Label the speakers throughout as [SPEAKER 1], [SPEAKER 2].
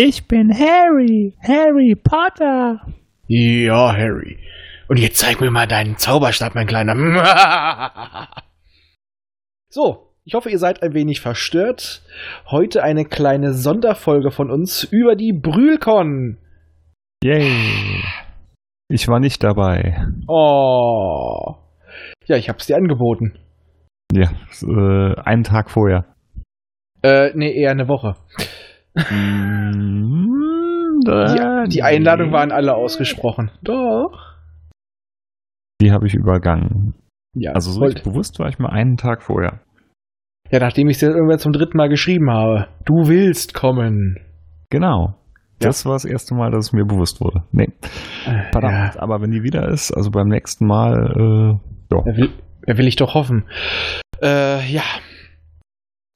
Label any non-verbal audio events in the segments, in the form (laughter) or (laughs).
[SPEAKER 1] Ich bin Harry, Harry Potter.
[SPEAKER 2] Ja, Harry. Und jetzt zeig mir mal deinen Zauberstab, mein Kleiner. (laughs) so, ich hoffe, ihr seid ein wenig verstört. Heute eine kleine Sonderfolge von uns über die Brühlcon.
[SPEAKER 3] Yay. Ich war nicht dabei.
[SPEAKER 2] Oh. Ja, ich hab's dir angeboten.
[SPEAKER 3] Ja, äh, einen Tag vorher.
[SPEAKER 2] Äh, nee, eher eine Woche.
[SPEAKER 3] Mm,
[SPEAKER 2] Die, die Einladungen waren alle ausgesprochen. Doch.
[SPEAKER 3] Die habe ich übergangen.
[SPEAKER 2] Ja,
[SPEAKER 3] Also so bewusst war ich mal einen Tag vorher.
[SPEAKER 2] ja nachdem ich es dir irgendwann zum dritten Mal geschrieben habe. Du willst kommen.
[SPEAKER 3] Genau. Das war das erste Mal, dass es mir bewusst wurde. Nee,
[SPEAKER 2] Äh,
[SPEAKER 3] verdammt.
[SPEAKER 2] Ja,
[SPEAKER 3] Aber wenn die wieder ist, also beim nächsten Mal, äh, ja.
[SPEAKER 2] wer will, wer will ich doch hoffen. Äh, ja.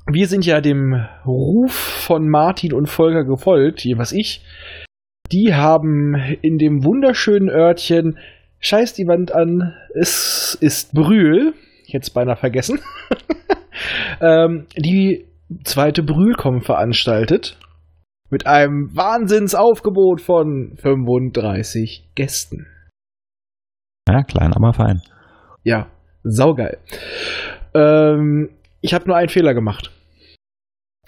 [SPEAKER 2] Wir sind ja dem Ruf von Martin und Volker gefolgt, jeweils ich. Die haben in dem wunderschönen Örtchen Scheiß die Wand an, es ist Brühl, jetzt beinahe vergessen, (laughs) ähm, die zweite Brühlcom veranstaltet. Mit einem Wahnsinnsaufgebot von 35 Gästen.
[SPEAKER 3] ja, klein, aber fein.
[SPEAKER 2] Ja, saugeil. Ähm, ich habe nur einen Fehler gemacht.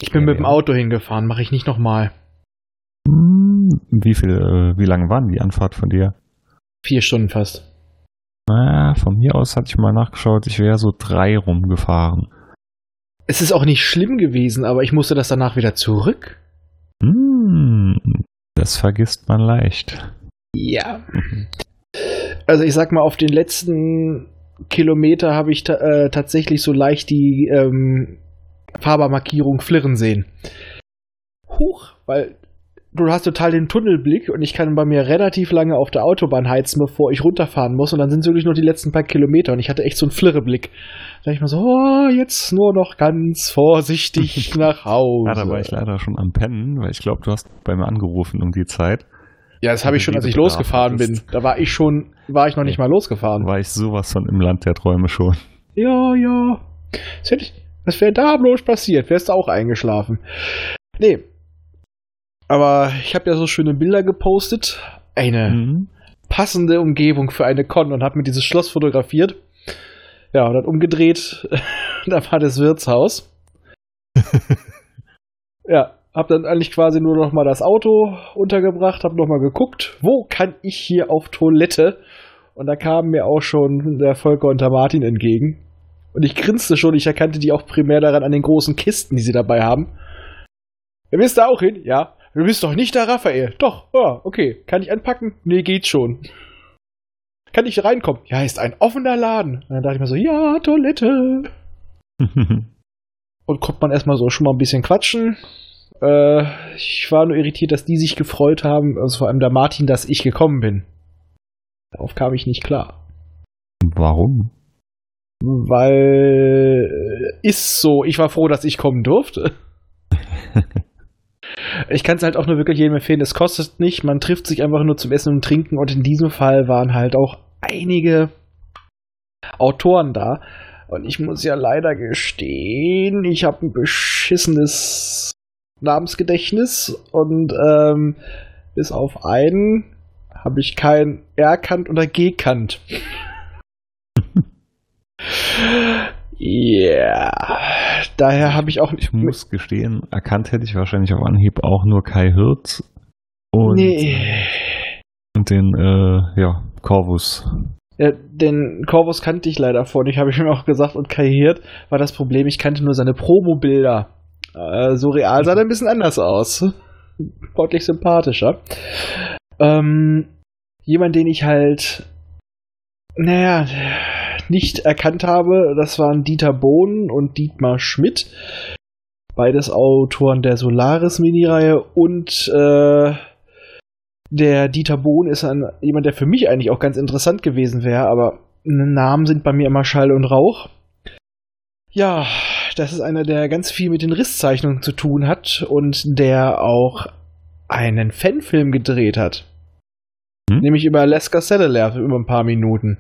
[SPEAKER 2] Ich bin
[SPEAKER 3] Ja,
[SPEAKER 2] mit dem. Auto hingefahren, mache ich nicht nochmal.
[SPEAKER 3] Hm, Wie viel, äh, wie lange waren die Anfahrt von dir?
[SPEAKER 2] Vier Stunden fast.
[SPEAKER 3] Naja, von mir aus hatte ich mal nachgeschaut, ich wäre so drei rumgefahren.
[SPEAKER 2] Es ist auch nicht schlimm gewesen, aber ich musste das danach wieder zurück.
[SPEAKER 3] Hm, das vergisst man leicht.
[SPEAKER 2] Ja. Also ich sag mal, auf den letzten Kilometer habe ich ta äh, tatsächlich so leicht die ähm, Fahrbarmarkierung flirren sehen. Huch, weil du hast total den Tunnelblick und ich kann bei mir relativ lange auf der Autobahn heizen, bevor ich runterfahren muss und dann sind es wirklich nur die letzten paar Kilometer und ich hatte echt so einen Flirreblick. Da dachte ich mir so, oh, jetzt nur noch ganz vorsichtig (laughs) nach Hause.
[SPEAKER 3] Ja, da war ich leider schon am Pennen, weil ich glaube, du hast bei mir angerufen um die Zeit.
[SPEAKER 2] Ja, das habe ich schon, als ich losgefahren bin. Da war ich schon, war ich noch nicht mal losgefahren.
[SPEAKER 3] War ich sowas von im Land der Träume schon.
[SPEAKER 2] Ja, ja. Was, hätte ich- was wäre da bloß passiert? Wärst du auch eingeschlafen? Nee. Aber ich habe ja so schöne Bilder gepostet. Eine
[SPEAKER 3] Mhm.
[SPEAKER 2] passende Umgebung für eine Con und habe mir dieses Schloss fotografiert. Ja, und dann umgedreht. (laughs) da war das Wirtshaus. (laughs) ja, hab dann eigentlich quasi nur noch mal das Auto untergebracht, hab noch mal geguckt, wo kann ich hier auf Toilette? Und da kamen mir auch schon der Volker und der Martin entgegen. Und ich grinste schon, ich erkannte die auch primär daran an den großen Kisten, die sie dabei haben. Ihr wisst da auch hin? Ja. Du bist doch nicht der Raphael. Doch, ja, okay. Kann ich anpacken? Nee, geht schon. Kann ich reinkommen? Ja, ist ein offener Laden. Und dann dachte ich mir so, ja, Toilette. (laughs) Und konnte man erstmal so schon mal ein bisschen quatschen. Äh, ich war nur irritiert, dass die sich gefreut haben, also vor allem der Martin, dass ich gekommen bin. Darauf kam ich nicht klar.
[SPEAKER 3] Warum?
[SPEAKER 2] Weil äh, ist so, ich war froh, dass ich kommen durfte. (laughs) Ich kann es halt auch nur wirklich jedem empfehlen, es kostet nicht, man trifft sich einfach nur zum Essen und Trinken und in diesem Fall waren halt auch einige Autoren da. Und ich muss ja leider gestehen, ich habe ein beschissenes Namensgedächtnis und ähm, bis auf einen habe ich kein R-Kant oder G-Kant. Ja, daher habe ich auch
[SPEAKER 3] Ich muss gestehen, erkannt hätte ich wahrscheinlich auf Anhieb auch nur Kai Hirt und,
[SPEAKER 2] nee.
[SPEAKER 3] und den, äh, ja, Corvus.
[SPEAKER 2] Ja, den Corvus kannte ich leider vorhin, habe ich mir auch gesagt, und Kai Hirt war das Problem, ich kannte nur seine Promo-Bilder. Äh, so real sah er ein bisschen anders aus. Deutlich sympathischer. Ähm, jemand, den ich halt, naja, nicht erkannt habe, das waren Dieter Bohn und Dietmar Schmidt. Beides Autoren der Solaris-Mini-Reihe und äh, der Dieter Bohn ist ein, jemand, der für mich eigentlich auch ganz interessant gewesen wäre, aber Namen sind bei mir immer Schall und Rauch. Ja, das ist einer, der ganz viel mit den Risszeichnungen zu tun hat und der auch einen Fanfilm gedreht hat.
[SPEAKER 3] Hm?
[SPEAKER 2] Nämlich über Alaska Satellite über ein paar Minuten.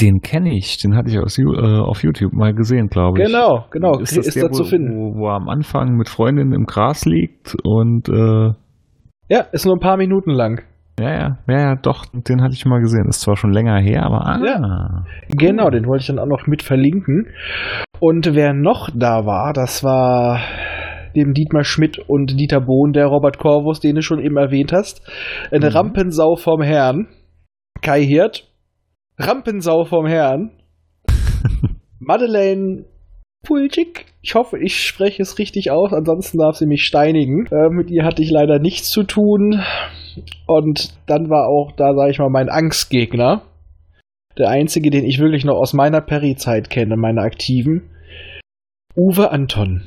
[SPEAKER 3] Den kenne ich, den hatte ich aus, äh, auf YouTube mal gesehen, glaube ich.
[SPEAKER 2] Genau, genau,
[SPEAKER 3] Ist,
[SPEAKER 2] ist,
[SPEAKER 3] der,
[SPEAKER 2] da zu
[SPEAKER 3] wo,
[SPEAKER 2] finden.
[SPEAKER 3] Wo, wo er am Anfang mit Freundinnen im Gras liegt und äh,
[SPEAKER 2] Ja, ist nur ein paar Minuten lang.
[SPEAKER 3] Ja, ja, ja, ja, doch, den hatte ich mal gesehen. Ist zwar schon länger her, aber ah,
[SPEAKER 2] Ja. Genau, den wollte ich dann auch noch mit verlinken. Und wer noch da war, das war dem Dietmar Schmidt und Dieter Bohn, der Robert Corvus, den du schon eben erwähnt hast. Eine
[SPEAKER 3] Mhm.
[SPEAKER 2] Rampensau vom Herrn. Kai Hirt. Rampensau vom Herrn. (laughs) Madeleine Pulcik. Ich hoffe, ich spreche es richtig aus, ansonsten darf sie mich steinigen. Äh, mit ihr hatte ich leider nichts zu tun. Und dann war auch da, sage ich mal, mein Angstgegner. Der einzige, den ich wirklich noch aus meiner Peri-Zeit kenne, meiner aktiven. Uwe Anton.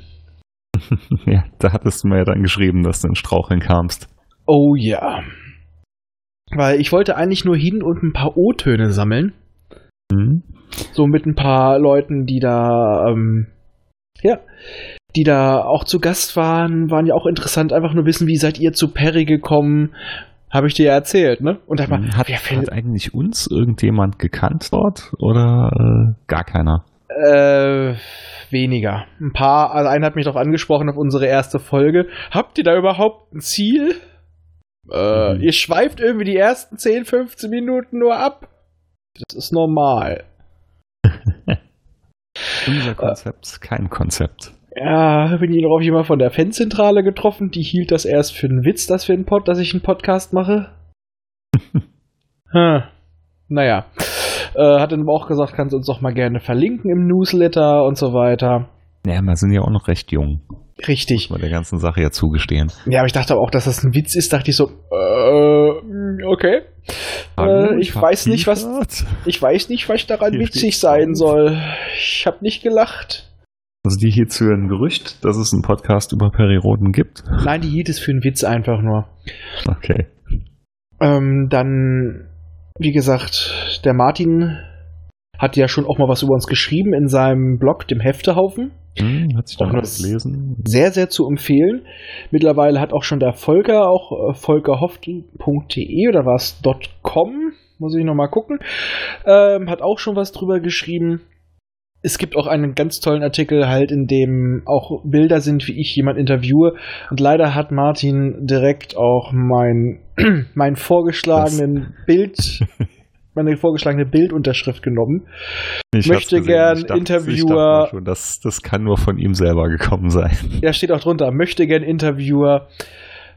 [SPEAKER 2] (laughs)
[SPEAKER 3] ja, da hattest du mir ja dann geschrieben, dass du in Straucheln kamst.
[SPEAKER 2] Oh ja. Weil ich wollte eigentlich nur hin und ein paar O-Töne sammeln.
[SPEAKER 3] Hm?
[SPEAKER 2] So mit ein paar Leuten, die da, ähm, ja, die da auch zu Gast waren, waren ja auch interessant. Einfach nur wissen, wie seid ihr zu Perry gekommen? Habe ich dir ja erzählt, ne? Und da mal,
[SPEAKER 3] Hm, Hat, hat eigentlich uns irgendjemand gekannt dort oder äh, gar keiner?
[SPEAKER 2] Äh, weniger. Ein paar, also einer hat mich darauf angesprochen auf unsere erste Folge. Habt ihr da überhaupt ein Ziel? Äh,
[SPEAKER 3] Mhm.
[SPEAKER 2] ihr schweift irgendwie die ersten 10, 15 Minuten nur ab. Das ist normal. (laughs)
[SPEAKER 3] Unser Konzept, kein Konzept.
[SPEAKER 2] Ja, bin ich noch auf jemand von der Fanzentrale getroffen, die hielt das erst für einen Witz, dass wir einen Pod, dass ich einen Podcast mache. (laughs) hm. Naja. Äh, hat dann aber auch gesagt, kannst du uns doch mal gerne verlinken im Newsletter und so weiter.
[SPEAKER 3] Ja, wir sind ja auch noch recht jung,
[SPEAKER 2] Richtig.
[SPEAKER 3] muss man der ganzen Sache ja zugestehen.
[SPEAKER 2] Ja, aber ich dachte aber auch, dass das ein Witz ist, dachte ich so, äh, okay. Äh, ich weiß nicht, was, ich weiß nicht, was daran
[SPEAKER 3] Hier
[SPEAKER 2] witzig sein soll. Ich habe nicht gelacht.
[SPEAKER 3] Also die hierzu ein Gerücht, dass es einen Podcast über Perioden gibt.
[SPEAKER 2] Nein, die hielt es für einen Witz einfach nur.
[SPEAKER 3] Okay.
[SPEAKER 2] Ähm, dann, wie gesagt, der Martin hat ja schon auch mal was über uns geschrieben in seinem Blog, dem Heftehaufen.
[SPEAKER 3] Hm, hat sich dann alles gelesen.
[SPEAKER 2] Sehr, sehr zu empfehlen. Mittlerweile hat auch schon der Volker, auch äh, volkerhoft.de oder war es .com, muss ich nochmal gucken, ähm, hat auch schon was drüber geschrieben. Es gibt auch einen ganz tollen Artikel halt, in dem auch Bilder sind, wie ich jemand interviewe. Und leider hat Martin direkt auch mein, (clears throat) mein vorgeschlagenen Bild, (laughs) meine vorgeschlagene Bildunterschrift genommen.
[SPEAKER 3] Ich
[SPEAKER 2] möchte gern
[SPEAKER 3] Ich dachte-
[SPEAKER 2] Interviewer-
[SPEAKER 3] Ich schon, das, das kann nur von ihm selber gekommen sein. (laughs)
[SPEAKER 2] Ja, steht auch drunter, möchte gern Interviewer,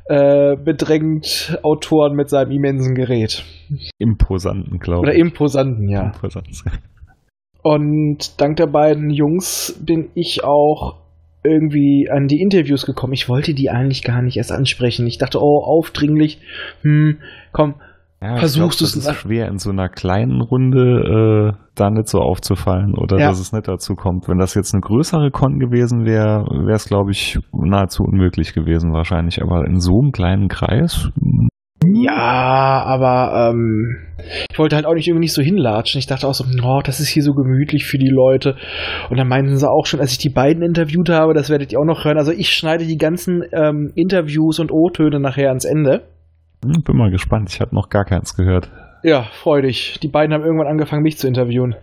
[SPEAKER 2] äh, bedrängt Autoren mit seinem immensen Gerät.
[SPEAKER 3] Imposanten, glaube
[SPEAKER 2] Oder
[SPEAKER 3] ich.
[SPEAKER 2] imposanten, ja.
[SPEAKER 3] Imposant.
[SPEAKER 2] Und dank der beiden Jungs bin ich auch irgendwie an die Interviews gekommen. Ich wollte die eigentlich gar nicht erst ansprechen. Ich dachte, oh, aufdringlich, hm, komm,
[SPEAKER 3] Ja,
[SPEAKER 2] Versuchst
[SPEAKER 3] glaub, das
[SPEAKER 2] nach-
[SPEAKER 3] ist schwer in so einer kleinen Runde äh, da nicht so aufzufallen oder
[SPEAKER 2] Ja.
[SPEAKER 3] dass es nicht dazu kommt. Wenn das jetzt eine größere Con gewesen wäre, wäre es glaube ich nahezu unmöglich gewesen wahrscheinlich. Aber in so einem kleinen Kreis,
[SPEAKER 2] Ja, aber ähm, ich wollte halt auch nicht irgendwie nicht so hinlatschen. Ich dachte auch so, oh, das ist hier so gemütlich für die Leute. Und dann meinten sie auch schon, als ich die beiden interviewt habe, das werdet ihr auch noch hören. Also ich schneide die ganzen ähm, Interviews und O-Töne nachher ans Ende.
[SPEAKER 3] hm, bin mal gespannt. Ich habe noch gar keins gehört.
[SPEAKER 2] Ja, freu dich. Die beiden haben irgendwann angefangen, mich zu interviewen.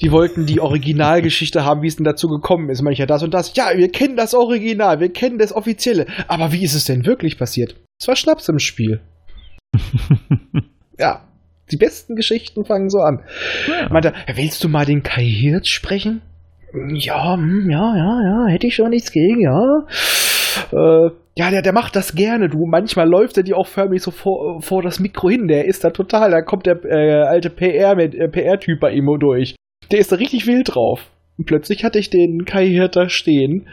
[SPEAKER 2] Die wollten die Originalgeschichte haben, wie es denn dazu gekommen ist. Meine ich ja das und das. Ja, wir kennen das Original, wir kennen das Offizielle. Aber wie ist es denn wirklich passiert? Es war Schnaps im Spiel. (laughs) Ja, die besten Geschichten fangen so an. Meinte, er, willst du mal den Kai Hirt sprechen? Ja, hm, ja, ja, ja, hätte ich schon nichts gegen, ja. Äh, ja, der, der macht das gerne, du. Manchmal läuft er dir auch förmlich so vor, vor das Mikro hin. Der ist da total, da kommt der äh, alte PR mit äh, PR-Typ bei ihm durch. Der ist da richtig wild drauf. Und plötzlich hatte ich den Kai Hirt da stehen.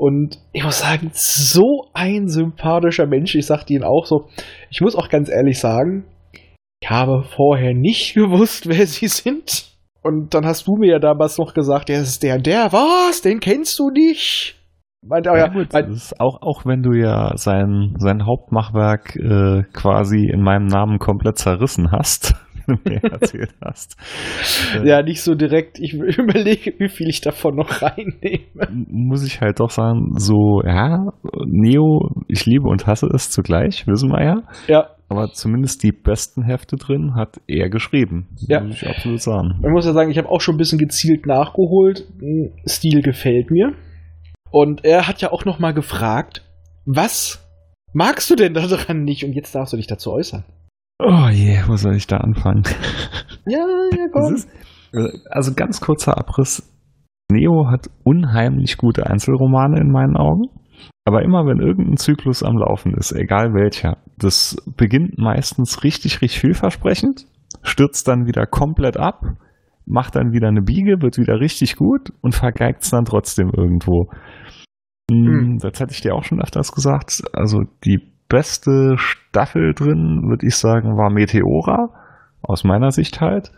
[SPEAKER 2] Und ich muss sagen, so ein sympathischer Mensch. Ich sagte ihn auch so. Ich muss auch ganz ehrlich sagen, ich habe vorher nicht (laughs) gewusst, wer sie sind. Und dann hast du mir ja damals noch gesagt, der ist der und der. Was? Den kennst du nicht? Meint er,
[SPEAKER 3] Ja,
[SPEAKER 2] ja,
[SPEAKER 3] gut,
[SPEAKER 2] mein,
[SPEAKER 3] auch, auch wenn du ja sein, sein Hauptmachwerk äh, quasi in meinem Namen komplett zerrissen hast, du mir erzählt hast. (laughs)
[SPEAKER 2] ja, nicht so direkt. Ich überlege, wie viel ich davon noch reinnehme.
[SPEAKER 3] muss ich halt doch sagen, so, ja, Neo, ich liebe und hasse es zugleich, wissen wir ja.
[SPEAKER 2] Ja,
[SPEAKER 3] Aber zumindest die besten Hefte drin hat er geschrieben.
[SPEAKER 2] Ja.
[SPEAKER 3] Muss ich absolut sagen.
[SPEAKER 2] Man muss ja sagen, ich habe auch schon ein bisschen gezielt nachgeholt. Stil gefällt mir. Und er hat ja auch noch mal gefragt, was magst du denn daran nicht? Und jetzt darfst du dich dazu äußern.
[SPEAKER 3] Oh je, wo soll ich da anfangen? (laughs)
[SPEAKER 2] Ja, ja,
[SPEAKER 3] Das ist, also ganz kurzer Abriss. Neo hat unheimlich gute Einzelromane in meinen Augen. Aber immer wenn irgendein Zyklus am Laufen ist, egal welcher, das beginnt meistens richtig, richtig vielversprechend, stürzt dann wieder komplett ab, macht dann wieder eine Biege, wird wieder richtig gut und vergeigt es dann trotzdem irgendwo.
[SPEAKER 2] Hm.
[SPEAKER 3] Hm. Das hatte ich dir auch schon öfters gesagt. Also die beste Staffel drin, würde ich sagen, war Meteora, aus meiner Sicht halt.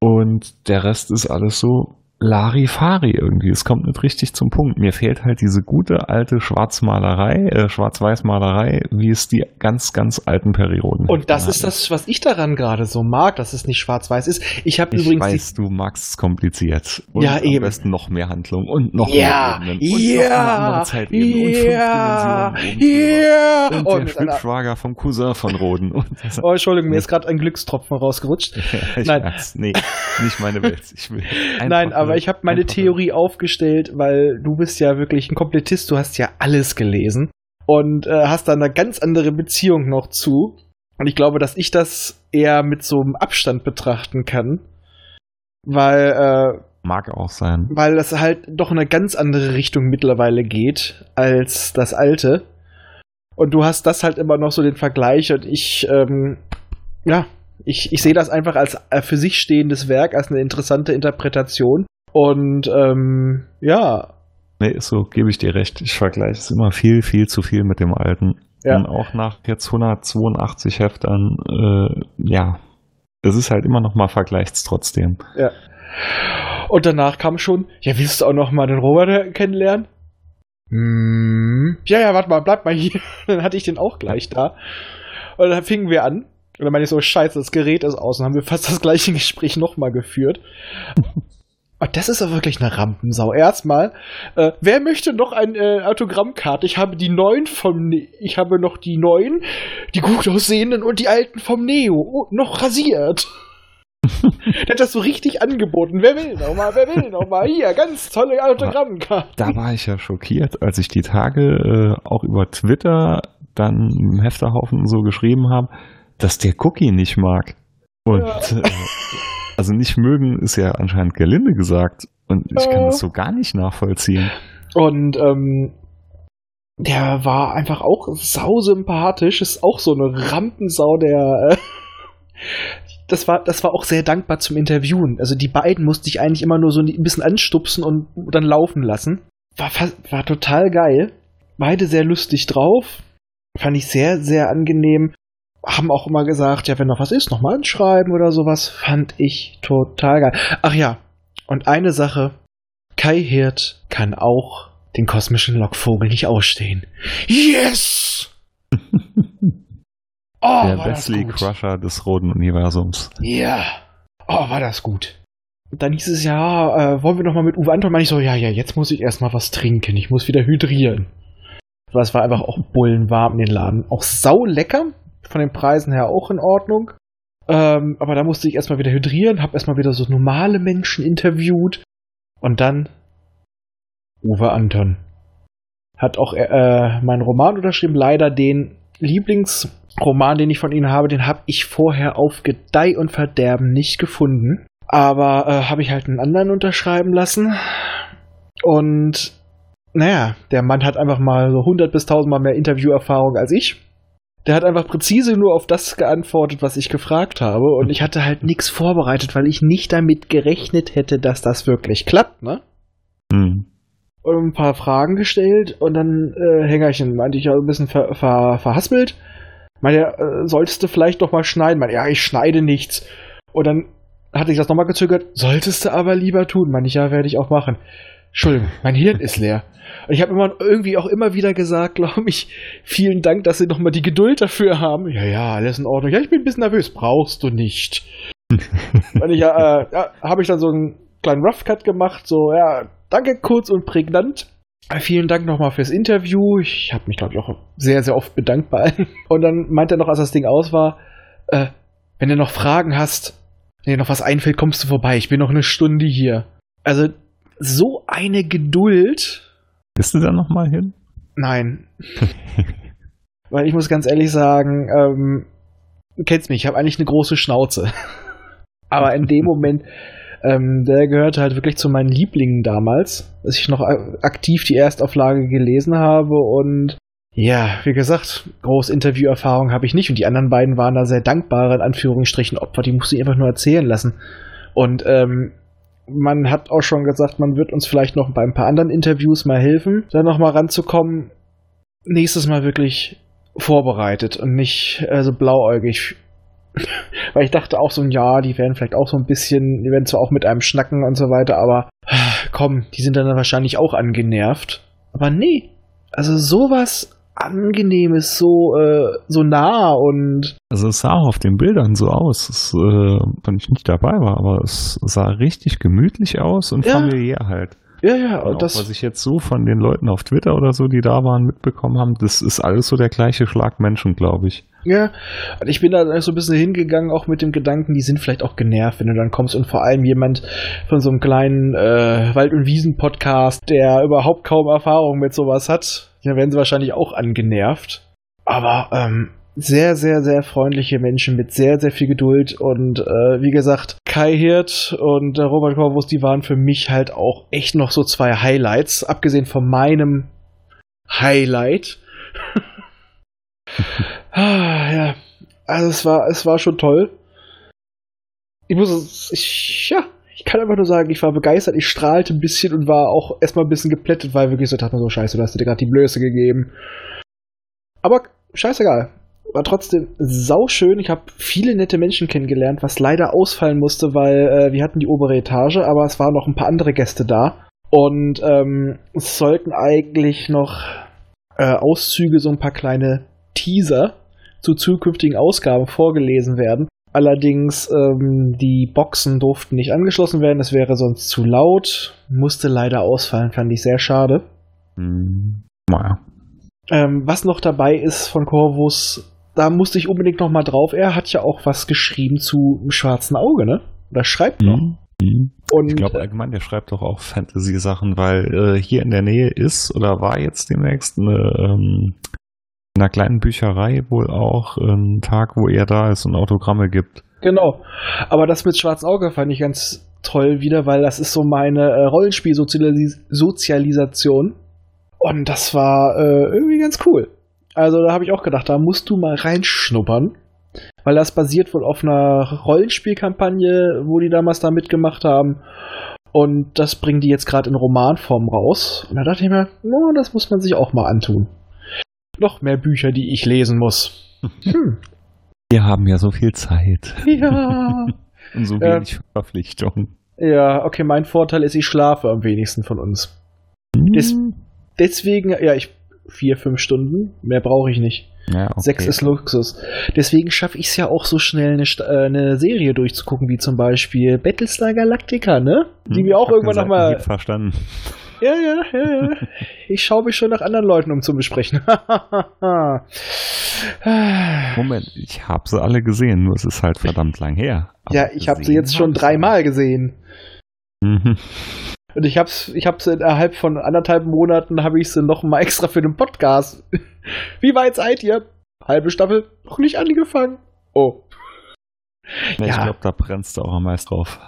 [SPEAKER 3] Und der Rest ist alles so Larifari irgendwie. Es kommt nicht richtig zum Punkt. Mir fehlt halt diese gute alte Schwarzmalerei, äh, Schwarz-Weiß-Malerei, wie es die ganz, ganz alten Perioden
[SPEAKER 2] Und das
[SPEAKER 3] hatten.
[SPEAKER 2] ist das, was ich daran gerade so mag, dass es nicht schwarz-weiß ist. Ich habe
[SPEAKER 3] Ich
[SPEAKER 2] übrigens
[SPEAKER 3] weiß, du magst es kompliziert. Und
[SPEAKER 2] Ja,
[SPEAKER 3] am
[SPEAKER 2] eben.
[SPEAKER 3] besten noch mehr Handlung und noch
[SPEAKER 2] ja,
[SPEAKER 3] mehr Ebenen und noch eine andere
[SPEAKER 2] ja,
[SPEAKER 3] und
[SPEAKER 2] ja, ja.
[SPEAKER 3] Und
[SPEAKER 2] Oh,
[SPEAKER 3] der Schwibschwager vom Cousin von Roden. (laughs) Und das,
[SPEAKER 2] oh, Entschuldigung, mir ist gerade ein Glückstropfen rausgerutscht. (laughs)
[SPEAKER 3] ich
[SPEAKER 2] Nein.
[SPEAKER 3] weiß, nee, nicht meine Welt. Ich will (laughs)
[SPEAKER 2] Nein,
[SPEAKER 3] einfach
[SPEAKER 2] aber ich habe meine Theorie aufgestellt, weil du bist ja wirklich ein Komplettist, du hast ja alles gelesen und äh, hast da eine ganz andere Beziehung noch zu. Und ich glaube, dass ich das eher mit so einem Abstand betrachten kann, weil äh,
[SPEAKER 3] Mag auch sein.
[SPEAKER 2] weil das halt doch in eine ganz andere Richtung mittlerweile geht als das alte. Und du hast das halt immer noch so den Vergleich und ich, ähm, ja, ich, ich sehe das einfach als äh, für sich stehendes Werk, als eine interessante Interpretation. Und ähm, ja,
[SPEAKER 3] Nee, so, gebe ich dir recht. Ich vergleiche es immer viel, viel zu viel mit dem alten.
[SPEAKER 2] Ja.
[SPEAKER 3] Und auch nach jetzt 182 Heftern, äh, ja, es ist halt immer noch mal vergleichs trotzdem.
[SPEAKER 2] ja. Und danach kam schon, ja, willst du auch noch mal den Robert kennenlernen? Hm. Ja, ja, warte mal, bleib mal hier. (laughs) Dann hatte ich den auch gleich da. Und dann fingen wir an. Und dann meine ich so, scheiße, das Gerät ist aus. Und haben wir fast das gleiche Gespräch nochmal geführt. Und das ist doch wirklich eine Rampensau. Erstmal, äh, wer möchte noch eine äh, Autogrammkarte? Ich habe die neuen vom, ne ich habe noch die neuen, die gut aussehenden und die alten vom Neo. Oh, noch rasiert. (laughs) Der hat das so richtig angeboten. Wer will noch mal? Wer will noch mal? Hier, ganz tolle Autogrammkarte.
[SPEAKER 3] Da war ich ja schockiert, als ich die Tage äh, auch über Twitter dann im Hefterhaufen so geschrieben habe, dass der Cookie nicht mag. Und äh, also nicht mögen ist ja anscheinend gelinde gesagt. Und ich kann das so gar nicht nachvollziehen.
[SPEAKER 2] Und ähm, der war einfach auch sausympathisch. Ist auch so eine Rampensau, der. Äh, (laughs) das war, das war auch sehr dankbar zum Interviewen. Also die beiden musste ich eigentlich immer nur so ein bisschen anstupsen und dann laufen lassen. War, war total geil. Beide sehr lustig drauf. Fand ich sehr, sehr angenehm. Haben auch immer gesagt, ja, wenn noch was ist, nochmal anschreiben oder sowas. Fand ich total geil. Ach ja, und eine Sache. Kai Hirt kann auch den kosmischen Lockvogel nicht ausstehen. Yes! (laughs) Oh,
[SPEAKER 3] der Wesley. Crusher des Roden-Universums.
[SPEAKER 2] Ja. Oh, war das gut. Und dann hieß es ja, äh, wollen wir noch mal mit Uwe Anton? Meine ich so, ja, ja, jetzt muss ich erstmal was trinken. Ich muss wieder hydrieren. Aber es war einfach auch bullenwarm in den Laden. Auch sau lecker. Von den Preisen her auch in Ordnung. Ähm, aber da musste ich erstmal wieder hydrieren, hab erstmal wieder so normale Menschen interviewt. Und dann Uwe Anton. Hat auch äh, meinen Roman unterschrieben. Leider den Lieblingsroman, den ich von Ihnen habe, den habe ich vorher auf Gedeih und Verderben nicht gefunden. Aber äh, habe ich halt einen anderen unterschreiben lassen. Und naja, der Mann hat einfach mal so 100 bis 1000 Mal mehr Interviewerfahrung als ich. Der hat einfach präzise nur auf das geantwortet, was ich gefragt habe. Und ich hatte halt nichts vorbereitet, weil ich nicht damit gerechnet hätte, dass das wirklich klappt, ne?
[SPEAKER 3] Hm.
[SPEAKER 2] und ein paar Fragen gestellt und dann äh, Hängerchen meinte ich ja ein bisschen ver, ver, verhaspelt. Meinte, äh, solltest du vielleicht doch mal schneiden? Meinte, ja, ich schneide nichts. Und dann hatte ich das nochmal gezögert. Solltest du aber lieber tun. Meinte ich, ja, werde ich auch machen. Entschuldigung, mein Hirn ist leer. Und ich habe immer irgendwie auch immer wieder gesagt, (laughs) glaube ich, vielen Dank, dass Sie nochmal die Geduld dafür haben. Ja, ja, alles in Ordnung. Ja, ich bin ein bisschen nervös. Brauchst du nicht. (laughs) Und ich, äh, ja habe ich dann so einen kleinen Rough Cut gemacht, so, ja, danke, kurz und prägnant. vielen Dank nochmal fürs Interview. Ich habe mich, glaube ich, auch sehr, sehr oft bedankt bei allen. (laughs) Und dann meint er noch, als das Ding aus war, äh, wenn du noch Fragen hast, wenn dir noch was einfällt, kommst du vorbei. Ich bin noch eine Stunde hier. Also, so eine Geduld.
[SPEAKER 3] Bist du da nochmal hin?
[SPEAKER 2] Nein. (laughs) Weil ich muss ganz ehrlich sagen, ähm, du kennst mich, ich habe eigentlich eine große Schnauze. (laughs) Aber in dem Moment, ähm, der gehörte halt wirklich zu meinen Lieblingen damals, dass ich noch aktiv die Erstauflage gelesen habe und ja, wie gesagt, große Interviewerfahrung habe ich nicht und die anderen beiden waren da sehr dankbare, in Anführungsstrichen, Opfer, die musste ich einfach nur erzählen lassen. Und ähm, man hat auch schon gesagt, man wird uns vielleicht noch bei ein paar anderen Interviews mal helfen, da nochmal ranzukommen. Nächstes Mal wirklich vorbereitet und nicht äh, so blauäugig. (laughs) Weil ich dachte auch so, ja, die werden vielleicht auch so ein bisschen, die werden zwar auch mit einem schnacken und so weiter, aber komm, die sind dann wahrscheinlich auch angenervt. Aber nee, also sowas Angenehmes, so, äh, so nah und.
[SPEAKER 3] Also es sah auch auf den Bildern so aus, das, äh, wenn ich nicht dabei war, aber es sah richtig gemütlich aus und ja. familiär halt.
[SPEAKER 2] Ja, ja,
[SPEAKER 3] und das. Was ich jetzt so von den Leuten auf Twitter oder so, die da waren, mitbekommen haben, das ist alles so der gleiche Schlag Menschen, glaube ich.
[SPEAKER 2] Ja, und ich bin da so ein bisschen hingegangen, auch mit dem Gedanken, die sind vielleicht auch genervt, wenn du dann kommst und vor allem jemand von so einem kleinen äh, Wald- und Wiesen-Podcast, der überhaupt kaum Erfahrung mit sowas hat, dann werden sie wahrscheinlich auch angenervt. Aber ähm, sehr, sehr, sehr freundliche Menschen mit sehr, sehr viel Geduld und äh, wie gesagt, Kai Hirt und äh, Robert Corvus, die waren für mich halt auch echt noch so zwei Highlights, abgesehen von meinem Highlight. (laughs) ah, ja, also es war, es war schon toll. Ich muss, ich, ja, ich kann einfach nur sagen, ich war begeistert, ich strahlte ein bisschen und war auch erstmal ein bisschen geplättet, weil wirklich so dachte man so, scheiße, du hast dir gerade die Blöße gegeben. Aber scheißegal war trotzdem sauschön. Ich habe viele nette Menschen kennengelernt, was leider ausfallen musste, weil äh, wir hatten die obere Etage, aber es waren noch ein paar andere Gäste da. Und ähm, es sollten eigentlich noch äh, Auszüge, so ein paar kleine Teaser zu zukünftigen Ausgaben vorgelesen werden. Allerdings, ähm, die Boxen durften nicht angeschlossen werden, es wäre sonst zu laut. Musste leider ausfallen, fand ich sehr schade.
[SPEAKER 3] Hm. Naja.
[SPEAKER 2] Ähm, was noch dabei ist von Corvus, da musste ich unbedingt noch mal drauf. Er hat ja auch was geschrieben zu dem schwarzen Auge, ne? Oder schreibt noch. Mhm.
[SPEAKER 3] mhm. Und, ich glaube allgemein, der schreibt doch auch Fantasy-Sachen, weil äh, hier in der Nähe ist oder war jetzt demnächst eine, ähm, in einer kleinen Bücherei wohl auch ein Tag, wo er da ist und Autogramme gibt.
[SPEAKER 2] Genau. Aber das mit Schwarzen Auge fand ich ganz toll wieder, weil das ist so meine äh, Rollenspiel-Sozialisation. Und das war äh, irgendwie ganz cool. Also da habe ich auch gedacht, da musst du mal reinschnuppern. Weil das basiert wohl auf einer Rollenspielkampagne, wo die damals da mitgemacht haben. Und das bringen die jetzt gerade in Romanform raus. Und da dachte ich mir, no, das muss man sich auch mal antun. Noch mehr Bücher, die ich lesen muss. (laughs)
[SPEAKER 3] Hm. Wir haben ja so viel Zeit.
[SPEAKER 2] Ja. (laughs)
[SPEAKER 3] Und so wenig äh, Verpflichtung.
[SPEAKER 2] Ja, okay, mein Vorteil ist, ich schlafe am wenigsten von uns. Hm. Des, deswegen, ja, ich vier, fünf Stunden. Mehr brauche ich nicht.
[SPEAKER 3] Ja, okay.
[SPEAKER 2] Sechs ist Luxus. Deswegen schaffe ich es ja auch so schnell, eine, äh, eine, Serie durchzugucken, wie zum Beispiel Battlestar Galactica, ne? Die hm, wir auch irgendwann nochmal.
[SPEAKER 3] Verstanden. (laughs)
[SPEAKER 2] Ja, ja, ja, ja. Ich schaue mich schon nach anderen Leuten um zu besprechen. (laughs)
[SPEAKER 3] Moment, ich habe sie alle gesehen, nur es ist halt verdammt lang her.
[SPEAKER 2] Aber ja, ich habe sie jetzt schon dreimal gesehen. Mhm. Und ich hab's, ich hab's innerhalb von anderthalb Monaten habe ich sie noch mal (laughs) extra für den Podcast. (laughs) Wie weit seid ihr? Halbe Staffel noch nicht angefangen. Oh.
[SPEAKER 3] Ja, ja. Ich glaube, da brennst du auch am meisten drauf.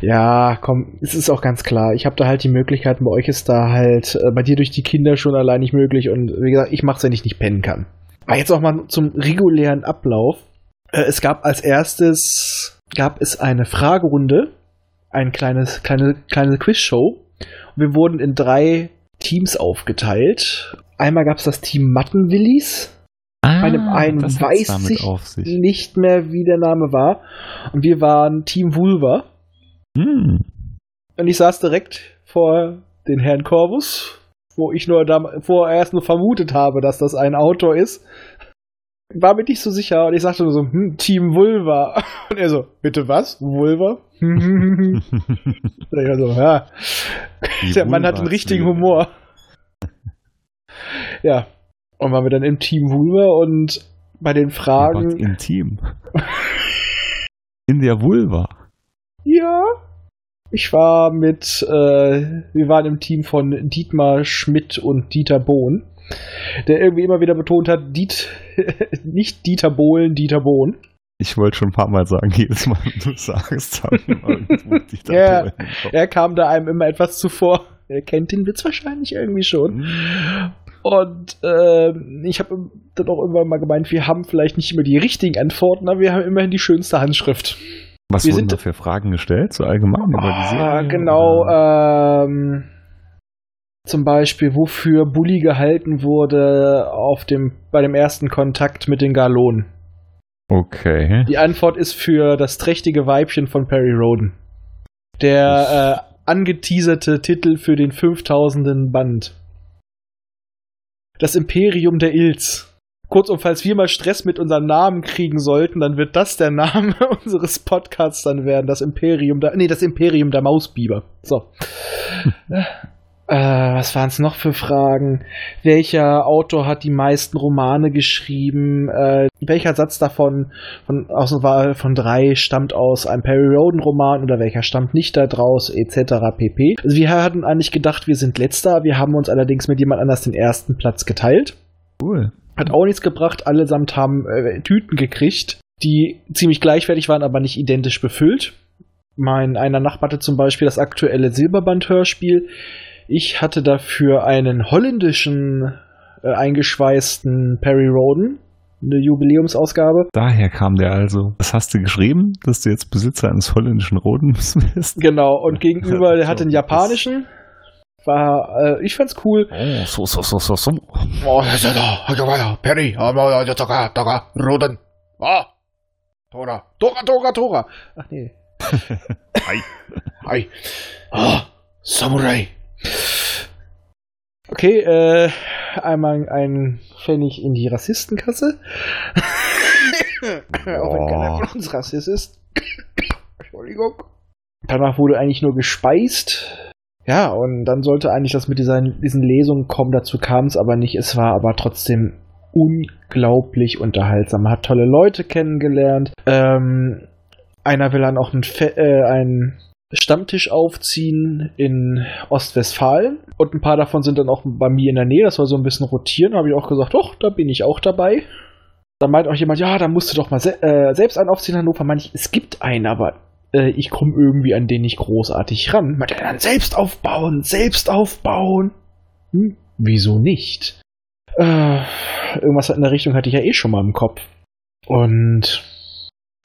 [SPEAKER 2] Ja, komm, es ist auch ganz klar. Ich habe da halt die Möglichkeiten. Bei euch ist da halt äh, bei dir durch die Kinder schon allein nicht möglich. Und wie gesagt, ich mach's, wenn ich nicht pennen kann. Aber jetzt auch mal zum regulären Ablauf. Äh, es gab als erstes gab es eine Fragerunde ein kleines, kleine, kleine Quizshow. Und wir wurden in drei Teams aufgeteilt. Einmal gab es das Team Mattenwillis.
[SPEAKER 3] Ah,
[SPEAKER 2] Bei dem einen weiß ich nicht mehr, wie der Name war. Und wir waren Team Vulva.
[SPEAKER 3] Hm.
[SPEAKER 2] Und ich saß direkt vor den Herrn Corvus, wo ich nur da, vorerst nur vermutet habe, dass das ein Autor ist. War mir nicht so sicher und ich sagte nur so, hm, Team Vulva. (laughs) Und er so, bitte was? Vulva? Ich so, ja. Der Mann hat einen richtigen Humor. Ja. Und waren wir dann im Team Vulva und bei den Fragen.
[SPEAKER 3] intim. In der Vulva.
[SPEAKER 2] Ja. Ich war mit, äh, wir waren im Team von Dietmar Schmidt und Dieter Bohn, der irgendwie immer wieder betont hat, Diet, (laughs) nicht Dieter Bohlen, Dieter Bohn.
[SPEAKER 3] Ich wollte schon ein paar Mal sagen, (laughs) jedes Mal, wenn du sagst, habe ich irgendwo (laughs) die
[SPEAKER 2] Ja.
[SPEAKER 3] Kopf.
[SPEAKER 2] Er kam da einem immer etwas zuvor. Er kennt den Witz wahrscheinlich irgendwie schon.
[SPEAKER 3] Hm.
[SPEAKER 2] Und äh, ich habe dann auch irgendwann mal gemeint, wir haben vielleicht nicht immer die richtigen Antworten, aber wir haben immerhin die schönste Handschrift.
[SPEAKER 3] Was
[SPEAKER 2] Wir
[SPEAKER 3] wurden
[SPEAKER 2] sind-
[SPEAKER 3] da für Fragen gestellt? So allgemein?
[SPEAKER 2] Ah, genau.
[SPEAKER 3] oder?
[SPEAKER 2] Ähm, zum Beispiel, wofür Bully gehalten wurde auf dem, bei dem ersten Kontakt mit den Galonen.
[SPEAKER 3] Okay.
[SPEAKER 2] Die Antwort ist für das trächtige Weibchen von Perry Roden. Der äh, angeteaserte Titel für den 5000. Band. Das Imperium der Ilz. Kurzum, falls wir mal Stress mit unserem Namen kriegen sollten, dann wird das der Name (laughs) unseres Podcasts dann werden. Das Imperium der, nee, das Imperium der Mausbiber. So. (laughs) Äh, was waren es noch für Fragen? Welcher Autor hat die meisten Romane geschrieben? Äh, welcher Satz davon von aus der Wahl von drei stammt aus einem Perry Roden Roman oder welcher stammt nicht da draus etc. pp. Also wir hatten eigentlich gedacht, wir sind letzter, wir haben uns allerdings mit jemand anders den ersten Platz geteilt.
[SPEAKER 3] Cool.
[SPEAKER 2] Hat auch nichts gebracht, allesamt haben äh, Tüten gekriegt, die ziemlich gleichwertig waren, aber nicht identisch befüllt. Mein einer Nachbar hatte zum Beispiel das aktuelle Silberband-Hörspiel. Ich hatte dafür einen holländischen äh, eingeschweißten Perry Roden, eine Jubiläumsausgabe.
[SPEAKER 3] Daher kam der also. Das hast du geschrieben, dass du jetzt Besitzer eines holländischen Rodens (laughs) bist?
[SPEAKER 2] Genau, und gegenüber, der hatte einen japanischen. War, äh, ich fand's cool.
[SPEAKER 3] Oh, so, so, so, so, so.
[SPEAKER 4] Oh, Perry, da, da, da, Roden. Ah, Tora,
[SPEAKER 2] Tora, Tora, Tora. Ach nee.
[SPEAKER 3] Hi.
[SPEAKER 4] hi. Ah, Samurai.
[SPEAKER 2] Okay, äh, einmal ein Pfennig in die Rassistenkasse. Auch wenn keiner von uns Rassist ist. Entschuldigung. Danach wurde eigentlich nur gespeist. Ja, und dann sollte eigentlich das mit dieser, diesen Lesungen kommen. Dazu kam es aber nicht. Es war aber trotzdem unglaublich unterhaltsam. Man hat tolle Leute kennengelernt. Ähm, einer will dann auch einen, Fe äh, einen Stammtisch aufziehen in Ostwestfalen. Und ein paar davon sind dann auch bei mir in der Nähe. Das soll so ein bisschen rotieren. Habe ich auch gesagt, doch, da bin ich auch dabei. Da meint auch jemand, ja, da musst du doch mal se äh, selbst einen aufziehen in Hannover. Meine ich, es gibt einen, aber äh, ich komme irgendwie an den nicht großartig ran. Meint er dann selbst aufbauen, selbst aufbauen. Hm, wieso nicht? Äh, irgendwas in der Richtung hatte ich ja eh schon mal im Kopf. Und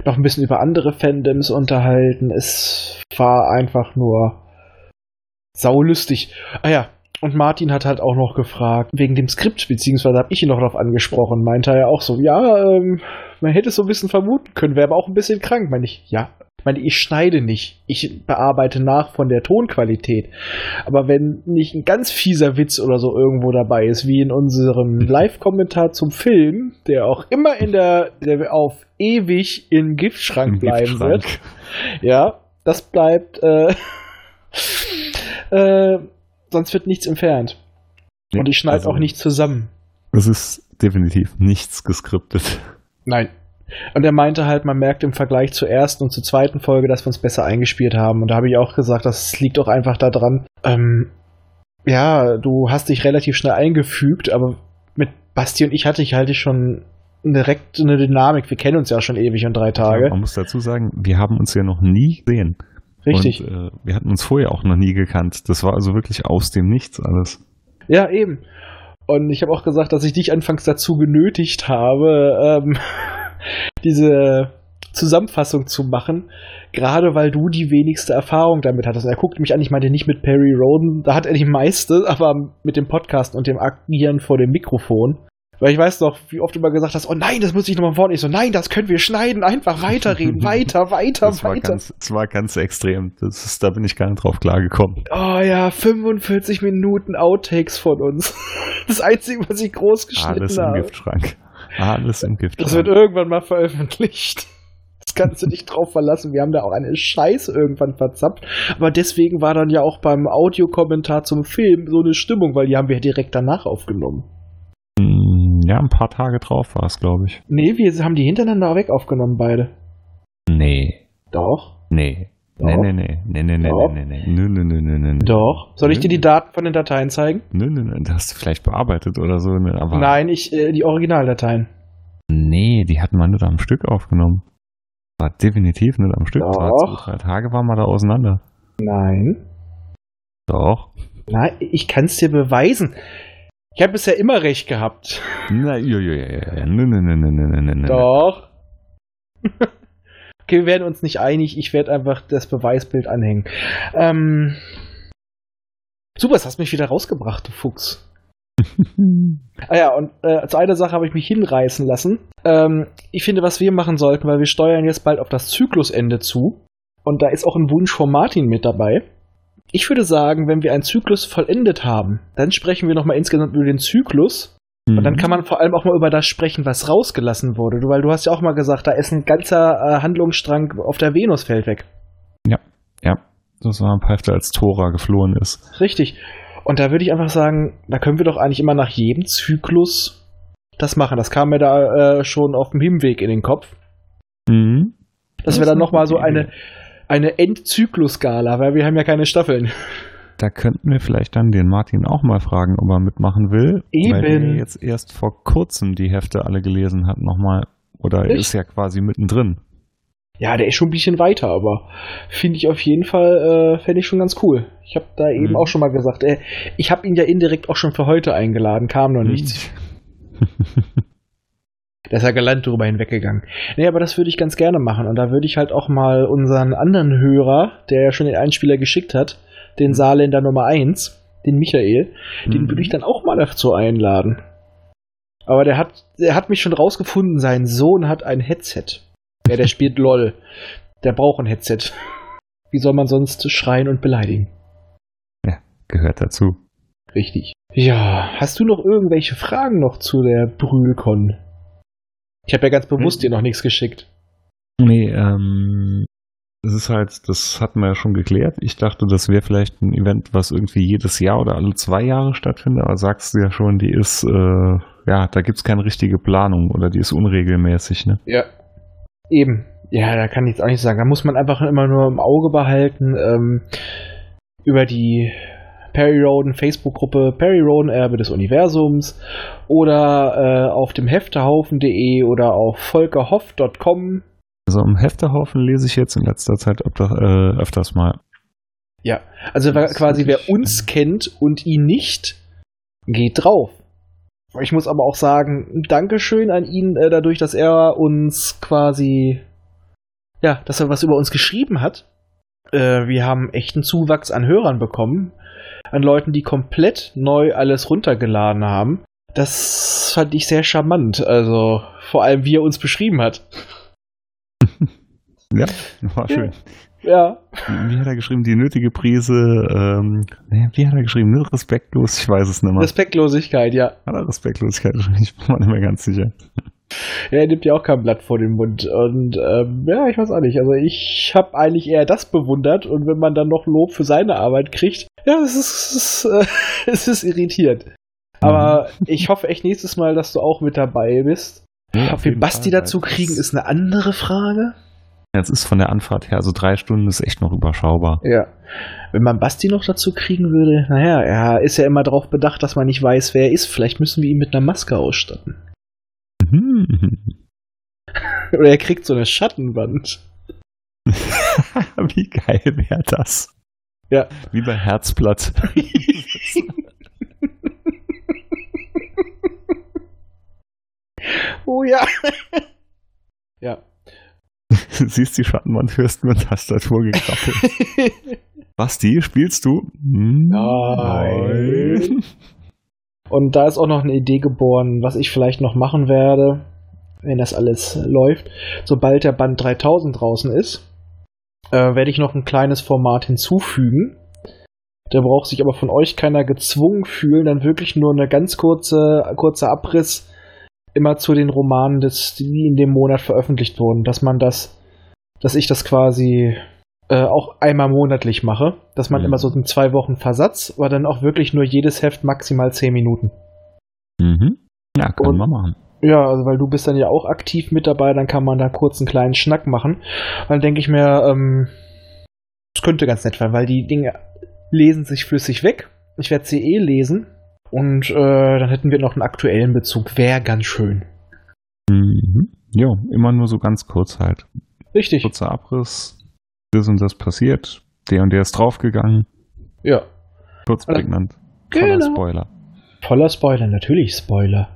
[SPEAKER 2] noch ein bisschen über andere Fandoms unterhalten. Es war einfach nur saulustig. Ah ja, und Martin hat halt auch noch gefragt, wegen dem Skript, beziehungsweise habe ich ihn noch darauf angesprochen, meinte er auch so, ja, ähm, man hätte es so ein bisschen vermuten können, wäre aber auch ein bisschen krank, meine ich, ja. Meine, ich schneide nicht. Ich bearbeite nach von der Tonqualität. Aber wenn nicht ein ganz fieser Witz oder so irgendwo dabei ist, wie in unserem (laughs) Live-Kommentar zum Film, der auch immer in der, der auf ewig im Giftschrank
[SPEAKER 3] Im
[SPEAKER 2] bleiben
[SPEAKER 3] Giftschrank.
[SPEAKER 2] wird. Ja, das bleibt, äh, (laughs) äh, sonst wird nichts entfernt.
[SPEAKER 3] Nee,
[SPEAKER 2] Und ich schneide
[SPEAKER 3] also,
[SPEAKER 2] auch nicht zusammen.
[SPEAKER 3] Es ist definitiv nichts geskriptet.
[SPEAKER 2] Nein. Und er meinte halt, man merkt im Vergleich zur ersten und zur zweiten Folge, dass wir uns besser eingespielt haben. Und da habe ich auch gesagt, das liegt auch einfach daran, ähm, ja, du hast dich relativ schnell eingefügt, aber mit Basti und ich hatte ich halt schon direkt eine Dynamik. Wir kennen uns ja schon ewig und drei Tage.
[SPEAKER 3] Man muss dazu sagen, wir haben uns ja noch nie gesehen.
[SPEAKER 2] Richtig.
[SPEAKER 3] Und, äh, wir hatten uns vorher auch noch nie gekannt. Das war also wirklich aus dem Nichts alles.
[SPEAKER 2] Ja, eben. Und ich habe auch gesagt, dass ich dich anfangs dazu genötigt habe, ähm, (laughs) diese Zusammenfassung zu machen, gerade weil du die wenigste Erfahrung damit hattest. Und er guckte mich an, ich meinte nicht mit Perry Roden, da hat er die meiste, aber mit dem Podcast und dem Agieren vor dem Mikrofon. Weil ich weiß noch, wie oft du mal gesagt hast, oh nein, das muss ich nochmal vorne. Ich so, nein, das können wir schneiden, einfach weiterreden, (laughs) weiter, weiter,
[SPEAKER 3] Das war,
[SPEAKER 2] weiter.
[SPEAKER 3] ganz, das war ganz extrem. Das ist, da bin ich gar nicht drauf klargekommen.
[SPEAKER 2] Oh ja, 45 Minuten Outtakes von uns. (laughs) Das Einzige, was ich groß geschnitten
[SPEAKER 3] Alles im
[SPEAKER 2] habe.
[SPEAKER 3] Giftschrank. Alles im Giftschrank.
[SPEAKER 2] Das wird irgendwann mal veröffentlicht. Das kannst du nicht drauf verlassen. Wir haben da auch eine Scheiße irgendwann verzapft. Aber deswegen war dann ja auch beim Audiokommentar zum Film so eine Stimmung, weil die haben wir direkt danach aufgenommen.
[SPEAKER 3] Ja, ein paar Tage drauf war es, glaube ich.
[SPEAKER 2] Nee, wir haben die hintereinander weg aufgenommen, beide.
[SPEAKER 3] Nee.
[SPEAKER 2] Doch.
[SPEAKER 3] Nee. Nee, nee, nee. Nee, nee, nee, nee, nee. Nö, nö, nö, nö, nö.
[SPEAKER 2] Doch. Soll ich dir die Daten von den Dateien zeigen?
[SPEAKER 3] Nö, nö, nö. Hast du vielleicht bearbeitet oder so. ne, Aber
[SPEAKER 2] Nein, ich, äh, die Originaldateien.
[SPEAKER 3] Nee, die hatten wir nicht am Stück aufgenommen. War definitiv nicht am Stück.
[SPEAKER 2] Doch.
[SPEAKER 3] zwei, drei Tage waren wir da auseinander.
[SPEAKER 2] Nein.
[SPEAKER 3] Doch.
[SPEAKER 2] Nein, ich kann es dir beweisen. Ich habe bisher immer recht gehabt.
[SPEAKER 3] Na, ja, ja, ja, ja. Nö, nö, nö, nö, nö, nö, nö.
[SPEAKER 2] Doch. (laughs) okay, wir werden uns nicht einig. Ich werde einfach das Beweisbild anhängen. Ähm, super, das hast mich wieder rausgebracht, du Fuchs. (laughs) Ah ja, und äh, zu einer Sache habe ich mich hinreißen lassen. Ähm, ich finde, was wir machen sollten, weil wir steuern jetzt bald auf das Zyklusende zu. Und da ist auch ein Wunsch von Martin mit dabei. Ich würde sagen, wenn wir einen Zyklus vollendet haben, dann sprechen wir nochmal insgesamt über den Zyklus. Und dann kann man vor allem auch mal über das sprechen, was rausgelassen wurde. Du, weil du hast ja auch mal gesagt, da ist ein ganzer äh, Handlungsstrang auf der Venus fällt weg.
[SPEAKER 3] Ja, das war ein paar Hälfte, als Tora geflohen ist.
[SPEAKER 2] Richtig. Und da würde ich einfach sagen, da können wir doch eigentlich immer nach jedem Zyklus das machen. Das kam mir da äh, schon auf dem Hinweg in den Kopf.
[SPEAKER 3] Mhm.
[SPEAKER 2] Dass
[SPEAKER 3] Das
[SPEAKER 2] wir dann nochmal so eine, eine Endzyklus-Skala, weil wir haben ja keine Staffeln.
[SPEAKER 3] Da könnten wir vielleicht dann den Martin auch mal fragen, ob er mitmachen will. Weil der
[SPEAKER 2] Eben.
[SPEAKER 3] jetzt erst vor kurzem die Hefte alle gelesen hat nochmal. Oder er
[SPEAKER 2] Echt?
[SPEAKER 3] ist ja quasi mittendrin.
[SPEAKER 2] Ja, der ist schon ein bisschen weiter, aber finde ich auf jeden Fall, äh, fände ich schon ganz cool. Ich habe da eben
[SPEAKER 3] Mhm.
[SPEAKER 2] auch schon mal gesagt, äh, ich habe ihn ja indirekt auch schon für heute eingeladen, kam noch nichts. (laughs) Da ist er galant drüber hinweggegangen. Nee, aber das würde ich ganz gerne machen. Und da würde ich halt auch mal unseren anderen Hörer, der ja schon den Einspieler geschickt hat, den Saarländer Nummer 1, den Michael, den
[SPEAKER 3] Mhm.
[SPEAKER 2] würde ich dann auch mal dazu einladen. Aber der hat, der hat mich schon rausgefunden, sein Sohn hat ein Headset. Ja, der spielt LOL. Der braucht ein Headset. Wie soll man sonst schreien und beleidigen?
[SPEAKER 3] Gehört dazu.
[SPEAKER 2] Richtig. Ja, hast du noch irgendwelche Fragen noch zu der Brühlcon? Ich habe ja ganz bewusst
[SPEAKER 3] Hm.
[SPEAKER 2] dir noch nichts geschickt.
[SPEAKER 3] Nee, ähm, es ist halt, das hatten wir ja schon geklärt. Ich dachte, das wäre vielleicht ein Event, was irgendwie jedes Jahr oder alle zwei Jahre stattfindet, aber sagst du ja schon, die ist, äh, ja, da gibt's keine richtige Planung oder die ist unregelmäßig, ne?
[SPEAKER 2] Ja. Eben. Ja, da kann ich jetzt auch nicht sagen. Da muss man einfach immer nur im Auge behalten. Ähm, über die Perry Roden Facebook-Gruppe Perry Roden Erbe des Universums oder äh, auf dem Heftehaufen.de oder auf volkerhoff.com.
[SPEAKER 3] Also im Hefterhaufen lese ich jetzt in letzter Zeit da, äh, öfters mal.
[SPEAKER 2] Ja, also quasi wer uns kennt und ihn nicht, geht drauf. Ich muss aber auch sagen, Dankeschön an ihn, äh, dadurch, dass er uns quasi, ja, dass er was über uns geschrieben hat. Äh, wir haben echten Zuwachs an Hörern bekommen, an Leuten, die komplett neu alles runtergeladen haben. Das fand ich sehr charmant, also vor allem, wie er uns beschrieben hat.
[SPEAKER 3] Ja, war
[SPEAKER 2] Ja.
[SPEAKER 3] schön.
[SPEAKER 2] Ja,
[SPEAKER 3] Wie hat er geschrieben? Die nötige Prise, ähm, wie hat er geschrieben? Respektlos? Ich weiß es nicht mehr.
[SPEAKER 2] Respektlosigkeit, ja.
[SPEAKER 3] Hat er Respektlosigkeit? Ich bin mir nicht mehr ganz sicher.
[SPEAKER 2] Ja, er nimmt ja auch kein Blatt vor den Mund. Und ähm, ja, ich weiß auch nicht. Also ich habe eigentlich eher das bewundert und wenn man dann noch Lob für seine Arbeit kriegt, ja, es ist, es ist, äh, (laughs) es ist irritierend. Aber ich hoffe echt nächstes Mal, dass du auch mit dabei bist.
[SPEAKER 3] Nee,
[SPEAKER 2] Ob wir Basti
[SPEAKER 3] Fall,
[SPEAKER 2] dazu kriegen, ist eine andere Frage.
[SPEAKER 3] Jetzt ist von der Anfahrt her, also drei Stunden ist echt noch überschaubar.
[SPEAKER 2] Ja. Wenn man Basti noch dazu kriegen würde, naja, er ist ja immer darauf bedacht, dass man nicht weiß, wer er ist. Vielleicht müssen wir ihn mit einer Maske ausstatten. (laughs) Oder er kriegt so eine Schattenwand. (laughs)
[SPEAKER 3] Wie geil wäre das?
[SPEAKER 2] Ja.
[SPEAKER 3] Wie bei Herzblatt. (laughs)
[SPEAKER 2] oh ja. ja. (laughs)
[SPEAKER 3] Siehst die Schattenwand, hörst nur Tastaturgekrabbel. (laughs) Basti, spielst du? Hm,
[SPEAKER 2] Nein. Und da ist auch noch eine Idee geboren, was ich vielleicht noch machen werde, wenn das alles läuft. Sobald der Band 3000 draußen ist, äh, werde ich noch ein kleines Format hinzufügen. Da braucht sich aber von euch keiner gezwungen fühlen, dann wirklich nur eine ganz kurze, kurzer Abriss immer zu den Romanen, des, die in dem Monat veröffentlicht wurden, dass man das, dass ich das quasi äh, auch einmal monatlich mache, dass man
[SPEAKER 3] Mhm.
[SPEAKER 2] immer so einen zwei Wochen Versatz, aber dann auch wirklich nur jedes Heft maximal zehn Minuten.
[SPEAKER 3] Mhm. Ja, kann
[SPEAKER 2] Und-
[SPEAKER 3] man machen.
[SPEAKER 2] Ja, also weil du bist dann ja auch aktiv mit dabei, dann kann man da kurz einen kleinen Schnack machen. Dann denke ich mir, ähm, es könnte ganz nett werden, weil die Dinge lesen sich flüssig weg. Ich werde sie eh lesen. Und äh, dann hätten wir noch einen aktuellen Bezug. Wäre ganz schön.
[SPEAKER 3] Mhm. Ja, immer nur so ganz kurz halt.
[SPEAKER 2] Richtig.
[SPEAKER 3] Kurzer Abriss. Das und das passiert. Der und der ist draufgegangen.
[SPEAKER 2] Ja.
[SPEAKER 3] Kurz prägnant. Voller
[SPEAKER 2] Genau.
[SPEAKER 3] Spoiler.
[SPEAKER 2] Voller Spoiler, natürlich Spoiler.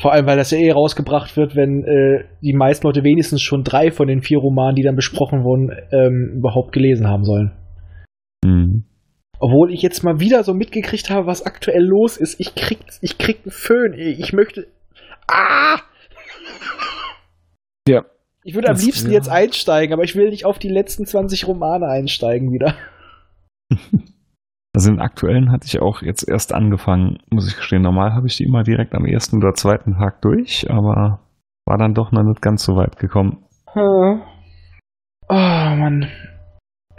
[SPEAKER 2] Vor allem, weil das ja eh rausgebracht wird, wenn äh, die meisten Leute wenigstens schon drei von den vier Romanen, die dann besprochen wurden, ähm, überhaupt gelesen haben sollen.
[SPEAKER 3] Mhm.
[SPEAKER 2] Obwohl ich jetzt mal wieder so mitgekriegt habe, was aktuell los ist. Ich krieg, ich krieg einen Föhn. Ich möchte. Ah!
[SPEAKER 3] Ja.
[SPEAKER 2] Ich würde am
[SPEAKER 3] Das-
[SPEAKER 2] liebsten
[SPEAKER 3] ja.
[SPEAKER 2] jetzt einsteigen, aber ich will nicht auf die letzten 20 Romane einsteigen wieder. (laughs)
[SPEAKER 3] Also den aktuellen hatte ich auch jetzt erst angefangen, muss ich gestehen. Normal habe ich die immer direkt am ersten oder zweiten Tag durch, aber war dann doch noch nicht ganz so weit gekommen.
[SPEAKER 2] Oh, Mann.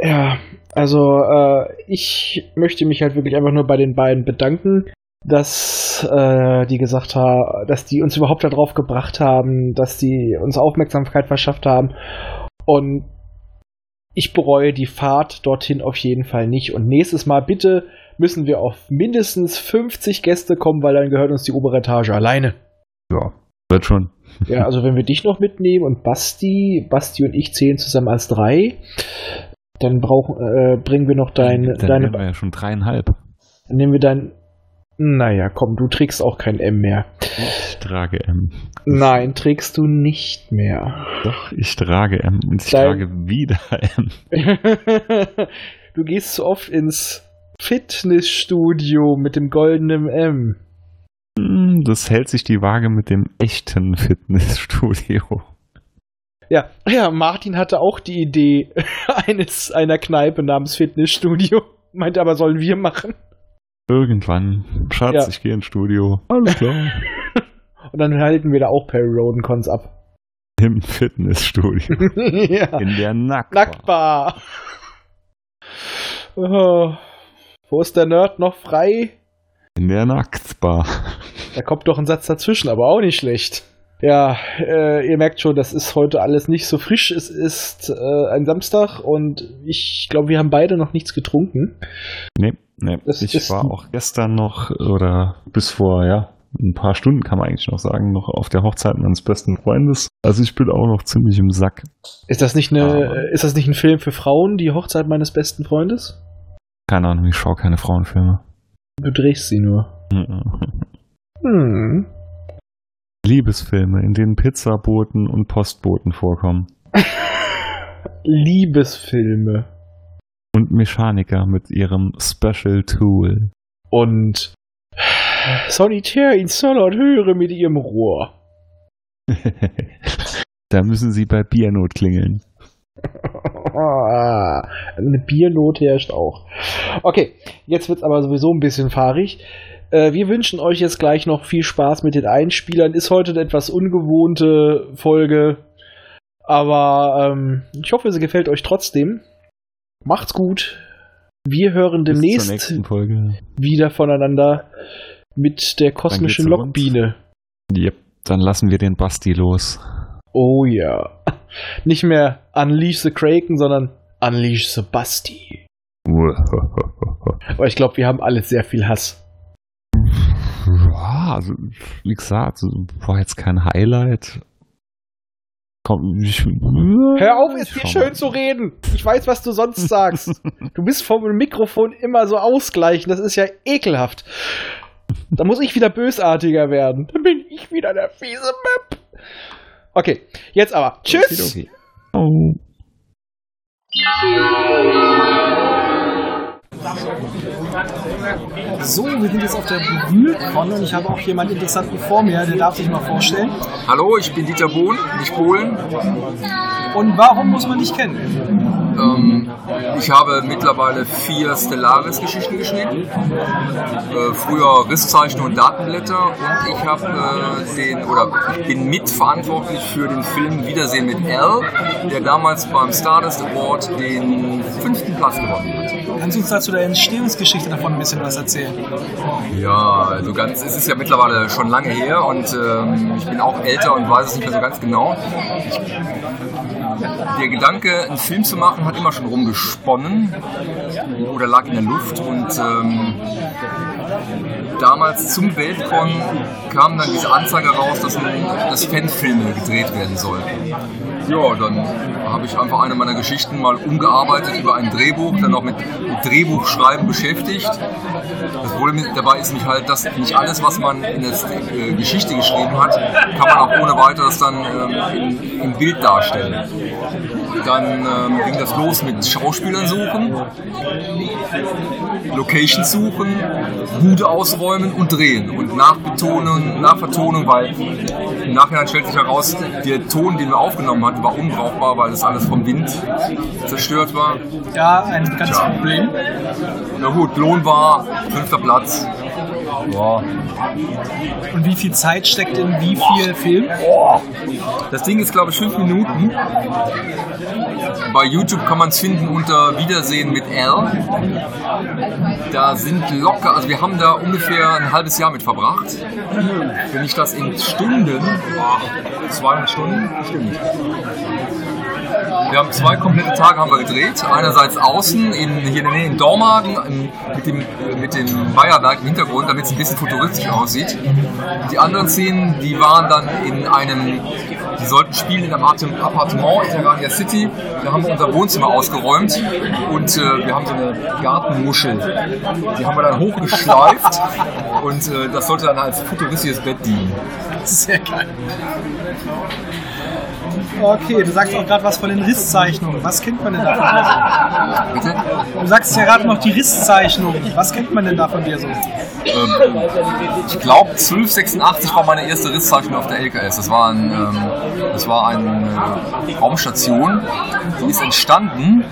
[SPEAKER 2] Ja, also äh, ich möchte mich halt wirklich einfach nur bei den beiden bedanken, dass äh, die gesagt haben, dass die uns überhaupt darauf gebracht haben, dass die uns Aufmerksamkeit verschafft haben. Und ich bereue die Fahrt dorthin auf jeden Fall nicht. Und nächstes Mal bitte müssen wir auf mindestens 50 Gäste kommen, weil dann gehört uns die obere Etage alleine.
[SPEAKER 3] Ja, wird schon.
[SPEAKER 2] Ja, also wenn wir dich noch mitnehmen und Basti, Basti und ich zählen zusammen als drei, dann brauchen, äh, bringen wir noch dein,
[SPEAKER 3] dann
[SPEAKER 2] deine,
[SPEAKER 3] wir ja schon dreieinhalb.
[SPEAKER 2] dann nehmen wir dein, naja, komm, du trägst auch kein M mehr.
[SPEAKER 3] Ich trage M.
[SPEAKER 2] Nein, trägst du nicht mehr.
[SPEAKER 3] Doch, ich trage M und ich
[SPEAKER 2] Dein-
[SPEAKER 3] trage wieder M. (laughs)
[SPEAKER 2] du gehst zu oft ins Fitnessstudio mit dem goldenen M.
[SPEAKER 3] Hm, Das hält sich die Waage mit dem echten Fitnessstudio.
[SPEAKER 2] Ja, ja, Martin hatte auch die Idee (laughs) eines einer Kneipe namens Fitnessstudio. Meinte aber, sollen wir machen?
[SPEAKER 3] Irgendwann, Schatz,
[SPEAKER 2] Ja.
[SPEAKER 3] ich gehe ins Studio. Alles klar. (laughs)
[SPEAKER 2] Und dann halten wir da auch Perry Roden Cons ab.
[SPEAKER 3] Im Fitnessstudio. (laughs)
[SPEAKER 2] ja.
[SPEAKER 3] In der Nacktbar.
[SPEAKER 2] Nacktbar. Oh. Wo ist der Nerd noch frei?
[SPEAKER 3] In der Nacktbar.
[SPEAKER 2] Da kommt doch ein Satz dazwischen, aber auch nicht schlecht. Ja, äh, ihr merkt schon, das ist heute alles nicht so frisch. Es ist äh, ein Samstag und ich glaube, wir haben beide noch nichts getrunken.
[SPEAKER 3] Nee, nee.
[SPEAKER 2] Das
[SPEAKER 3] ich war auch gestern noch oder bis vor, ja, ein paar Stunden kann man eigentlich noch sagen, noch auf der Hochzeit meines besten Freundes. Also ich bin auch noch ziemlich im Sack.
[SPEAKER 2] Ist das nicht eine,
[SPEAKER 3] Aber-
[SPEAKER 2] ist das nicht ein Film für Frauen, die Hochzeit meines besten Freundes?
[SPEAKER 3] Keine Ahnung, ich schaue keine Frauenfilme.
[SPEAKER 2] Du drehst sie nur. Hm.
[SPEAKER 3] Liebesfilme, in denen Pizzaboten und Postboten vorkommen. (laughs)
[SPEAKER 2] Liebesfilme.
[SPEAKER 3] Und Mechaniker mit ihrem Special Tool.
[SPEAKER 2] Und Solitär in Sollert höre mit ihrem Rohr. (laughs)
[SPEAKER 3] da müssen sie bei Biernot klingeln. (laughs)
[SPEAKER 2] Eine Biernote herrscht auch. Okay, jetzt wird's aber sowieso ein bisschen fahrig. Äh, wir wünschen euch jetzt gleich noch viel Spaß mit den Einspielern. Ist heute eine etwas ungewohnte Folge, aber ähm, ich hoffe, sie gefällt euch trotzdem. Macht's gut. Wir hören demnächst wieder voneinander mit der kosmischen. Lokbiene.
[SPEAKER 3] Yep, dann lassen wir den Basti los.
[SPEAKER 2] Oh ja. (laughs) Nicht mehr Unleash the Kraken, sondern Unleash the Basti. Aber (laughs) ich glaube, wir haben alle sehr viel Hass.
[SPEAKER 3] Ja, also, wie gesagt, war jetzt kein Highlight. Komm, ich,
[SPEAKER 2] Hör auf, es
[SPEAKER 3] ich
[SPEAKER 2] dir schön zu reden. Ich weiß, was du sonst sagst. (laughs) Du bist vom Mikrofon immer so ausgleichen. Das ist ja ekelhaft. Da muss ich wieder bösartiger werden. Dann bin ich wieder der fiese Map. Okay, jetzt aber. Tschüss.
[SPEAKER 3] Okidoki. Oh.
[SPEAKER 5] So, wir sind jetzt auf der Bühlcon und ich habe auch jemanden Interessanten vor mir, der darf sich mal vorstellen.
[SPEAKER 6] Hallo, ich bin Dieter Bohn, nicht Polen.
[SPEAKER 5] Und warum muss man dich kennen?
[SPEAKER 6] Ähm, ich habe mittlerweile vier Stellaris-Geschichten geschrieben. Äh, früher Risszeichen und Datenblätter. Und ich habe äh, den, oder ich bin mitverantwortlich für den Film Wiedersehen mit L, der damals beim Stardust Award den fünften Platz gewonnen hat.
[SPEAKER 5] Kannst du uns dazu der Entstehungsgeschichte davon ein bisschen was erzählen?
[SPEAKER 6] Ja, also ganz, es ist ja mittlerweile schon lange her und ähm, ich bin auch älter und weiß es nicht mehr so ganz genau. Der Gedanke, einen Film zu machen, hat immer schon rumgesponnen oder lag in der Luft und ähm, damals zum Weltcon kam dann diese Anzeige raus, dass, dass Fanfilme gedreht werden sollten. Ja, dann habe ich einfach eine meiner Geschichten mal umgearbeitet über ein Drehbuch, dann mit, mit Drehbuchschreiben beschäftigt. Das Problem dabei ist nicht halt, dass nicht alles, was man in der äh, Geschichte geschrieben hat, kann man auch ohne weiteres dann ähm, im, im Bild darstellen. Dann ähm, ging das los mit Schauspielern suchen, Locations suchen, Bude ausräumen und drehen und nachbetonen, nachvertonen, weil im Nachhinein stellt sich heraus, der Ton, den wir aufgenommen hatten, war unbrauchbar, weil das alles vom Wind zerstört war.
[SPEAKER 5] Ja, ein bekanntes
[SPEAKER 6] Tja.
[SPEAKER 5] Problem.
[SPEAKER 6] Na gut, Lohn war fünfter Platz. Ja.
[SPEAKER 5] Und wie viel Zeit steckt in wie viel Film?
[SPEAKER 6] Das Ding ist, glaube ich, fünf Minuten. Bei YouTube kann man es finden unter Wiedersehen mit L. Da sind locker, also wir haben da ungefähr ein halbes Jahr mit verbracht. Wenn ich das in Stunden, boah, 200 Stunden, bestimmt. Wir haben zwei komplette Tage haben wir gedreht. Einerseits außen in, hier in der Nähe in Dormagen im, mit dem, mit dem Bayerwerk im Hintergrund, damit es ein bisschen futuristisch aussieht. Die anderen Szenen, die waren dann in einem, die sollten spielen in einem Appartement in Terrania City. Da haben wir unser Wohnzimmer ausgeräumt und äh, wir haben so eine Gartenmuschel. Die haben wir dann hochgeschleift und äh, das sollte dann als futuristisches Bett dienen.
[SPEAKER 5] Sehr geil. Okay, du sagst auch gerade was von den Risszeichnungen. Was kennt man denn da von dir so?
[SPEAKER 6] Bitte?
[SPEAKER 5] Du sagst ja gerade noch die Risszeichnungen. Was kennt man denn da von dir so?
[SPEAKER 6] Ähm, ich glaube 1286 war meine erste Risszeichnung auf der LKS. Das war, ein, ähm, das war eine Raumstation, die ist entstanden,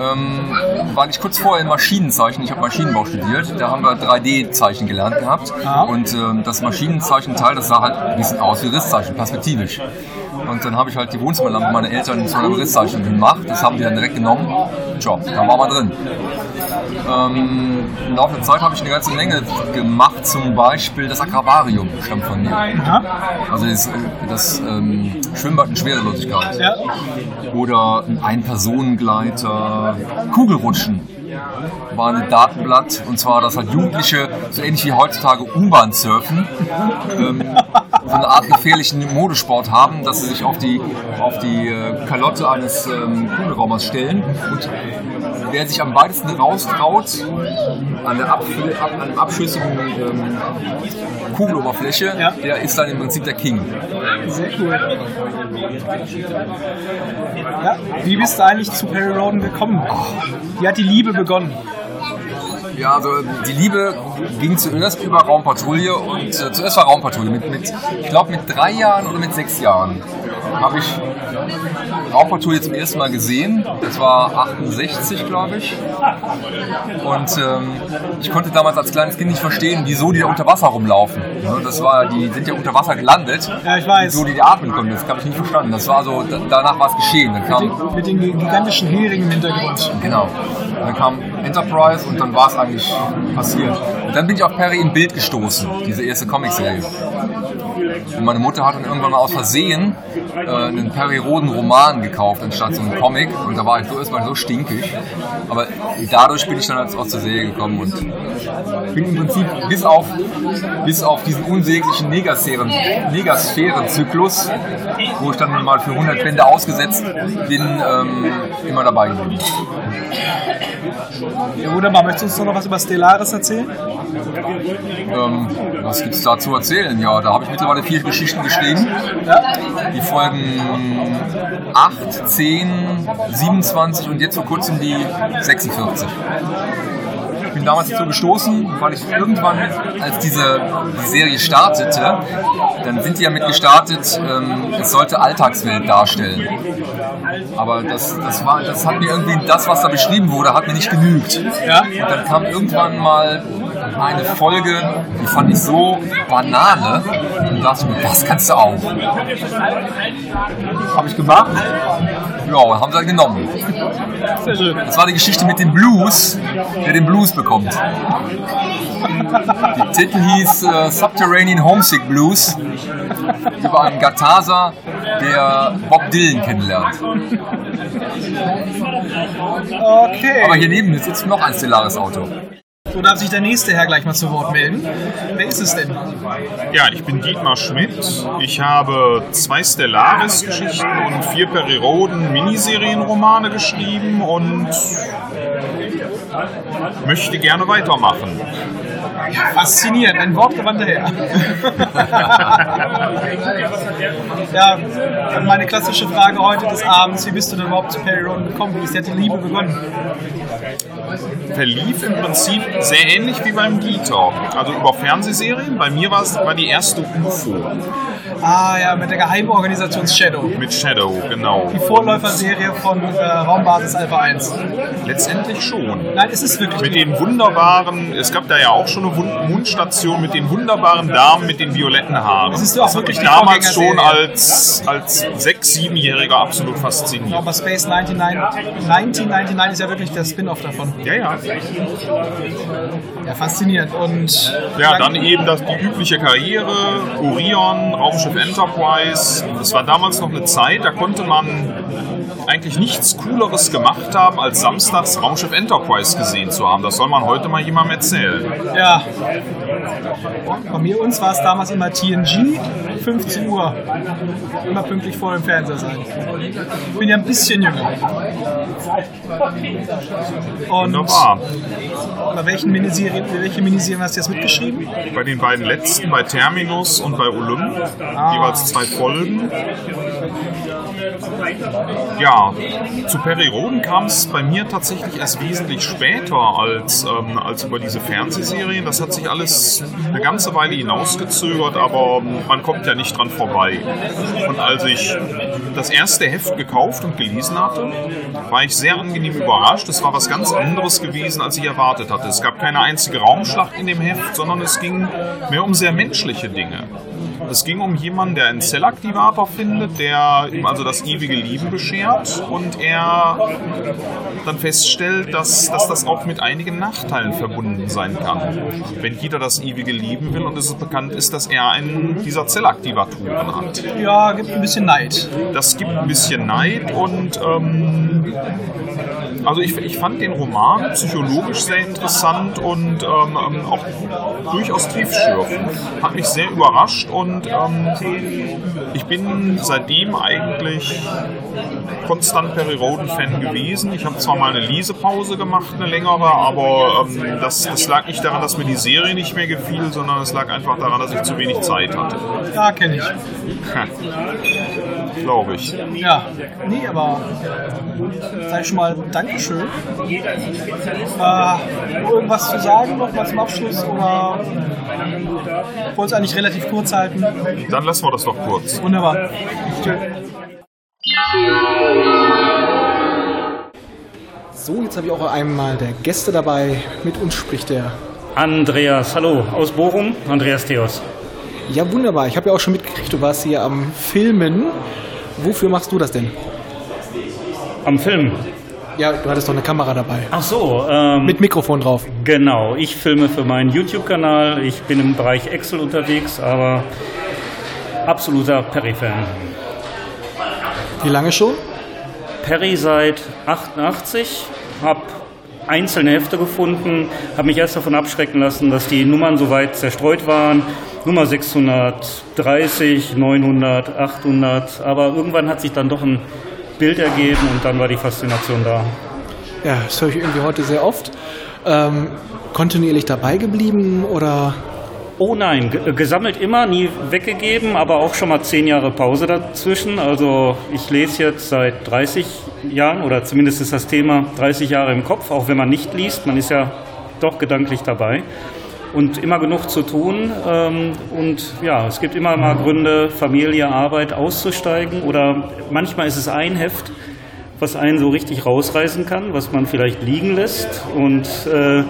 [SPEAKER 6] ähm, weil ich kurz vorher in Maschinenzeichen, ich habe Maschinenbau studiert, da haben wir 3D-Zeichen gelernt gehabt
[SPEAKER 5] Ah.
[SPEAKER 6] und ähm, das Maschinenzeichenteil, das sah halt ein bisschen aus wie Risszeichen, perspektivisch. Und dann habe ich halt die Wohnzimmerlampe meiner Eltern zu einem Risszeichen gemacht, das haben die dann direkt genommen, tja, da war man drin. Ähm, Im Laufe der Zeit habe ich eine ganze Menge gemacht, zum Beispiel das Aquarium stammt von mir. Also das, das ähm, Schwimmbad in Schwerelosigkeit. Oder ein Ein-Personengleiter, Kugelrutschen war ein Datenblatt und zwar, dass halt Jugendliche, so ähnlich wie heutzutage U-Bahn surfen, ähm, so eine Art gefährlichen Modesport haben, dass sie sich auf die, auf die äh, Kalotte eines ähm, Kugelraumers stellen und wer sich am weitesten raustraut an der ab, an dem abschüssigen ähm, Kugeloberfläche,
[SPEAKER 5] Ja.
[SPEAKER 6] der ist dann im Prinzip der King.
[SPEAKER 5] Sehr cool. Ja, wie bist du eigentlich zu Perry Roden gekommen? Wie hat die Liebe begonnen?
[SPEAKER 6] Ja, also die Liebe ging zuerst über Raumpatrouille und äh, zuerst war Raumpatrouille mit, mit ich glaube mit drei Jahren oder mit sechs Jahren habe ich Raumpatrouille zum ersten Mal gesehen. Das war 68, glaube ich. Und ähm, ich konnte damals als kleines Kind nicht verstehen, wieso die da unter Wasser rumlaufen. Ne, Das war, die sind ja unter Wasser gelandet.
[SPEAKER 5] Ja, ich weiß.
[SPEAKER 6] Wieso die da atmen konnten, das habe ich nicht verstanden. Das war so, da- danach war es geschehen. Dann kam
[SPEAKER 5] Mit den gigantischen Heringen im Hintergrund.
[SPEAKER 6] Genau. Dann kam Enterprise und dann war es eigentlich passiert. Und dann bin ich auf Perry im Bild gestoßen, diese erste Comicserie. Und meine Mutter hat dann irgendwann mal aus Versehen äh, einen Perry Roden Roman gekauft anstatt so einen Comic. Und da war ich so erstmal so stinkig. Aber dadurch bin ich dann als aus der Serie gekommen und bin im Prinzip bis auf, bis auf diesen unsäglichen Negasphären, Negasphären-Zyklus, wo ich dann mal für 100 Bände ausgesetzt bin, ähm, immer dabei geblieben.
[SPEAKER 5] Ja, wunderbar. Möchtest du uns noch was über Stellaris erzählen?
[SPEAKER 6] Ähm, was gibt's da zu erzählen? Ja, da habe ich mittlerweile vier Geschichten geschrieben. Die Folgen 8, 10, 27 und jetzt vor kurzem die 46. Ich bin damals dazu gestoßen, weil ich irgendwann, als diese die Serie startete, dann sind die ja mit gestartet, ähm, es sollte Alltagswelt darstellen. Aber das, das, war, das hat mir irgendwie, das, was da beschrieben wurde, hat mir nicht genügt. Und dann kam irgendwann mal eine Folge, die fand ich so Banane. Und dachte mir, das kannst du auch. Habe ich gemacht. Ja, und haben sie dann genommen. Das war die Geschichte mit dem Blues, der den Blues bekommt. Der Titel hieß äh, Subterranean Homesick Blues über einen Gatasa, der Bob Dylan kennenlernt.
[SPEAKER 5] Okay.
[SPEAKER 6] Aber hier neben mir sitzt noch ein stellares Auto.
[SPEAKER 5] So darf sich der nächste Herr gleich mal zu Wort melden. Wer ist es denn?
[SPEAKER 7] Ja, ich bin Dietmar Schmidt. Ich habe zwei Stellaris-Geschichten und vier Periroden-Miniserienromane geschrieben und möchte gerne weitermachen.
[SPEAKER 5] Faszinierend, ein wortgewandter Herr. (laughs) ja, meine klassische Frage heute des Abends, wie bist du denn überhaupt zu Perry Roden gekommen? Wie ist die Liebe begonnen?
[SPEAKER 7] Verlief im Prinzip sehr ähnlich wie beim Dieter. Also über Fernsehserien. Bei mir war es war die erste UFO
[SPEAKER 5] Ah ja, mit der Geheimorganisation Shadow.
[SPEAKER 7] mit Shadow, genau.
[SPEAKER 5] Die Vorläuferserie von äh, Raumbasis Alpha 1.
[SPEAKER 7] Letztendlich schon.
[SPEAKER 5] Nein, es ist wirklich
[SPEAKER 7] Mit den wunderbaren, es gab da ja auch schon eine Mundstation mit den wunderbaren Damen mit den violetten Haaren.
[SPEAKER 5] Das ist doch wirklich die
[SPEAKER 7] damals schon als, als sechs-, siebenjähriger absolut fasziniert.
[SPEAKER 5] Aber Space 99, 1999 ist ja wirklich der Spin-off davon.
[SPEAKER 7] Ja, ja.
[SPEAKER 5] Ja, faszinierend. Und
[SPEAKER 7] Ja, dann eben das, die übliche Karriere, Orion, Raumschiff Enterprise. Das war damals noch eine Zeit, da konnte man eigentlich nichts Cooleres gemacht haben, als samstags Raumschiff Enterprise gesehen zu haben. Das soll man heute mal jemandem erzählen.
[SPEAKER 5] Ja. Bei mir uns war es damals immer TNG, 15 Uhr. Immer pünktlich vor dem Fernseher sein. Ich bin ja ein bisschen jünger. Und
[SPEAKER 7] Wunderbar.
[SPEAKER 5] bei welchen Miniserien, welche Miniserien hast du jetzt mitgeschrieben?
[SPEAKER 7] Bei den beiden letzten, bei Terminus und bei Olymp, jeweils zwei Folgen. Ja, zu Periroden kam es bei mir tatsächlich erst wesentlich später als, ähm, als über diese Fernsehserien. Das hat sich alles eine ganze Weile hinausgezögert, aber man kommt ja nicht dran vorbei. Und als ich das erste Heft gekauft und gelesen hatte, war ich sehr angenehm überrascht. Es war was ganz anderes gewesen, als ich erwartet hatte. Es gab keine einzige Raumschlacht in dem Heft, sondern es ging mehr um sehr menschliche Dinge. Es ging um jemanden, der einen Zellaktivator findet, der ihm also das ewige Leben beschert und er dann feststellt, dass, dass das auch mit einigen Nachteilen verbunden sein kann. Wenn jeder das ewige Leben will und es bekannt ist, dass er einen dieser Zellaktivatoren hat.
[SPEAKER 5] Ja, gibt ein bisschen Neid.
[SPEAKER 7] Das gibt ein bisschen Neid und ähm, also ich, ich fand den Roman psychologisch sehr interessant und ähm, ähm, auch durchaus tiefschürfend. Hat mich sehr überrascht und ähm, ich bin seitdem eigentlich konstant Perry Roden-Fan gewesen. Ich habe zwar mal eine Lesepause gemacht, eine längere, aber ähm, das, das lag nicht daran, dass mir die Serie nicht mehr gefiel, sondern es lag einfach daran, dass ich zu wenig Zeit hatte.
[SPEAKER 5] Ja, kenne ich. (laughs)
[SPEAKER 7] Glaube ich.
[SPEAKER 5] Ja, nee, aber sag ich schon mal Dankeschön. Äh, irgendwas zu sagen noch mal zum Abschluss oder wollte es eigentlich relativ kurz halten?
[SPEAKER 7] Dann lassen wir das doch kurz.
[SPEAKER 5] Wunderbar. So, jetzt habe ich auch einmal der Gäste dabei. Mit uns spricht der.
[SPEAKER 8] Andreas, hallo, aus Bochum, Andreas Theos.
[SPEAKER 5] Ja, wunderbar. Ich habe ja auch schon mitgekriegt, du warst hier am Filmen. Wofür machst du das denn?
[SPEAKER 8] Am Film.
[SPEAKER 5] Ja, du hattest doch eine Kamera dabei.
[SPEAKER 8] Ach so, ähm,
[SPEAKER 5] Mit Mikrofon drauf.
[SPEAKER 8] genau. Ich filme für meinen YouTube-Kanal. Ich bin im Bereich Excel unterwegs, aber absoluter Perry-Fan.
[SPEAKER 5] Wie lange schon?
[SPEAKER 8] Perry seit 88, habe einzelne Hefte gefunden, habe mich erst davon abschrecken lassen, dass die Nummern so weit zerstreut waren. Nummer 630, 900, 800, aber irgendwann hat sich dann doch ein Bild ergeben und dann war die Faszination da.
[SPEAKER 5] Ja, das höre ich irgendwie heute sehr oft. Ähm, kontinuierlich dabei geblieben oder?
[SPEAKER 8] Oh nein, ge- gesammelt immer, nie weggegeben, aber auch schon mal zehn Jahre Pause dazwischen. Also ich lese jetzt seit 30 Jahren oder zumindest ist das Thema 30 Jahre im Kopf, auch wenn man nicht liest. Man ist ja doch gedanklich dabei und immer genug zu tun. Ähm, und ja, es gibt immer mal Gründe, Familie, Arbeit auszusteigen oder manchmal ist es ein Heft, was einen so richtig rausreißen kann, was man vielleicht liegen lässt und äh,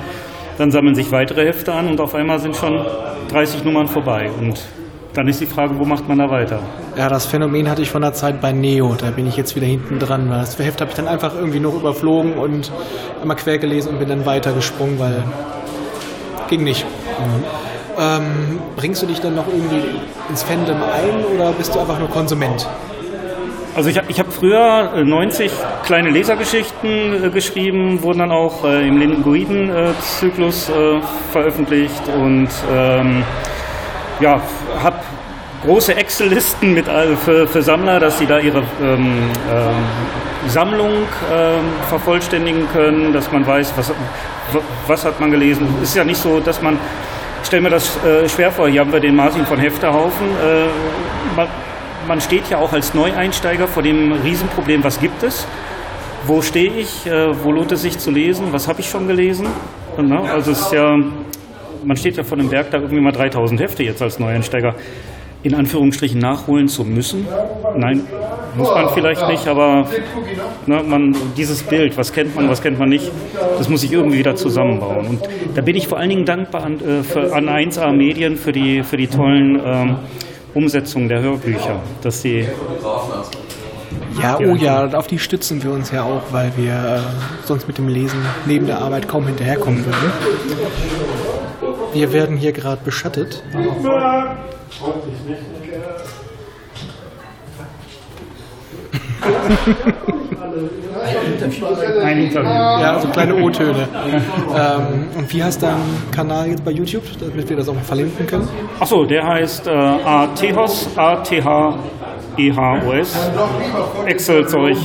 [SPEAKER 8] Dann sammeln sich weitere Hefte an und auf einmal sind schon 30 Nummern vorbei. Und dann ist die Frage, wo macht man da weiter?
[SPEAKER 5] Ja, das Phänomen hatte ich von der Zeit bei Neo. Da bin ich jetzt wieder hinten dran. Das Heft habe ich dann einfach irgendwie noch überflogen und einmal quer gelesen und bin dann weitergesprungen, weil ging nicht. Ähm, bringst du dich dann noch irgendwie ins Fandom ein oder bist du einfach nur Konsument?
[SPEAKER 8] Also ich, ich habe früher äh, 90 kleine Lesergeschichten äh, geschrieben, wurden dann auch äh, im Linguiden-Zyklus äh, veröffentlicht und ähm, ja, habe große Excel-Listen mit für, für Sammler, dass sie da ihre ähm, ähm, Sammlung ähm, vervollständigen können, dass man weiß, was, was hat man gelesen. Es ist ja nicht so, dass man, ich stelle mir das äh, schwer vor, hier haben wir den Martin von Hefterhaufen, äh, man, man steht ja auch als Neueinsteiger vor dem Riesenproblem, was gibt es? Wo stehe ich? Äh, wo lohnt es sich zu lesen? Was habe ich schon gelesen? Ne? Also es ist ja, man steht ja vor dem Berg, da irgendwie mal 3000 Hefte jetzt als Neueinsteiger in Anführungsstrichen nachholen zu müssen. Nein, muss man vielleicht nicht, aber ne, man, dieses Bild, was kennt man, was kennt man nicht, das muss ich irgendwie wieder zusammenbauen. Und da bin ich vor allen Dingen dankbar an, äh, für, an 1A Medien für die, für die tollen ähm, Umsetzungen der Hörbücher, dass sie
[SPEAKER 5] Ja, oh ja, und auf die stützen wir uns ja auch, weil wir äh, sonst mit dem Lesen neben der Arbeit kaum hinterherkommen würden. Wir werden hier gerade beschattet.
[SPEAKER 8] ein Interview.
[SPEAKER 5] Ja, so kleine O-Töne. ähm, und wie heißt dein Kanal jetzt bei YouTube, damit wir das auch mal verlinken können?
[SPEAKER 8] Achso, der heißt äh, ATHOS, A-T-H-E-H-O-S. Excel-Zeug.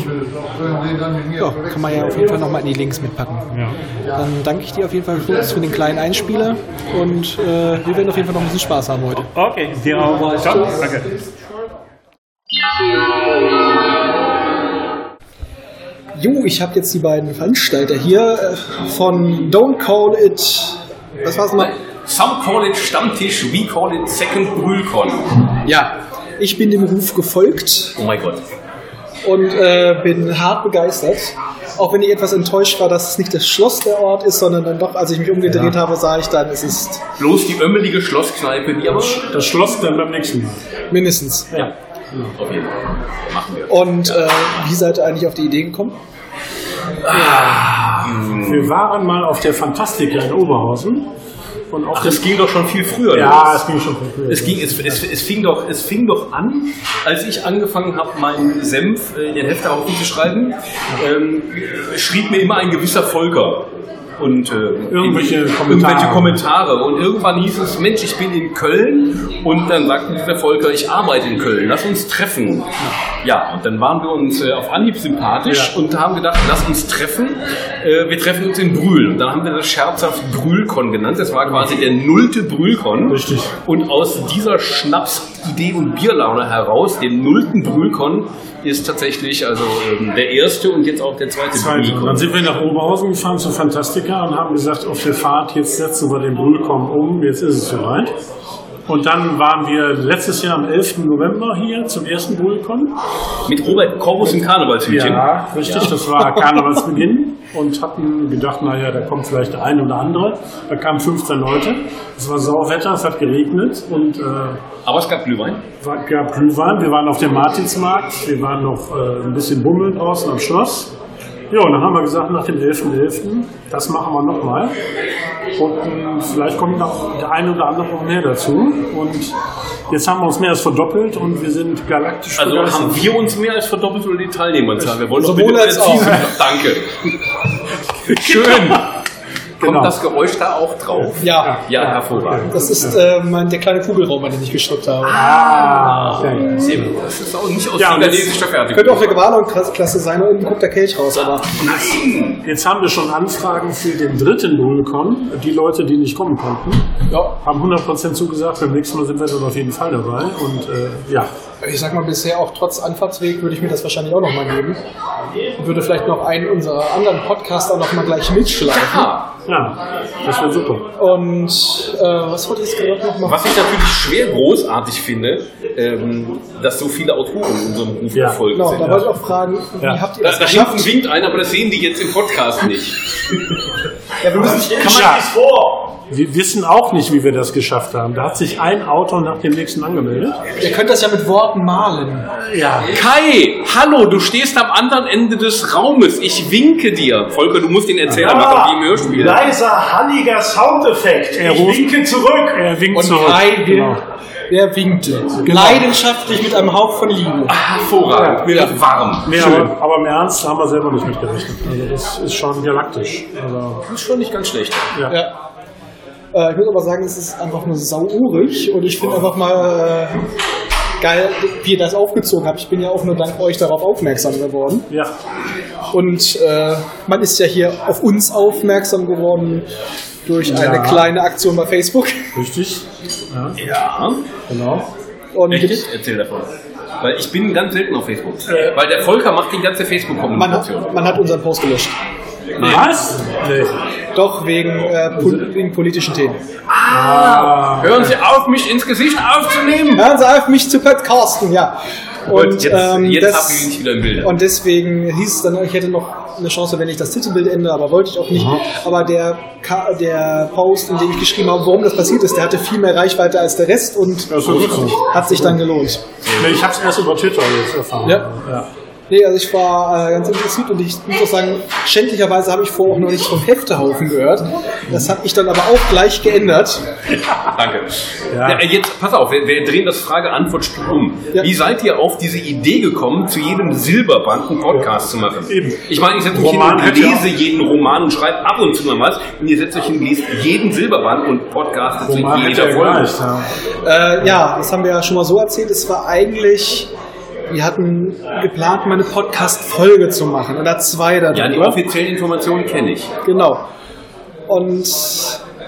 [SPEAKER 5] Ja, kann man ja auf jeden Fall nochmal in die Links mitpacken.
[SPEAKER 8] Ja.
[SPEAKER 5] Dann danke ich dir auf jeden Fall kurz für den kleinen Einspieler und äh, wir werden auf jeden Fall noch ein bisschen Spaß haben heute.
[SPEAKER 8] Okay, dir auch. Ciao. Danke.
[SPEAKER 5] Jo, ich habe jetzt die beiden Veranstalter hier äh, von Don't Call It. Was war's mal?
[SPEAKER 9] Some call it Stammtisch, we call it Second Brühlcon.
[SPEAKER 5] Ja, ich bin dem Ruf gefolgt
[SPEAKER 9] Oh mein Gott.
[SPEAKER 5] Und äh, bin hart begeistert. Auch wenn ich etwas enttäuscht war, dass es nicht das Schloss der Ort ist, sondern dann doch, als ich mich umgedreht habe, sah ich dann, es ist
[SPEAKER 9] Bloß die ömmelige Schlosskneipe, die aber
[SPEAKER 10] Das Schloss dann beim nächsten Mal.
[SPEAKER 5] mindestens.
[SPEAKER 9] auf jeden Fall machen wir.
[SPEAKER 5] Und äh, wie seid ihr eigentlich auf die Idee gekommen?
[SPEAKER 10] Wir waren mal auf der Fantastika in Oberhausen. Auf
[SPEAKER 9] Ach, das ging doch schon viel früher
[SPEAKER 10] Ja,
[SPEAKER 9] los.
[SPEAKER 10] es ging schon viel früher.
[SPEAKER 9] Es, ging, es, es, es, fing doch, es fing doch an, als ich angefangen habe, meinen Senf äh, in den Hefterhaufen zu schreiben, ähm, schrieb mir immer ein gewisser Volker. Und äh,
[SPEAKER 10] Irgendwelche Kommentare.
[SPEAKER 9] irgendwelche Kommentare. Und irgendwann hieß es, Mensch, ich bin in Köln. Und dann sagte der Volker, ich arbeite in Köln, lass uns treffen. Ja, und dann waren wir uns äh, auf Anhieb sympathisch und haben gedacht, lass uns treffen. Äh, wir treffen uns in Brühl. Und dann haben wir das scherzhaft Brühlkon genannt. Das war quasi der nullte Brühlkon.
[SPEAKER 10] Richtig.
[SPEAKER 9] Und aus dieser Schnapsidee und Bierlaune heraus, dem nullten Brühlkon, ist tatsächlich also ähm, der erste und jetzt auch der zweite,
[SPEAKER 10] Zweite.
[SPEAKER 9] Brühlkon.
[SPEAKER 10] Dann sind wir nach Oberhausen gefahren zur Fantastika und haben gesagt, auf der Fahrt, jetzt setzen wir den Brühlkon um, jetzt ist es soweit. Und dann waren wir letztes Jahr am 11. November hier zum ersten Brühlkon.
[SPEAKER 9] Mit Robert Korbus im Karnevalshütchen.
[SPEAKER 10] Ja, richtig, das war Karnevalsbeginn und hatten gedacht, naja, da kommt vielleicht der eine oder andere. Da kamen 15 Leute. Es war Sauwetter, es hat geregnet und äh,
[SPEAKER 9] Aber es gab Glühwein.
[SPEAKER 10] war, gab Glühwein. Wir waren auf dem Martinsmarkt, wir waren noch äh, ein bisschen bummeln draußen am Schloss. Ja, und dann haben wir gesagt, nach dem 11.11., das machen wir nochmal. Und ähm, vielleicht kommt noch der eine oder andere noch mehr dazu. Und jetzt haben wir uns mehr als verdoppelt und wir sind galaktisch
[SPEAKER 9] Also
[SPEAKER 10] begeistert.
[SPEAKER 9] haben wir uns mehr als verdoppelt oder die Teilnehmerzahl? Wir wollen doch
[SPEAKER 5] Sowohl
[SPEAKER 9] bitte
[SPEAKER 5] als auch.
[SPEAKER 9] Danke. Schön. Kommt
[SPEAKER 10] Genau.
[SPEAKER 9] das Geräusch da auch drauf?
[SPEAKER 5] Ja,
[SPEAKER 9] Ja, hervorragend.
[SPEAKER 5] das ist äh, mein, der kleine Kugelraum, an den ich geschluckt habe.
[SPEAKER 10] Ah, okay.
[SPEAKER 9] Sehr gut. Das ist auch nicht aus
[SPEAKER 10] Ja, und
[SPEAKER 9] niederländischer Fertigung.
[SPEAKER 5] Könnte auch eine Gewahrlaufklasse sein, und unten guckt der Kelch raus, aber
[SPEAKER 10] Jetzt haben wir schon Anfragen für den dritten Bullcon. Die Leute, die nicht kommen konnten,
[SPEAKER 5] ja,
[SPEAKER 10] haben 100% zugesagt. Beim nächsten Mal sind wir dann auf jeden Fall dabei. Und äh, ja,
[SPEAKER 5] ich sag mal, bisher auch trotz Anfahrtsweg würde ich mir das wahrscheinlich auch nochmal geben. Und würde vielleicht noch einen unserer anderen Podcaster noch mal gleich mitschleifen.
[SPEAKER 9] Ah,
[SPEAKER 10] Ja, das wäre super.
[SPEAKER 5] Und äh, was wollte ich jetzt gerade noch machen?
[SPEAKER 9] Was ich natürlich schwer großartig finde, ähm, dass so viele Autoren in unserem Beruf
[SPEAKER 10] Ja,
[SPEAKER 9] erfolgt
[SPEAKER 5] Genau,
[SPEAKER 9] sind.
[SPEAKER 5] da wollte ich auch fragen, wie
[SPEAKER 10] Ja.
[SPEAKER 5] habt ihr
[SPEAKER 9] Da,
[SPEAKER 5] das
[SPEAKER 9] da
[SPEAKER 5] geschafft?
[SPEAKER 9] hinten winkt einer, aber das sehen die jetzt im Podcast nicht.
[SPEAKER 5] Ja, wir müssen, (laughs)
[SPEAKER 10] Kann man vor? Wir wissen auch nicht, wie wir das geschafft haben. Da hat sich ein Autor nach dem nächsten angemeldet.
[SPEAKER 5] ihr könnt das ja mit Worten malen.
[SPEAKER 10] Ja.
[SPEAKER 9] Kai, hallo, du stehst am anderen Ende des Raumes. Ich winke dir. Volker, du musst den Erzähler machen, wie im Hörspiel.
[SPEAKER 10] Leiser, halliger Soundeffekt. Er ich winke zurück. Er winkt
[SPEAKER 5] Und
[SPEAKER 10] zurück.
[SPEAKER 5] Kai,
[SPEAKER 10] Genau.
[SPEAKER 5] der winkte. Leidenschaftlich mit einem Hauch von Liebe.
[SPEAKER 9] Hervorragend, mir wird warm.
[SPEAKER 10] Nee, aber, aber im Ernst haben wir selber nicht mitgerechnet. Also das ist schon galaktisch. Also,
[SPEAKER 9] Das ist schon nicht ganz schlecht.
[SPEAKER 10] ja.
[SPEAKER 5] Ja. Äh, ich muss aber sagen, es ist einfach nur sauurig und ich finde einfach mal äh, geil, wie ihr das aufgezogen habt. Ich bin ja auch nur dank euch darauf aufmerksam geworden.
[SPEAKER 10] ja.
[SPEAKER 5] Und äh, man ist ja hier auf uns aufmerksam geworden durch eine
[SPEAKER 10] Ja.
[SPEAKER 5] kleine Aktion bei Facebook.
[SPEAKER 10] Richtig. Ja,
[SPEAKER 9] Ja,
[SPEAKER 10] genau.
[SPEAKER 5] Und
[SPEAKER 9] echt? Erzähl davon. Weil ich bin ganz selten auf Facebook.
[SPEAKER 10] Äh.
[SPEAKER 9] Weil der Volker macht die ganze
[SPEAKER 5] man,
[SPEAKER 9] Facebook-Kommunikation.
[SPEAKER 5] hat, man hat unseren Post gelöscht.
[SPEAKER 10] Was? Nee.
[SPEAKER 5] Doch wegen, äh, pol wegen politischen Themen.
[SPEAKER 9] Hören Sie auf, mich ins Gesicht aufzunehmen!
[SPEAKER 5] Hören Sie auf, mich zu podcasten, ja. Und,
[SPEAKER 9] jetzt,
[SPEAKER 5] ähm,
[SPEAKER 9] jetzt
[SPEAKER 5] das-
[SPEAKER 9] habe ich wieder im Bild.
[SPEAKER 5] Und deswegen hieß es dann, ich hätte noch eine Chance, wenn ich das Titelbild ändere, aber wollte ich auch nicht. Aber der, Ka- der Post, in dem ich geschrieben habe, warum das passiert ist, der hatte viel mehr Reichweite als der Rest und
[SPEAKER 10] so.
[SPEAKER 5] hat sich dann gelohnt.
[SPEAKER 10] Nee, ich habe es erst über Twitter jetzt erfahren.
[SPEAKER 5] Ja.
[SPEAKER 10] ja.
[SPEAKER 5] Nee, also ich war äh, ganz interessiert und ich muss auch sagen, schändlicherweise habe ich vorher auch noch nichts vom Heftehaufen gehört. Das habe ich dann aber auch gleich geändert.
[SPEAKER 9] Danke.
[SPEAKER 10] Ja.
[SPEAKER 9] Ja, jetzt, pass auf, wir, wir drehen das Frage-Antwort-Spiel um.
[SPEAKER 5] Ja.
[SPEAKER 9] Wie seid ihr auf diese Idee gekommen, zu jedem Silberband einen Podcast zu machen?
[SPEAKER 10] Eben.
[SPEAKER 9] Ich meine, ich setze mich hin
[SPEAKER 10] Roman
[SPEAKER 9] und lese jeden Roman und schreibe ab und zu mal was. Und ihr setzt euch hin und lest jeden Silberband und podcastet zu jeder
[SPEAKER 10] ja
[SPEAKER 9] Folge.
[SPEAKER 5] Äh, ja, das haben wir ja schon mal so erzählt. Es war eigentlich, wir hatten geplant, mal eine Podcast-Folge zu machen oder zwei darüber.
[SPEAKER 9] Ja, die offiziellen Informationen kenne ich.
[SPEAKER 5] Genau. Und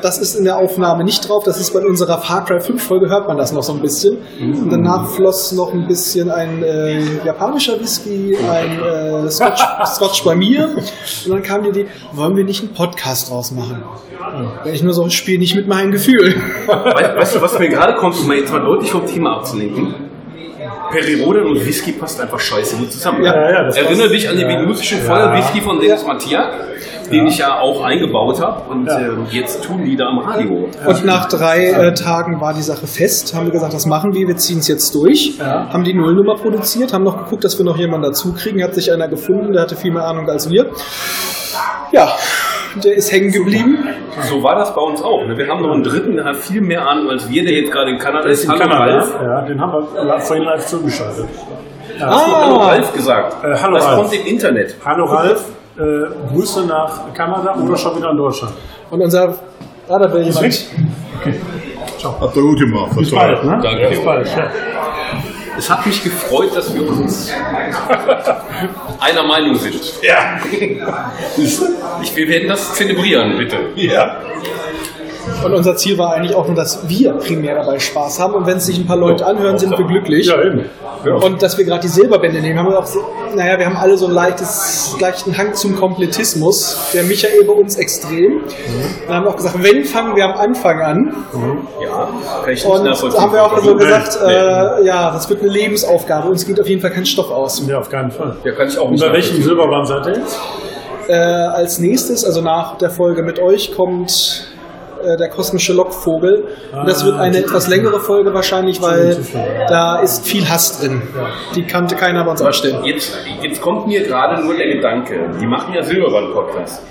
[SPEAKER 5] das ist in der Aufnahme nicht drauf. Das ist bei unserer Far Cry 5 Folge, hört man das noch so ein bisschen. Und danach floss noch ein bisschen ein äh, japanischer Whisky, ein äh, Scotch, (laughs) Scotch bei mir. Und dann kam die Idee, wollen wir nicht einen Podcast draus machen? Wenn ich nur so spiele, nicht mit meinem Gefühl.
[SPEAKER 9] Weißt, weißt du, was mir gerade kommt, um mal jetzt mal deutlich vom Thema abzulenken? Periroden und Whisky passt einfach scheiße gut zusammen.
[SPEAKER 5] Ja,
[SPEAKER 10] ja, das
[SPEAKER 9] Erinnere dich an den
[SPEAKER 10] Ja.
[SPEAKER 9] venusischen
[SPEAKER 10] Ja.
[SPEAKER 9] Feuerwhisky von Dennis
[SPEAKER 5] Ja.
[SPEAKER 9] Mattia, den ich ja auch eingebaut habe und
[SPEAKER 10] Ja.
[SPEAKER 9] ähm, jetzt tun die da am Radio.
[SPEAKER 5] Und nach drei äh, Tagen war die Sache fest, haben wir gesagt, das machen wir, wir ziehen es jetzt durch.
[SPEAKER 10] Ja.
[SPEAKER 5] Haben die Nullnummer produziert, haben noch geguckt, dass wir noch jemanden dazu kriegen. Hat sich einer gefunden, der hatte viel mehr Ahnung als wir. Ja, der ist hängen geblieben.
[SPEAKER 9] So war das bei uns auch. ne? Wir haben noch einen dritten, der hat viel mehr Ahnung als wir, der jetzt gerade in Kanada
[SPEAKER 10] Der ist in
[SPEAKER 9] Hallo
[SPEAKER 10] Kanada.
[SPEAKER 9] Ralf.
[SPEAKER 10] Ja, den haben wir vorhin live zugeschaltet.
[SPEAKER 9] Hallo Ralf gesagt.
[SPEAKER 10] Äh, hallo
[SPEAKER 9] das
[SPEAKER 10] Ralf.
[SPEAKER 9] kommt im Internet.
[SPEAKER 10] Hallo Ralf, äh, Grüße nach Kanada oder schon wieder in Deutschland.
[SPEAKER 5] Und unser, ah, da will jemand.
[SPEAKER 4] Habt ihr gut gemacht.
[SPEAKER 10] Bis bald, ne?
[SPEAKER 9] Danke.
[SPEAKER 10] Bis bald. Ja.
[SPEAKER 9] Es hat mich gefreut, dass wir uns (laughs) einer Meinung sind.
[SPEAKER 10] ja.
[SPEAKER 9] Ich, wir werden das zelebrieren, bitte.
[SPEAKER 10] ja.
[SPEAKER 5] Und unser Ziel war eigentlich auch nur, dass wir primär dabei Spaß haben. Und wenn es sich ein paar Leute anhören, sind wir glücklich.
[SPEAKER 10] Ja, eben.
[SPEAKER 5] Und dass wir gerade die Silberbände nehmen, haben wir auch so, naja, wir haben alle so einen leichtes, leichten Hang zum Komplettismus. Der Michael bei uns extrem. Dann haben wir auch gesagt, wenn, fangen wir am Anfang an.
[SPEAKER 9] Ja, kann ich nicht
[SPEAKER 5] Und
[SPEAKER 9] nachvollziehen.
[SPEAKER 5] da haben wir auch so gesagt,
[SPEAKER 10] nee.
[SPEAKER 5] äh, ja, das wird eine Lebensaufgabe. Uns geht auf jeden Fall kein Stoff aus.
[SPEAKER 10] Ja, auf keinen Fall.
[SPEAKER 9] Ja, kann ich auch nicht
[SPEAKER 10] bei welchem. Silberband seid ihr jetzt?
[SPEAKER 5] Äh, als nächstes, also nach der Folge mit euch, kommt äh, der kosmische Lockvogel. Und das wird eine etwas längere Folge wahrscheinlich, weil da ist viel Hass drin. Die kannte keiner bei uns abstellen.
[SPEAKER 9] Jetzt, jetzt kommt mir gerade nur der Gedanke, die machen ja Silberband-Podcast.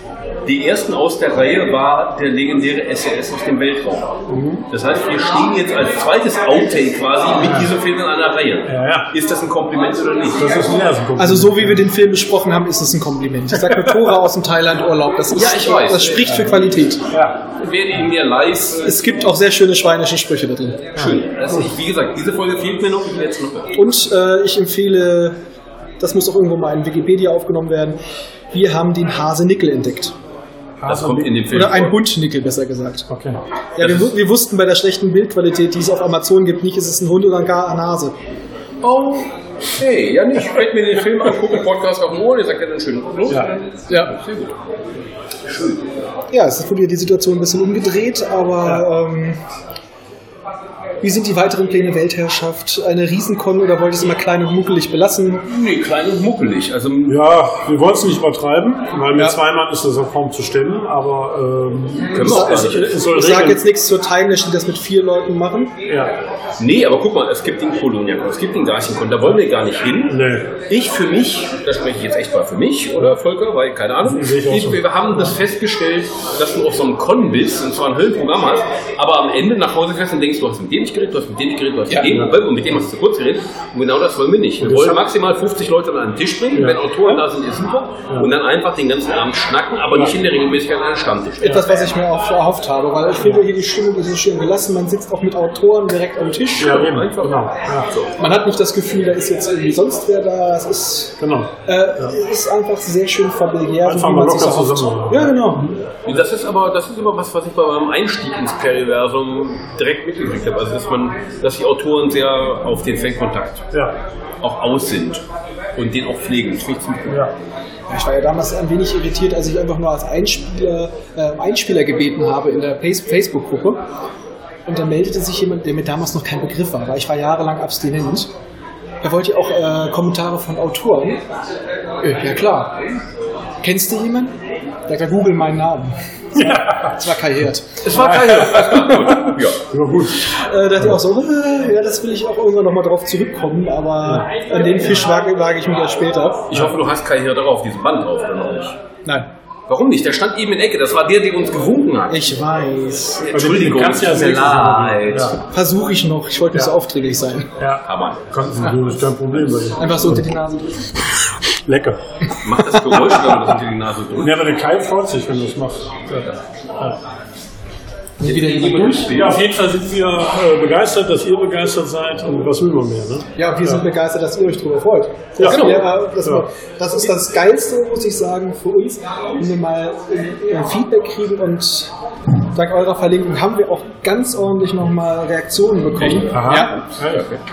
[SPEAKER 9] Die ersten aus der Reihe war der legendäre SES aus dem Weltraum. Das heißt, wir stehen jetzt als zweites Outtake quasi mit diesem Film in einer Reihe.
[SPEAKER 10] Ja, ja.
[SPEAKER 9] Ist das ein Kompliment oder nicht?
[SPEAKER 10] Das ist ein Ersenpunkt.
[SPEAKER 5] Also so wie wir den Film besprochen haben, ist es ein Kompliment. Ich sag nur Tora aus dem Thailand-Urlaub. Das, ist,
[SPEAKER 9] Ja, ich weiß.
[SPEAKER 5] das spricht für Qualität.
[SPEAKER 10] ja.
[SPEAKER 9] Werde ihn mir leisten.
[SPEAKER 5] Es gibt auch sehr schöne schweinische Sprüche da drin.
[SPEAKER 9] Schön. Also ich, wie gesagt, diese Folge fehlt mir noch, ich jetzt noch.
[SPEAKER 5] Und äh, ich empfehle, das muss auch irgendwo mal in Wikipedia aufgenommen werden, wir haben den Hase-Nickel entdeckt.
[SPEAKER 9] Das kommt in dem Film.
[SPEAKER 5] Oder ein. Hund-Nickel, besser gesagt.
[SPEAKER 10] Okay.
[SPEAKER 5] Ja, wir, wir wussten bei der schlechten Bildqualität, die es auf Amazon gibt, nicht, ist es ein Hund oder gar ein Hase.
[SPEAKER 9] Oh, hey, ja nicht. Ich werde mir den Film angucken, Podcast auf dem Ohr, ihr sagt ja einen schönen Schluss.
[SPEAKER 10] Ja.
[SPEAKER 5] Ja.
[SPEAKER 9] Sehr gut. Schön.
[SPEAKER 5] ja, es wurde ja die Situation ein bisschen umgedreht, aber ähm, wie sind die weiteren Pläne Weltherrschaft? Eine Riesenkon oder wollt ihr es mal klein und muckelig belassen?
[SPEAKER 9] Nee, klein und muckelig. Also,
[SPEAKER 10] Ja, wir wollen es nicht übertreiben, weil mit
[SPEAKER 5] Ja.
[SPEAKER 10] zwei Mann ist das auch kaum zu stemmen, aber ähm,
[SPEAKER 9] Können wir auch
[SPEAKER 10] es,
[SPEAKER 9] nicht.
[SPEAKER 10] es soll
[SPEAKER 5] Ich sage jetzt nichts zur Timeless, die das mit vier Leuten machen.
[SPEAKER 10] Ja.
[SPEAKER 9] nee, aber guck mal, es gibt den Koloniakon, es gibt den Garchenkon, da wollen wir gar nicht hin.
[SPEAKER 10] Nee.
[SPEAKER 9] Ich für mich, da spreche ich jetzt echt mal für mich, oder Volker, weil keine Ahnung,
[SPEAKER 10] ich
[SPEAKER 9] wir haben das festgestellt, dass du auf so einem Con bist und zwar ein Höllenprogramm hast, aber am Ende nach Hause fährst und denkst, du hast mit dem nicht geredet, du hast mit dem geredet, du hast
[SPEAKER 5] Ja.
[SPEAKER 9] mit dem und mit dem hast du zu kurz geredet und genau das wollen wir nicht. Wir wollen maximal 50 Leute an einen Tisch bringen,
[SPEAKER 10] Ja.
[SPEAKER 9] wenn Autoren da sind, ist super und dann einfach den ganzen Abend schnacken, aber nicht in der Regelmäßigkeit an einem Stammtisch.
[SPEAKER 5] Etwas, was ich mir auch erhofft habe, weil ich finde hier die Stimmung ist so schön gelassen. Man sitzt auch mit Autoren direkt am Tisch.
[SPEAKER 10] Ja, eben.
[SPEAKER 9] Einfach.
[SPEAKER 10] Genau. Ja.
[SPEAKER 5] Man hat nicht das Gefühl, da ist jetzt irgendwie sonst wer da. Es ist,
[SPEAKER 10] Genau.
[SPEAKER 5] äh, ist einfach sehr schön familiär.
[SPEAKER 10] Einfach
[SPEAKER 5] wie
[SPEAKER 10] mal locker zusammen.
[SPEAKER 5] Ja, genau.
[SPEAKER 9] Das ist aber das ist immer was, was ich bei meinem Einstieg ins Periversum direkt mitgekriegt habe. Also dass man, dass die Autoren sehr auf den Fankontakt
[SPEAKER 10] Ja.
[SPEAKER 9] auch aus sind und den auch pflegen. Das finde ich ziemlich gut.
[SPEAKER 10] Ja.
[SPEAKER 5] Ich war ja damals ein wenig irritiert, als ich einfach nur als Einspieler, äh, Einspieler gebeten habe in der Face- Facebook-Gruppe. Und dann meldete sich jemand, der mir damals noch kein Begriff war, weil ich war jahrelang abstinent. Er wollte ja auch äh, Kommentare von Autoren. Äh, ja klar. Kennst du jemanden? Da hat Google meinen Namen. Ja. Das war Kai Herd.
[SPEAKER 9] Es war geil. ja.
[SPEAKER 10] Ja, gut.
[SPEAKER 5] Äh, da dachte ich auch so, äh, ja, das will ich auch irgendwann nochmal drauf zurückkommen, aber an den Fisch wage, wage ich mich erst später.
[SPEAKER 9] Ich hoffe, du hast keinen hier drauf, diesen Band drauf, oder noch nicht?
[SPEAKER 5] Nein.
[SPEAKER 9] Warum nicht? Der stand eben in der Ecke. Das war der, der uns gewunken hat.
[SPEAKER 5] Ich weiß.
[SPEAKER 9] Entschuldigung,
[SPEAKER 10] kannst ja
[SPEAKER 9] tut mir leid.
[SPEAKER 10] Ja.
[SPEAKER 5] Versuche ich noch. Ich wollte nicht so aufdringlich sein.
[SPEAKER 10] Ja.
[SPEAKER 9] Aber
[SPEAKER 10] Kannst du, das ist kein Problem bei dir.
[SPEAKER 5] Einfach so unter die Nase drücken.
[SPEAKER 10] Lecker.
[SPEAKER 9] mach das Geräusch, wenn man das unter die Nase drückt.
[SPEAKER 10] Ja, aber der Kai freut sich, wenn du es machst.
[SPEAKER 5] Nie wieder jemand durch.
[SPEAKER 10] Ja, auf jeden Fall sind wir äh, begeistert, dass ihr begeistert seid und was will man mehr, ne?
[SPEAKER 5] Ja, wir sind begeistert, dass ihr euch darüber freut.
[SPEAKER 10] Ja,
[SPEAKER 5] das,
[SPEAKER 10] genau.
[SPEAKER 5] wäre- das,
[SPEAKER 10] Ja.
[SPEAKER 5] das ist das Geilste, muss ich sagen, für uns, wenn wir mal äh, Feedback kriegen und dank eurer Verlinkung haben wir auch ganz ordentlich nochmal Reaktionen bekommen.
[SPEAKER 10] Aha.
[SPEAKER 5] Ja.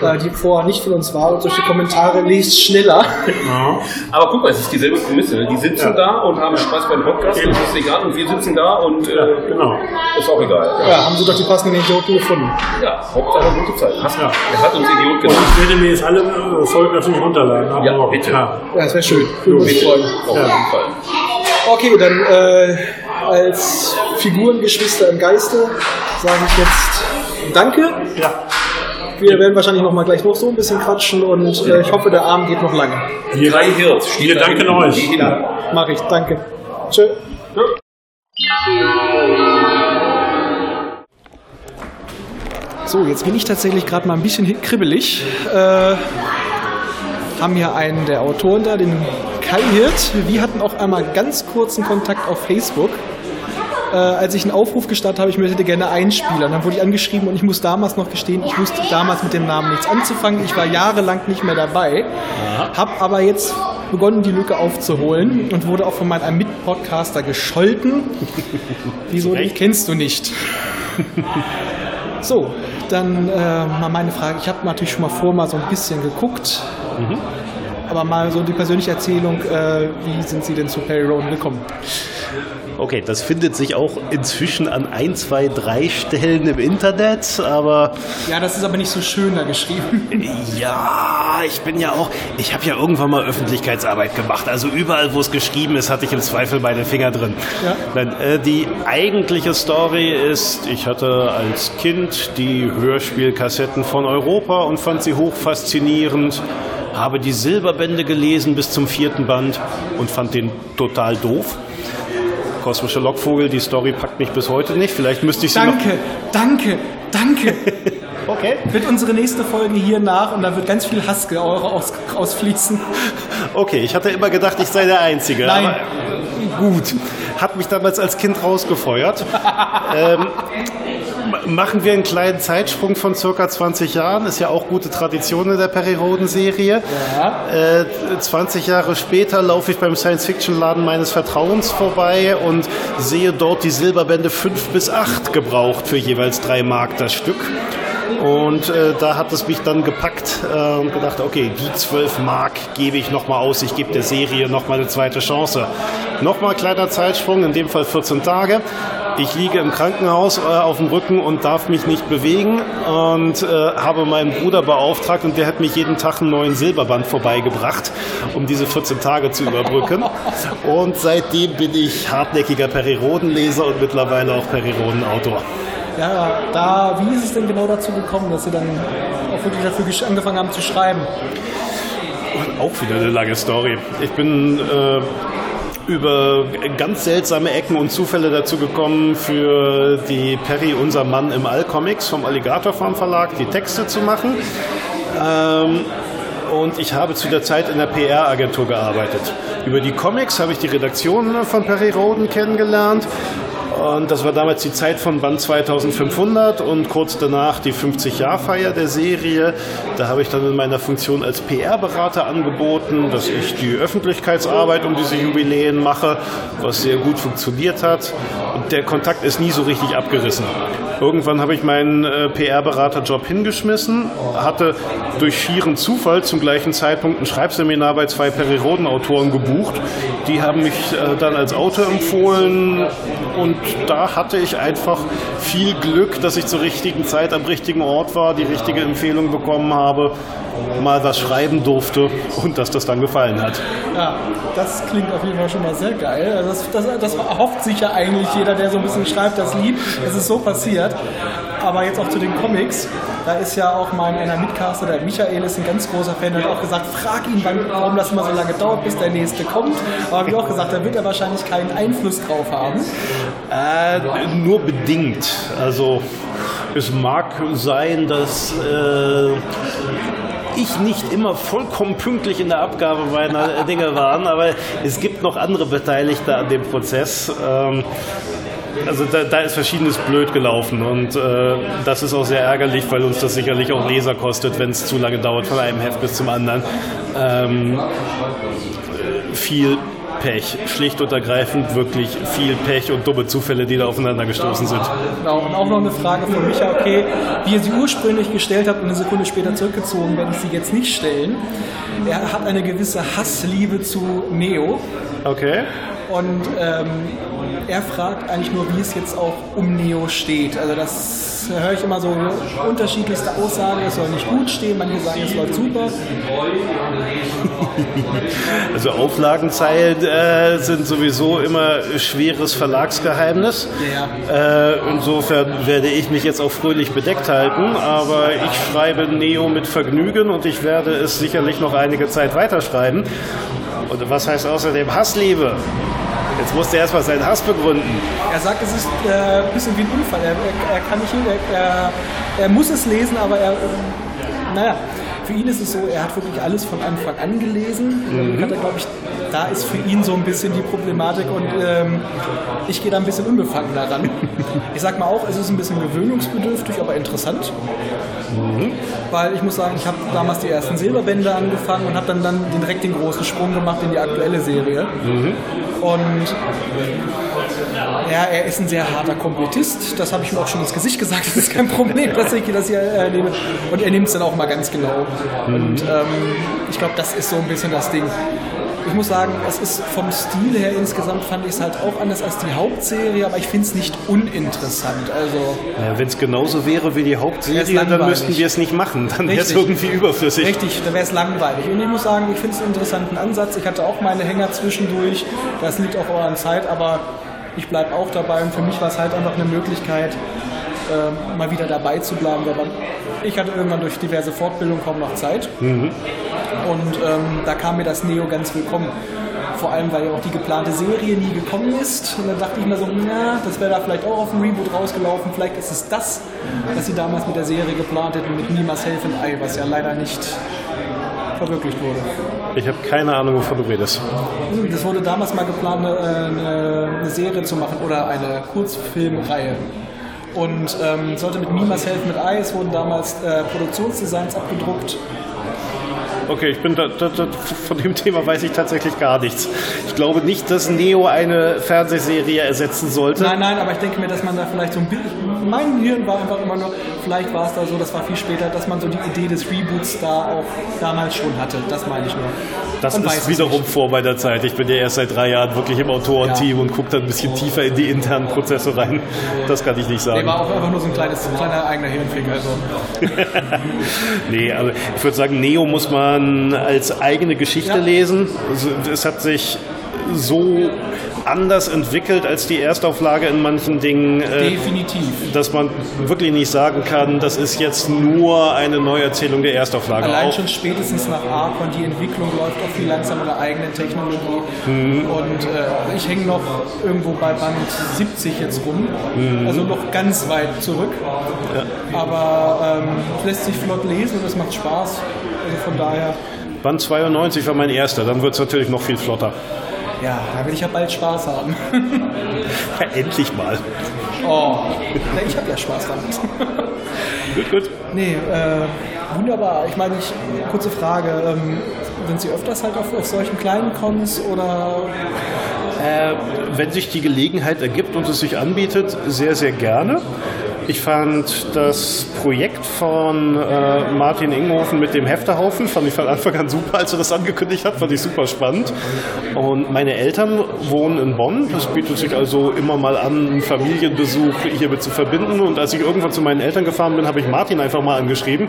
[SPEAKER 10] Ja,
[SPEAKER 5] Äh, die vorher nicht von uns waren und durch die Kommentare lest schneller.
[SPEAKER 10] ja.
[SPEAKER 9] Aber guck mal, es ist dieselbe Prämisse. ne? Die sitzen da und haben Spaß beim Podcast, und das ist egal. Und wir sitzen da und äh,
[SPEAKER 10] Genau.
[SPEAKER 9] ist auch egal.
[SPEAKER 5] Ja, haben sie doch die passenden Idioten gefunden.
[SPEAKER 9] Ja, Hauptsache gute Zeit. Hast,
[SPEAKER 10] Ja.
[SPEAKER 9] Er hat uns Idiot
[SPEAKER 10] Und
[SPEAKER 9] genannt.
[SPEAKER 10] ich werde mir jetzt alle äh, Folgen natürlich runterladen.
[SPEAKER 9] Ja,
[SPEAKER 10] morgen.
[SPEAKER 9] bitte.
[SPEAKER 10] Klar.
[SPEAKER 5] Ja, das wäre schön. Würde uns
[SPEAKER 9] Bitte.
[SPEAKER 5] freuen.
[SPEAKER 9] Auf jeden Fall.
[SPEAKER 5] Okay, dann äh, als Figurengeschwister im Geiste sage ich jetzt Danke.
[SPEAKER 10] Ja.
[SPEAKER 5] Wir werden wahrscheinlich noch mal gleich noch so ein bisschen quatschen und äh, ich hoffe, der Abend geht noch lange.
[SPEAKER 10] Wir,
[SPEAKER 9] Drei Hirts.
[SPEAKER 10] wir
[SPEAKER 9] da
[SPEAKER 10] danken euch.
[SPEAKER 5] Ja, mache ich. Danke. Tschö. So, jetzt bin ich tatsächlich gerade mal ein bisschen kribbelig. Äh, haben hier einen der Autoren da, den Kai Hirt. Wir hatten auch einmal ganz kurzen Kontakt auf Facebook. Äh, als ich einen Aufruf gestartet habe, ich möchte gerne einspielen. Dann wurde ich angeschrieben und ich muss damals noch gestehen, ich wusste damals mit dem Namen nichts anzufangen. Ich war jahrelang nicht mehr dabei, habe aber jetzt begonnen, die Lücke aufzuholen und wurde auch von meinem Mitpodcaster gescholten. (laughs) Wieso, den kennst du nicht? (laughs) So, dann äh, mal meine Frage. Ich habe natürlich schon mal vor mal so ein bisschen geguckt. Aber mal so die persönliche Erzählung, äh, wie sind Sie denn zu Perry Roden gekommen?
[SPEAKER 11] Okay, das findet sich auch inzwischen an ein, zwei, drei Stellen im Internet, aber
[SPEAKER 5] Ja, das ist aber nicht so schön da geschrieben. (laughs)
[SPEAKER 11] ja, ich bin ja auch, ich habe ja irgendwann mal Öffentlichkeitsarbeit gemacht. Also überall, wo es geschrieben ist, hatte ich im Zweifel meine Finger drin.
[SPEAKER 5] Ja.
[SPEAKER 11] Dann, äh, die eigentliche Story ist, ich hatte als Kind die Hörspielkassetten von Europa und fand sie hoch faszinierend. Habe die Silberbände gelesen bis zum vierten Band und fand den total doof. Kosmische Lockvogel, die Story packt mich bis heute nicht. Vielleicht müsste ich sie noch
[SPEAKER 5] Danke, danke, danke. (laughs)
[SPEAKER 11] Okay.
[SPEAKER 5] Wird unsere nächste Folge hier nach und da wird ganz viel Hass Eure aus, ausfließen.
[SPEAKER 11] Okay, ich hatte immer gedacht, ich sei der Einzige.
[SPEAKER 5] Nein.
[SPEAKER 11] Aber gut. Hat mich damals als Kind rausgefeuert. (laughs) ähm, machen wir einen kleinen Zeitsprung von circa 20 Jahren. Ist ja auch gute Tradition in der Perry-Roden-Serie. Äh, 20 Jahre später laufe ich beim Science-Fiction-Laden meines Vertrauens vorbei und sehe dort die Silberbände 5 bis 8 gebraucht für jeweils 3 Mark das Stück. Und äh, da hat es mich dann gepackt äh, und gedacht, okay, die 12 Mark gebe ich nochmal aus, ich gebe der Serie nochmal eine zweite Chance. Nochmal kleiner Zeitsprung, in dem Fall 14 Tage. Ich liege im Krankenhaus äh, auf dem Rücken und darf mich nicht bewegen und äh, habe meinen Bruder beauftragt und der hat mich jeden Tag einen neuen Silberband vorbeigebracht, um diese 14 Tage zu überbrücken. Und seitdem bin ich hartnäckiger Perirodenleser und mittlerweile auch Perirodenautor.
[SPEAKER 5] Ja, da, wie ist es denn genau dazu gekommen, dass Sie dann auch wirklich dafür angefangen haben zu schreiben?
[SPEAKER 11] Auch wieder eine lange Story. Ich bin äh, über ganz seltsame Ecken und Zufälle dazu gekommen, für die Perry Unser Mann im All Comics vom Alligator Farm Verlag die Texte zu machen. Ähm, und ich habe zu der Zeit in der PR-Agentur gearbeitet. Über die Comics habe ich die Redaktion von Perry Roden kennengelernt. Und das war damals die Zeit von Band 2500 und kurz danach die 50-Jahr-Feier der Serie. Da habe ich dann in meiner Funktion als PR-Berater angeboten, dass ich die Öffentlichkeitsarbeit um diese Jubiläen mache, was sehr gut funktioniert hat. Und der Kontakt ist nie so richtig abgerissen. Irgendwann habe ich meinen äh, PR-Beraterjob hingeschmissen, hatte durch schieren Zufall zum gleichen Zeitpunkt ein Schreibseminar bei zwei Periroden-Autoren gebucht. Die haben mich äh, dann als Autor empfohlen und da hatte ich einfach viel Glück, dass ich zur richtigen Zeit am richtigen Ort war, die richtige Empfehlung bekommen habe, mal was schreiben durfte und dass das dann gefallen hat.
[SPEAKER 5] Ja, das klingt auf jeden Fall schon mal sehr geil. Also das, das, das erhofft sich ja eigentlich jeder, der so ein bisschen schreibt, das Lied. Es ist so passiert. Aber jetzt auch zu den Comics. Da ist ja auch mein einer Mitcaster, der Michael, ist ein ganz großer Fan und hat auch gesagt, frag ihn, warum das immer so lange dauert, bis der nächste kommt. Aber wie auch gesagt, da wird er wahrscheinlich keinen Einfluss drauf haben.
[SPEAKER 11] Äh, nur bedingt. Also es mag sein, dass äh, ich nicht immer vollkommen pünktlich in der Abgabe meiner Dinge war, aber es gibt noch andere Beteiligte an dem Prozess. Ähm, also da, da ist verschiedenes blöd gelaufen und äh, das ist auch sehr ärgerlich, weil uns das sicherlich auch Leser kostet, wenn es zu lange dauert von einem Heft bis zum anderen. Ähm, viel Pech, schlicht und ergreifend wirklich viel Pech und dumme Zufälle, die da aufeinander gestoßen sind.
[SPEAKER 5] Genau, und auch noch eine Frage von Micha, okay, wie ihr sie ursprünglich gestellt habt und eine Sekunde später zurückgezogen, werde ich sie jetzt nicht stellen. Er hat eine gewisse Hassliebe zu Neo.
[SPEAKER 11] Okay.
[SPEAKER 5] Und ähm, er fragt eigentlich nur, wie es jetzt auch um Neo steht. Also das höre ich immer so unterschiedlichste Aussagen. Es soll nicht gut stehen, manche sagen, es läuft super. (laughs)
[SPEAKER 11] Also Auflagenzeilen äh, sind sowieso immer schweres Verlagsgeheimnis.
[SPEAKER 5] Ja.
[SPEAKER 11] Äh, insofern werde ich mich jetzt auch fröhlich bedeckt halten, aber ich schreibe Neo mit Vergnügen und ich werde es sicherlich noch einige Zeit weiterschreiben. Und was heißt außerdem Hassliebe? Jetzt muss er erstmal seinen Hass begründen.
[SPEAKER 5] Er sagt, es ist äh, ein bisschen wie ein Unfall. Er, er, er kann nicht hin, er, er, muss es lesen, aber er, ähm, naja, für ihn ist es so, er hat wirklich alles von Anfang an gelesen.
[SPEAKER 11] Mhm.
[SPEAKER 5] Hat er, glaube ich, da ist für ihn so ein bisschen die Problematik und ähm, ich gehe da ein bisschen unbefangen daran. (laughs) Ich sag mal auch, es ist ein bisschen gewöhnungsbedürftig, aber interessant. Weil ich muss sagen, ich habe damals die ersten Silberbände angefangen und habe dann, dann direkt den großen Sprung gemacht in die aktuelle Serie. Und ja, er ist ein sehr harter Komplettist. Das habe ich ihm auch schon ins Gesicht gesagt. (laughs) Das ist kein Problem, dass ich das hier äh, nehme. Und er nimmt es dann auch mal ganz genau. Und ähm, ich glaube, das ist so ein bisschen das Ding. Ich muss sagen, es ist vom Stil her insgesamt fand ich es halt auch anders als die Hauptserie, aber ich finde es nicht uninteressant. Also
[SPEAKER 11] Ja, Wenn es genauso wäre wie die Hauptserie, dann müssten wir es nicht machen. Dann wäre es irgendwie überflüssig.
[SPEAKER 5] Richtig, da wäre es langweilig. Und ich muss sagen, ich finde es einen interessanten Ansatz. Ich hatte auch meine Hänger zwischendurch. Das liegt auch an Zeit, aber ich bleibe auch dabei. Und für mich war es halt einfach eine Möglichkeit, ähm, mal wieder dabei zu bleiben. Aber ich hatte irgendwann durch diverse Fortbildungen kaum noch Zeit. Und ähm, da kam mir das Neo ganz willkommen. Vor allem, weil ja auch die geplante Serie nie gekommen ist. Und dann dachte ich mir so, na, das wäre da vielleicht auch auf dem Reboot rausgelaufen. Vielleicht ist es das, was sie damals mit der Serie geplant hätten, mit Nimas Helf and I, was ja leider nicht verwirklicht wurde.
[SPEAKER 11] Ich habe keine Ahnung, wovon du redest.
[SPEAKER 5] Das wurde damals mal geplant, eine, eine Serie zu machen oder eine Kurzfilmreihe. Und ähm, sollte mit Mimas Helf mit es wurden damals äh, Produktionsdesigns abgedruckt.
[SPEAKER 11] Okay, ich bin da, da, da, von dem Thema weiß ich tatsächlich gar nichts. Ich glaube nicht, dass Neo eine Fernsehserie ersetzen sollte.
[SPEAKER 5] Nein, nein, aber ich denke mir, dass man da vielleicht so ein Bild. Mein Hirn war einfach immer nur, vielleicht war es da so, das war viel später, dass man so die Idee des Reboots da auch damals schon hatte. Das meine ich nur.
[SPEAKER 11] Das
[SPEAKER 5] Man
[SPEAKER 11] ist wiederum vor meiner Zeit. Ich bin ja erst seit drei Jahren wirklich im Autorenteam und gucke dann ein bisschen tiefer in die internen Prozesse rein. Das kann ich nicht sagen.
[SPEAKER 5] war auch einfach nur so ein kleines, kleiner eigener Hirnfinger. Also. (laughs)
[SPEAKER 11] Nee, also ich würde sagen, Neo muss man als eigene Geschichte
[SPEAKER 5] Ja.
[SPEAKER 11] lesen. Also, Es hat sich so anders entwickelt als die Erstauflage in manchen Dingen, äh,
[SPEAKER 5] Definitiv.
[SPEAKER 11] dass man wirklich nicht sagen kann, das ist jetzt nur eine Neuerzählung der Erstauflage.
[SPEAKER 5] Allein
[SPEAKER 11] Auch-
[SPEAKER 5] schon spätestens nach Archon, die Entwicklung läuft auch viel langsamer der eigenen Technologie. Und äh, ich hänge noch irgendwo bei Band 70 jetzt rum. Also noch ganz weit zurück. Aber ähm, es lässt sich flott lesen und es macht Spaß. Also von daher,
[SPEAKER 11] Band 92 war mein erster, dann wird es natürlich noch viel flotter.
[SPEAKER 5] ja, da will ich ja bald Spaß haben. (laughs)
[SPEAKER 11] Ja, endlich mal.
[SPEAKER 5] Oh, ich habe ja Spaß damit.
[SPEAKER 11] Gut, gut.
[SPEAKER 5] Nee, äh, wunderbar. Ich meine, ich, kurze Frage. Ähm, sind Sie öfters halt auf, auf solchen kleinen Cons oder
[SPEAKER 11] wenn sich die Gelegenheit ergibt und es sich anbietet, sehr, sehr gerne. Ich fand das Projekt von äh, Martin Inghofen mit dem Hefterhaufen, fand ich von Anfang an super, als er das angekündigt hat, fand ich super spannend. Und meine Eltern wohnen in Bonn, das bietet sich also immer mal an, einen Familienbesuch hiermit zu verbinden. Und als ich irgendwann zu meinen Eltern gefahren bin, habe ich Martin einfach mal angeschrieben.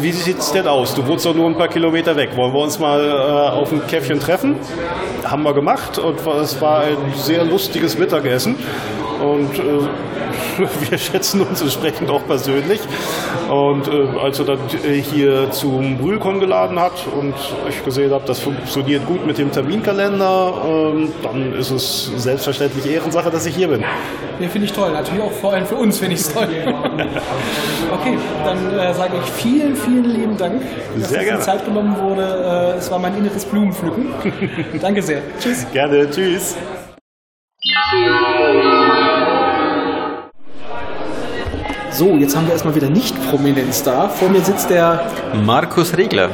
[SPEAKER 11] Wie sieht's denn aus? Du wohnst doch nur ein paar Kilometer weg. Wollen wir uns mal äh, auf ein Käffchen treffen? Haben wir gemacht und es war ein sehr lustiges Mittagessen. Und äh, (laughs) wir schätzen uns entsprechend auch persönlich. Und äh, als er dann äh, hier zum Brühlkon geladen hat und ich gesehen habe, das funktioniert gut mit dem Terminkalender, ähm, dann ist es selbstverständlich Ehrensache, dass ich hier bin.
[SPEAKER 5] Nee, finde ich toll. Natürlich auch vor allem für uns finde ich es toll. (laughs) okay, dann äh, sage ich vielen, vielen lieben Dank, dass
[SPEAKER 11] Sehr gerne.
[SPEAKER 5] Zeit genommen wurde. Äh, es war mein inneres Blumenpflücken. (laughs) Danke sehr. Tschüss.
[SPEAKER 11] Gerne, tschüss.
[SPEAKER 5] So, jetzt haben wir erstmal wieder Nicht-Prominenz da. Vor mir sitzt der,
[SPEAKER 12] Markus Regler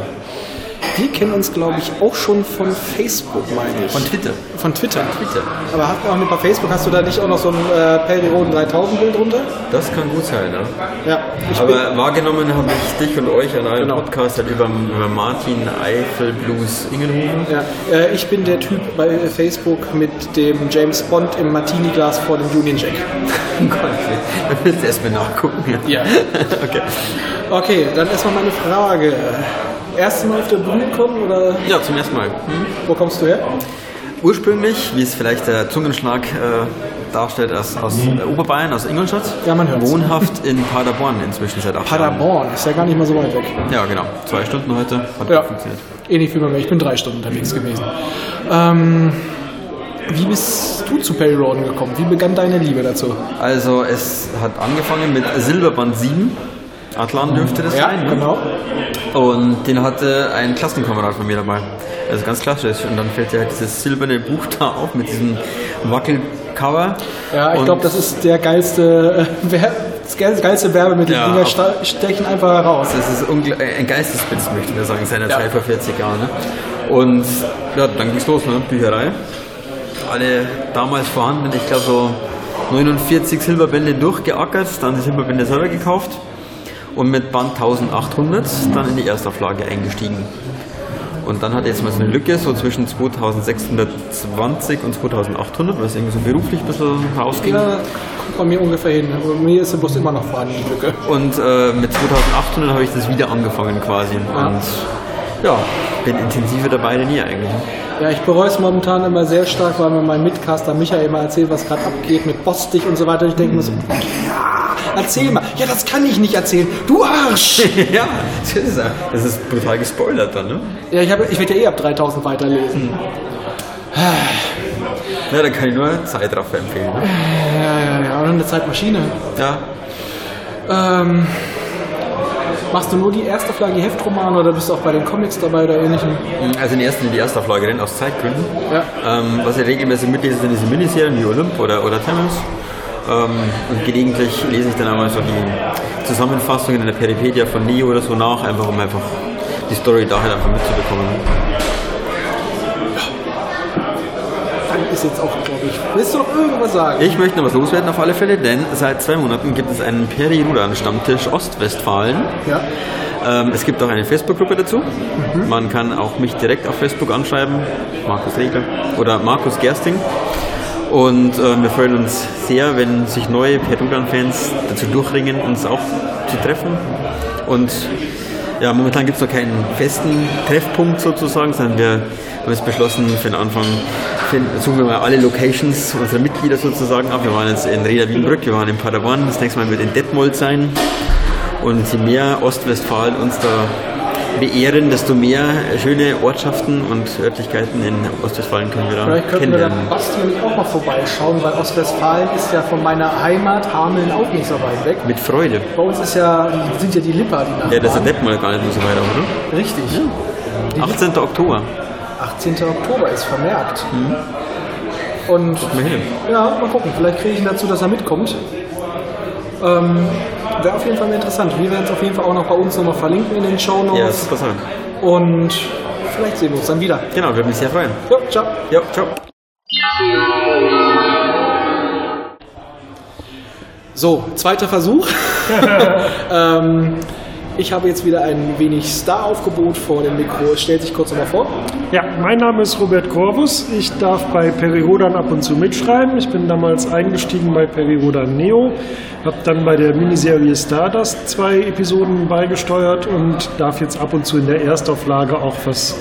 [SPEAKER 5] wir kennen uns glaube ich auch schon von Facebook, meine ich.
[SPEAKER 12] von Twitter.
[SPEAKER 5] Von Twitter.
[SPEAKER 12] Twitter.
[SPEAKER 5] Aber hast du auch bei Facebook, hast du da nicht auch noch so ein äh, Perioden 3000 Bild drunter?
[SPEAKER 12] Das kann gut sein, ne?
[SPEAKER 5] Ja,
[SPEAKER 12] Aber wahrgenommen habe ich dich und euch an einem
[SPEAKER 5] Genau.
[SPEAKER 12] Podcast halt über, über Martin Eifel Blues Ingenhofen.
[SPEAKER 5] ja, äh, ich bin der Typ bei Facebook mit dem James Bond im Martini-Glas vor dem Union Jack. (laughs)
[SPEAKER 12] Gott, wir müssen erstmal nachgucken.
[SPEAKER 5] Ja. (laughs)
[SPEAKER 12] okay.
[SPEAKER 5] Okay, dann erstmal meine Frage. Erste Mal auf der Bühne kommen oder
[SPEAKER 12] Ja, zum ersten Mal.
[SPEAKER 5] wo kommst du her?
[SPEAKER 12] Ursprünglich, wie es vielleicht der Zungenschlag äh, darstellt, aus, aus äh, Oberbayern, aus Ingolstadt.
[SPEAKER 5] Ja, man hört's.
[SPEAKER 12] Wohnhaft in Paderborn inzwischen seit acht Jahren.
[SPEAKER 5] Paderborn, ist ja gar nicht mal so weit weg.
[SPEAKER 12] Ja, genau. Zwei Stunden heute. Hat
[SPEAKER 5] Ja.
[SPEAKER 12] funktioniert.
[SPEAKER 5] Ähnlich wie bei mir, ich bin drei Stunden unterwegs gewesen. Ähm, wie bist du zu Perry Roden gekommen? Wie begann deine Liebe dazu?
[SPEAKER 12] Also es hat angefangen mit Silberband 7. Atlan dürfte das sein. ne?
[SPEAKER 5] genau.
[SPEAKER 12] Und den hatte ein Klassenkamerad von mir dabei. Also ganz klassisch. Und dann fällt ja dieses silberne Buch da auf mit diesem Wackelcover.
[SPEAKER 5] Ja, ich glaube, das ist der geilste, äh, das geil- geilste Werbemittel.
[SPEAKER 12] Ja,
[SPEAKER 5] Die Dinger stechen einfach heraus.
[SPEAKER 12] Das ist ein Geistesblitz, möchte ich mal sagen, seiner Zeit vor 40 Jahren. Ne? Und ja, dann ging's los, ne? Bücherei. Alle damals vorhanden, ich glaube so 49 Silberbände durchgeackert, dann die Silberbände selber gekauft und mit Band 1800 dann in die Erstauflage eingestiegen. Und dann hat jetzt mal so eine Lücke, so zwischen 2620 und 2800, was irgendwie so beruflich ein bisschen rausging.
[SPEAKER 5] Ja, kommt bei mir ungefähr hin. Bei mir ist sie bloß immer noch vorhanden, die Lücke.
[SPEAKER 12] Und äh, mit 2800 habe ich das wieder angefangen quasi. Und ja, bin intensiver dabei denn je eigentlich.
[SPEAKER 5] Ja, ich bereue es momentan immer sehr stark, weil mir mein Mitcaster Michael immer erzählt, was gerade abgeht mit Bostich und so weiter. Ich denke mir so, ja, erzähl mal. Ja, das kann ich nicht erzählen. Du Arsch! (laughs)
[SPEAKER 12] ja, das ist, das ist brutal gespoilert dann, ne?
[SPEAKER 5] Ja, ich, hab- ich werde ja eh ab 3000 weiterlesen.
[SPEAKER 12] Ja, da kann ich nur Zeitraffer empfehlen. Ne?
[SPEAKER 5] Ja, ja, ja. Und eine Zeitmaschine.
[SPEAKER 12] Ja,
[SPEAKER 5] Ähm, machst du nur die erste Flagge, die Heftromane oder bist du auch bei den Comics dabei oder ähnlichem?
[SPEAKER 12] also in erster die Erstauflage denn aus Zeitgründen.
[SPEAKER 5] Ja.
[SPEAKER 12] Ähm, was ich regelmäßig mitlese, sind diese Miniserien wie Olymp oder, oder Tennis. Ähm, und gelegentlich lese ich dann einmal so die Zusammenfassungen in der Peripedia von Neo oder so nach, einfach um einfach die Story daher einfach mitzubekommen.
[SPEAKER 5] Dann ist
[SPEAKER 2] jetzt auch, glaube ich. Willst du noch irgendwas sagen?
[SPEAKER 12] Ich möchte noch was loswerden auf alle Fälle, denn seit zwei Monaten gibt es einen Peri-Rudan-Stammtisch Ostwestfalen.
[SPEAKER 2] Ja.
[SPEAKER 12] Ähm, es gibt auch eine Facebook-Gruppe dazu. Man kann auch mich direkt auf Facebook anschreiben, Markus Regler oder Markus Gersting. Und äh, wir freuen uns sehr, wenn sich neue Perudan-Fans dazu durchringen, uns auch zu treffen. Und ja, momentan gibt es noch keinen festen Treffpunkt sozusagen, sondern wir haben jetzt beschlossen, für den Anfang suchen wir mal alle Locations unserer Mitglieder sozusagen ab. Wir waren jetzt in Reda Wienbrück, wir waren in Paderborn, das nächste Mal wird in Detmold sein. Und je mehr Ostwestfalen uns da beehren, desto mehr schöne Ortschaften und Örtlichkeiten in Ostwestfalen können wir da
[SPEAKER 2] Vielleicht könnten wir da. Basti und ich auch mal vorbeischauen, weil Ostwestfalen ist ja von meiner Heimat Hameln auch nicht so weit weg.
[SPEAKER 12] Mit Freude.
[SPEAKER 2] Bei uns ist ja, sind ja die Lipper, die Nachbarn.
[SPEAKER 12] Ja, das ist Detmold gar nicht so weit, oder?
[SPEAKER 2] Richtig.
[SPEAKER 12] 18. Oktober.
[SPEAKER 2] 18. Oktober ist vermerkt. Und
[SPEAKER 12] Mal hin.
[SPEAKER 2] ja, mal gucken. Vielleicht kriege ich ihn dazu, dass er mitkommt. Ähm, Wäre auf jeden Fall interessant. Wir werden es auf jeden Fall auch noch bei uns nochmal verlinken in den Show Notes.
[SPEAKER 12] Ja, super sein.
[SPEAKER 2] Und vielleicht sehen wir uns dann wieder.
[SPEAKER 12] Genau, würde mich sehr freuen.
[SPEAKER 2] Jo, ciao.
[SPEAKER 12] Ja, ciao.
[SPEAKER 2] So, zweiter Versuch. (laughs) ähm, ich habe jetzt wieder ein wenig Star-Aufgebot vor dem Mikro. Stellt sich kurz nochmal vor.
[SPEAKER 13] Ja, mein Name ist Robert Corvus. Ich darf bei Perirodan ab und zu mitschreiben. Ich bin damals eingestiegen bei Perirodan Neo, habe dann bei der Miniserie Stardust zwei Episoden beigesteuert und darf jetzt ab und zu in der Erstauflage auch was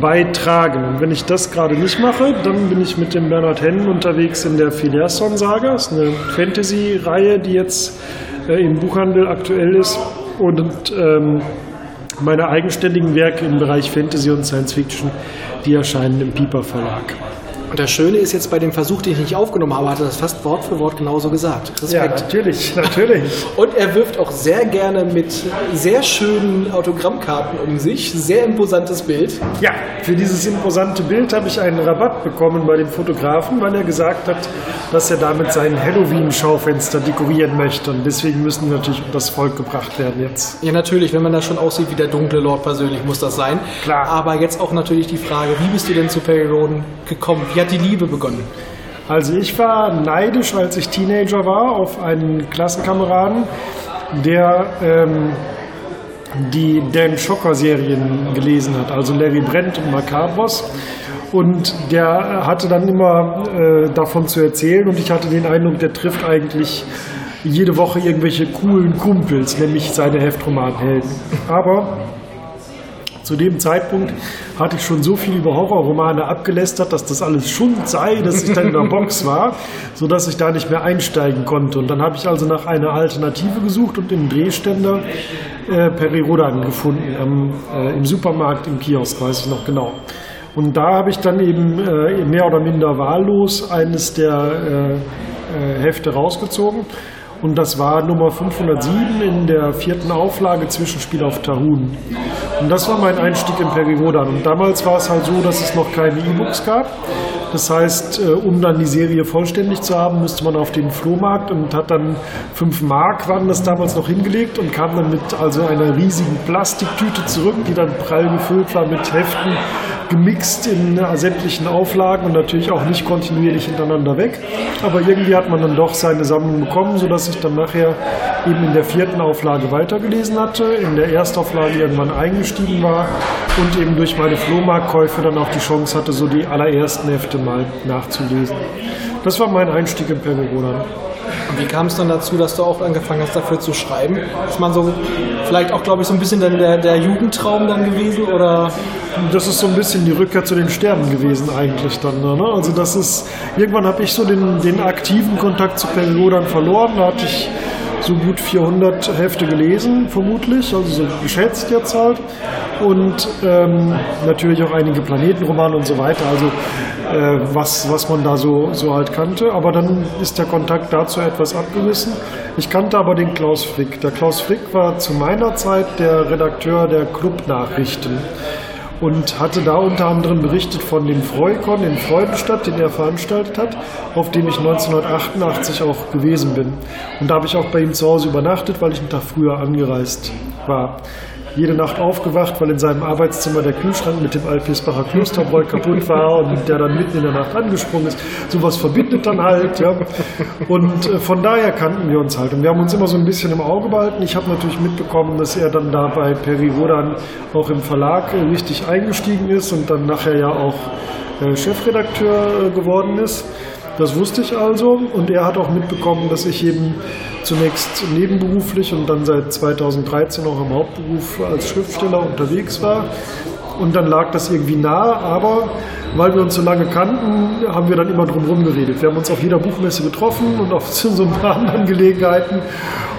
[SPEAKER 13] beitragen. Und wenn ich das gerade nicht mache, dann bin ich mit dem Bernhard Hennen unterwegs in der Filerson-Saga. Das ist eine Fantasy-Reihe, die jetzt äh, im Buchhandel aktuell ist. Und ähm, meine eigenständigen Werke im Bereich Fantasy und Science Fiction, die erscheinen im Piper Verlag.
[SPEAKER 2] Und das Schöne ist jetzt bei dem Versuch, den ich nicht aufgenommen habe, hat er das fast Wort für Wort genauso gesagt. Respekt.
[SPEAKER 13] natürlich, (laughs) natürlich.
[SPEAKER 2] Und er wirft auch sehr gerne mit sehr schönen Autogrammkarten um sich. Sehr imposantes Bild.
[SPEAKER 13] Ja, für dieses imposante Bild habe ich einen Rabatt bekommen bei dem Fotografen, weil er gesagt hat, dass er damit sein Halloween-Schaufenster dekorieren möchte. Und deswegen müssen wir natürlich unter das Volk gebracht werden jetzt.
[SPEAKER 2] Ja, natürlich, wenn man da schon aussieht wie der dunkle Lord persönlich, muss das sein.
[SPEAKER 13] Klar.
[SPEAKER 2] Aber jetzt auch natürlich die Frage, wie bist du denn zu Perry Roden gekommen? Wie hat die Liebe begonnen?
[SPEAKER 13] Also ich war neidisch, als ich Teenager war, auf einen Klassenkameraden, der ähm, die Dan Schocker-Serien gelesen hat, also Larry Brent und Macabros. Und der hatte dann immer äh, davon zu erzählen und ich hatte den Eindruck, der trifft eigentlich jede Woche irgendwelche coolen Kumpels, nämlich seine Heftromanhelden. Aber zu dem Zeitpunkt hatte ich schon so viel über Horrorromane abgelästert, dass das alles Schund sei, dass ich dann in der Box war, sodass ich da nicht mehr einsteigen konnte. Und dann habe ich also nach einer Alternative gesucht und im Drehständer äh, Peri Rodan gefunden, am, äh, im Supermarkt, im Kiosk, weiß ich noch genau. Und da habe ich dann eben äh, mehr oder minder wahllos eines der äh, äh, Hefte rausgezogen. Und das war Nummer 507 in der vierten Auflage Zwischenspiel auf Tarun. Und das war mein Einstieg in Perirodan. Und damals war es halt so, dass es noch keine E-Books gab. Das heißt, äh, um dann die Serie vollständig zu haben, musste man auf den Flohmarkt und hat dann 5 Mark waren das damals noch hingelegt und kam dann mit also einer riesigen Plastiktüte zurück, die dann prall gefüllt war mit Heften, gemixt in äh, sämtlichen Auflagen und natürlich auch nicht kontinuierlich hintereinander weg. Aber irgendwie hat man dann doch seine Sammlung bekommen, sodass ich dann nachher eben in der vierten Auflage weitergelesen hatte, in der Erstauflage irgendwann eingestiegen war und eben durch meine Flohmarktkäufe dann auch die Chance hatte, so die allerersten Hefte mal nachzulesen. Das war mein Einstieg in Pergodan.
[SPEAKER 2] Und wie kam es dann dazu, dass du auch angefangen hast, dafür zu schreiben? Ist man so, vielleicht auch, glaube ich, so ein bisschen der, der Jugendtraum dann gewesen? Oder?
[SPEAKER 13] Das ist so ein bisschen die Rückkehr zu den Sternen gewesen eigentlich dann. Ne? Also das ist, irgendwann habe ich so den, den aktiven Kontakt zu Pergodan verloren. Da hatte ich so gut 400 Hefte gelesen, vermutlich, also so geschätzt jetzt halt. Und ähm, natürlich auch einige Planetenromane und so weiter, also äh, was, was man da so, so halt kannte. Aber dann ist der Kontakt dazu etwas abgerissen. Ich kannte aber den Klaus Frick. Der Klaus Frick war zu meiner Zeit der Redakteur der Clubnachrichten und hatte da unter anderem berichtet von dem Freukon in Freudenstadt, den er veranstaltet hat, auf dem ich 1988 auch gewesen bin. Und da habe ich auch bei ihm zu Hause übernachtet, weil ich einen Tag früher angereist war. Jede Nacht aufgewacht, weil in seinem Arbeitszimmer der Kühlschrank mit dem Alpirsbacher Klosterbräu kaputt war und der dann mitten in der Nacht angesprungen ist. Sowas verbindet dann halt. Ja. Und äh, von daher kannten wir uns halt. Und wir haben uns immer so ein bisschen im Auge behalten. Ich habe natürlich mitbekommen, dass er dann da bei Peri Rodan auch im Verlag äh, richtig eingestiegen ist und dann nachher ja auch äh, Chefredakteur äh, geworden ist. Das wusste ich also und er hat auch mitbekommen, dass ich eben zunächst nebenberuflich und dann seit 2013 auch im Hauptberuf als Schriftsteller unterwegs war. Und dann lag das irgendwie nah, aber weil wir uns so lange kannten, haben wir dann immer drum herum geredet. Wir haben uns auf jeder Buchmesse getroffen und auf (laughs) so ein paar anderen Gelegenheiten.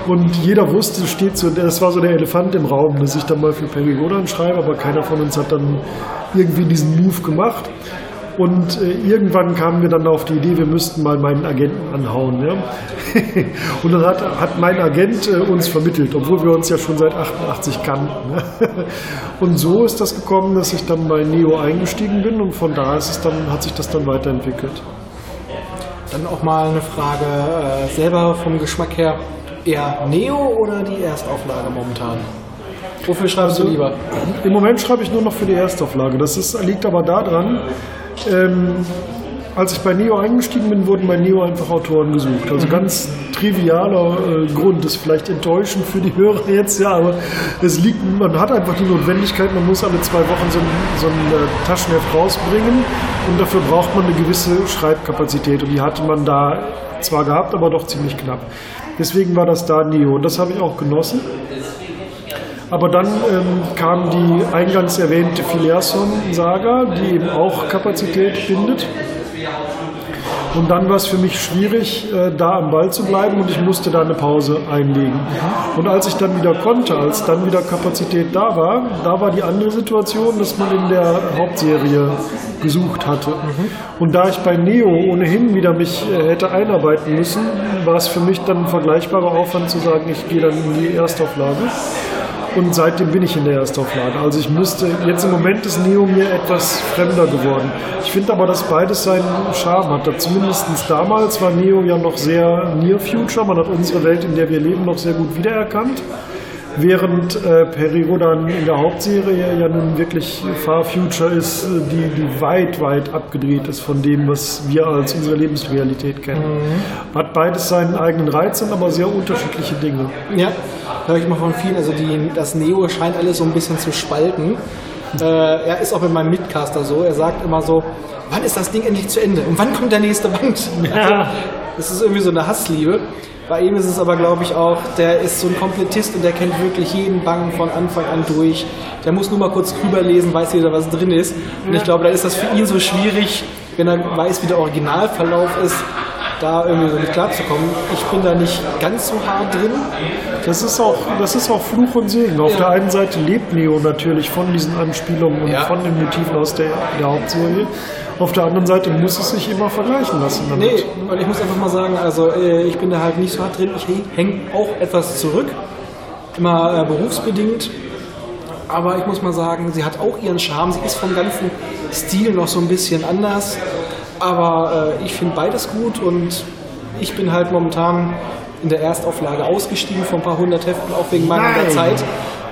[SPEAKER 13] Und jeder wusste, steht so, das war so der Elefant im Raum, dass ich dann mal für Perry Rodan schreibe, aber keiner von uns hat dann irgendwie diesen Move gemacht. Und äh, irgendwann kamen wir dann auf die Idee, wir müssten mal meinen Agenten anhauen. Ja? (laughs) und dann hat, hat mein Agent äh, uns vermittelt, obwohl wir uns ja schon seit 88 kannten. Ne? (laughs) und so ist das gekommen, dass ich dann bei Neo eingestiegen bin und von da ist es dann, hat sich das dann weiterentwickelt.
[SPEAKER 2] Dann auch mal eine Frage äh, selber vom Geschmack her. Eher Neo oder die Erstauflage momentan? Wofür schreibst du lieber?
[SPEAKER 13] Im Moment schreibe ich nur noch für die Erstauflage. Das ist, liegt aber daran, ähm, als ich bei Neo eingestiegen bin, wurden bei Neo einfach Autoren gesucht. Also ganz trivialer äh, Grund, ist vielleicht enttäuschend für die Hörer jetzt, ja, aber es liegt, man hat einfach die Notwendigkeit, man muss alle zwei Wochen so ein, so ein äh, Taschenheft rausbringen und dafür braucht man eine gewisse Schreibkapazität und die hatte man da zwar gehabt, aber doch ziemlich knapp. Deswegen war das da Neo und das habe ich auch genossen. Aber dann ähm, kam die eingangs erwähnte Filerson-Saga, die eben auch Kapazität bindet. Und dann war es für mich schwierig, äh, da am Ball zu bleiben und ich musste da eine Pause einlegen. Und als ich dann wieder konnte, als dann wieder Kapazität da war, da war die andere Situation, dass man in der Hauptserie gesucht hatte. Und da ich bei Neo ohnehin wieder mich äh, hätte einarbeiten müssen, war es für mich dann ein vergleichbarer Aufwand zu sagen, ich gehe dann in die Erstauflage. Und seitdem bin ich in der Erstauflage. Also ich müsste, jetzt im Moment ist Neo mir etwas fremder geworden. Ich finde aber, dass beides seinen Charme hat. Zumindest damals war Neo ja noch sehr Near Future. Man hat unsere Welt, in der wir leben, noch sehr gut wiedererkannt. Während äh, Perigo dann in der Hauptserie ja nun wirklich Far Future ist, äh, die, die weit, weit abgedreht ist von dem, was wir als unsere Lebensrealität kennen. Mhm. Hat beides seinen eigenen Reiz, sind aber sehr unterschiedliche Dinge.
[SPEAKER 2] Ja, höre ich mal von vielen. Also die, das Neo scheint alles so ein bisschen zu spalten. Äh, er ist auch mit meinem Mitcaster so. Er sagt immer so, wann ist das Ding endlich zu Ende? Und wann kommt der nächste Band? (laughs) Ja. Das ist irgendwie so eine Hassliebe. Bei ihm ist es aber, glaube ich, auch, der ist so ein Komplettist und der kennt wirklich jeden Bang von Anfang an durch. Der muss nur mal kurz drüber lesen, weiß wieder, was drin ist. Und ich glaube, da ist das für ihn so schwierig, wenn er weiß, wie der Originalverlauf ist, da irgendwie so mit klarzukommen. Ich bin da nicht ganz so hart drin.
[SPEAKER 13] Das ist auch, das ist auch Fluch und Segen. Auf ja. der einen Seite lebt Neo natürlich von diesen Anspielungen und ja. von den Motiven aus der, der Hauptserie. Auf der anderen Seite muss es sich immer vergleichen lassen.
[SPEAKER 2] Damit. Nee, weil ich muss einfach mal sagen, also äh, ich bin da halt nicht so hart drin. Ich hänge auch etwas zurück, immer äh, berufsbedingt. Aber ich muss mal sagen, sie hat auch ihren Charme. Sie ist vom ganzen Stil noch so ein bisschen anders. Aber äh, ich finde beides gut und ich bin halt momentan in der Erstauflage ausgestiegen von ein paar hundert Heften, auch wegen mangelnder Zeit.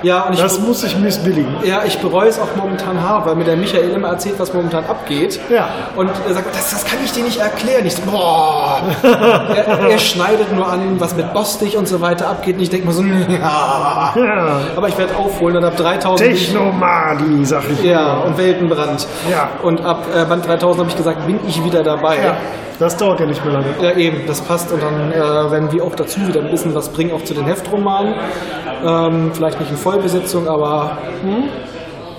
[SPEAKER 13] Ja, und ich das muss ich missbilligen.
[SPEAKER 2] Ja, ich bereue es auch momentan hart, weil mir der Michael immer erzählt, was momentan abgeht.
[SPEAKER 13] Ja.
[SPEAKER 2] Und er sagt, das, das kann ich dir nicht erklären. Ich so, boah. (laughs) er, er, schneidet nur an, was mit Bostich und so weiter abgeht. Und ich denke mir so, (laughs) ja. ja. Aber ich werde aufholen und ab 3000...
[SPEAKER 13] Technomagi, sag ich.
[SPEAKER 2] Ja, und Weltenbrand.
[SPEAKER 13] Ja.
[SPEAKER 2] Und ab äh, Band 3000 habe ich gesagt, bin ich wieder dabei. Ja.
[SPEAKER 13] Das dauert ja nicht mehr lange.
[SPEAKER 2] Ja, eben, das passt. Und dann äh, werden wir auch dazu wieder ein bisschen was bringen, auch zu den Heftromanen. Ähm, vielleicht nicht in Vollbesetzung, aber hm?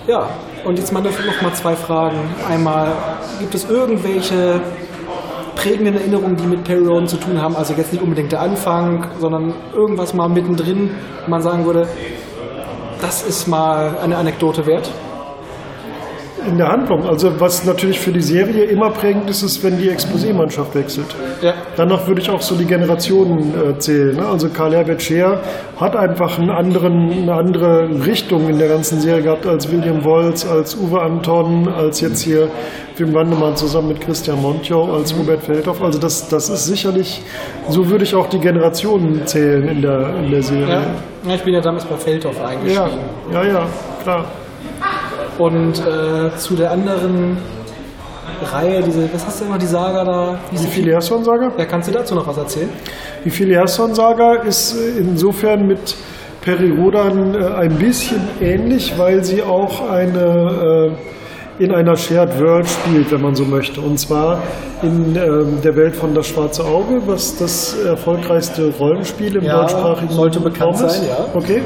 [SPEAKER 2] ja. Und jetzt mal noch mal zwei Fragen. Einmal, gibt es irgendwelche prägenden Erinnerungen, die mit Perry Roden zu tun haben? Also jetzt nicht unbedingt der Anfang, sondern irgendwas mal mittendrin, wo man sagen würde, das ist mal eine Anekdote wert?
[SPEAKER 13] In der Handlung. Also was natürlich für die Serie immer prägend ist, ist, wenn die Exposé-Mannschaft wechselt.
[SPEAKER 5] Ja.
[SPEAKER 13] Danach würde ich auch so die Generationen äh, zählen. Ne? Also Karl Herbert Scheer hat einfach einen anderen, eine andere Richtung in der ganzen Serie gehabt als William Wolz, als Uwe Anton, als jetzt hier Wim Wandemann zusammen mit Christian Montjo, als Robert Feldhoff. Also das, das ist sicherlich, so würde ich auch die Generationen zählen in der, in der Serie.
[SPEAKER 5] Ja. ja, ich bin ja damals bei Feldhoff eingestiegen.
[SPEAKER 13] Ja, ja, ja klar.
[SPEAKER 5] Und äh, zu der anderen Reihe, diese, was hast du immer, die Saga da?
[SPEAKER 13] Die Filiasson-Saga?
[SPEAKER 5] Ja, kannst du dazu noch was erzählen?
[SPEAKER 13] Die Filiasson-Saga ist äh, insofern mit Peri Rodan äh, ein bisschen ähnlich, weil sie auch eine äh, in einer Shared World spielt, wenn man so möchte. Und zwar in ähm, der Welt von Das Schwarze Auge, was das erfolgreichste Rollenspiel im
[SPEAKER 5] Ja,
[SPEAKER 13] deutschsprachigen
[SPEAKER 5] sollte bekannt
[SPEAKER 13] Raum ist.
[SPEAKER 5] sein, ja.
[SPEAKER 13] Okay.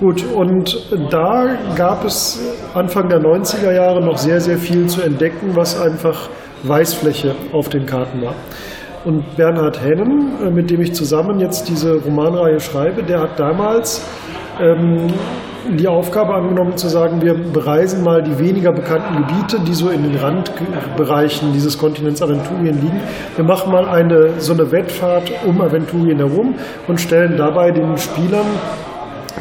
[SPEAKER 13] Gut, und da gab es Anfang der 90er Jahre noch sehr, sehr viel zu entdecken, was einfach Weißfläche auf den Karten war. Und Bernhard Hennen, äh, mit dem ich zusammen jetzt diese Romanreihe schreibe, der hat damals ähm, die Aufgabe angenommen zu sagen, wir bereisen mal die weniger bekannten Gebiete, die so in den Randbereichen dieses Kontinents Aventurien liegen. Wir machen mal eine, so eine Wettfahrt um Aventurien herum und stellen dabei den Spielern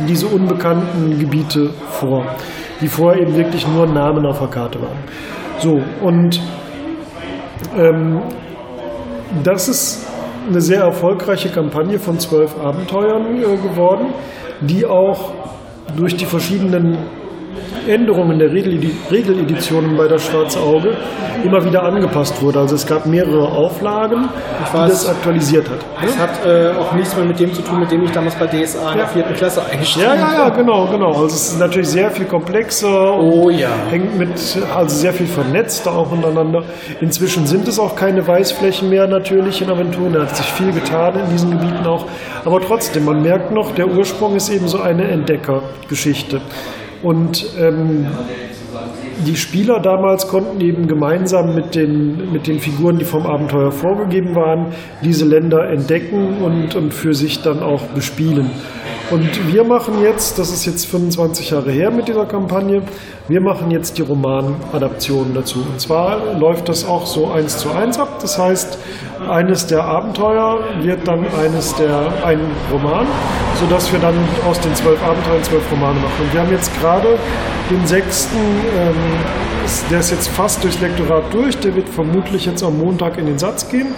[SPEAKER 13] diese unbekannten Gebiete vor, die vorher eben wirklich nur Namen auf der Karte waren. So, und ähm, das ist eine sehr erfolgreiche Kampagne von zwölf Abenteuern äh, geworden, die auch durch die verschiedenen Änderungen der Regeledi- Regeleditionen bei das Schwarze Auge immer wieder angepasst wurde. Also es gab mehrere Auflagen, die das aktualisiert hat.
[SPEAKER 5] Das hat äh, auch nichts mehr mit dem zu tun, mit dem ich damals bei DSA in der vierten Klasse eingestiegen
[SPEAKER 13] Ja, ja, ja,
[SPEAKER 5] bin.
[SPEAKER 13] genau, genau. Also es ist natürlich sehr viel komplexer.
[SPEAKER 5] Oh ja.
[SPEAKER 13] Hängt mit, also sehr viel vernetzt auch untereinander. Inzwischen sind es auch keine Weißflächen mehr natürlich in Aventuren. Da hat sich viel getan in diesen Gebieten auch. Aber trotzdem, man merkt noch, der Ursprung ist eben so eine Entdeckergeschichte. Und ähm, die Spieler damals konnten eben gemeinsam mit den, mit den Figuren, die vom Abenteuer vorgegeben waren, diese Länder entdecken und, und für sich dann auch bespielen. Und wir machen jetzt, das ist jetzt 25 Jahre her mit dieser Kampagne, wir machen jetzt die Romanadaptionen dazu. Und zwar läuft das auch so eins zu eins ab. Das heißt, eines der Abenteuer wird dann eines der, ein Roman, sodass wir dann aus den zwölf Abenteuern zwölf Romane machen. Und wir haben jetzt gerade den sechsten, ähm, der ist jetzt fast durchs Lektorat durch, der wird vermutlich jetzt am Montag in den Satz gehen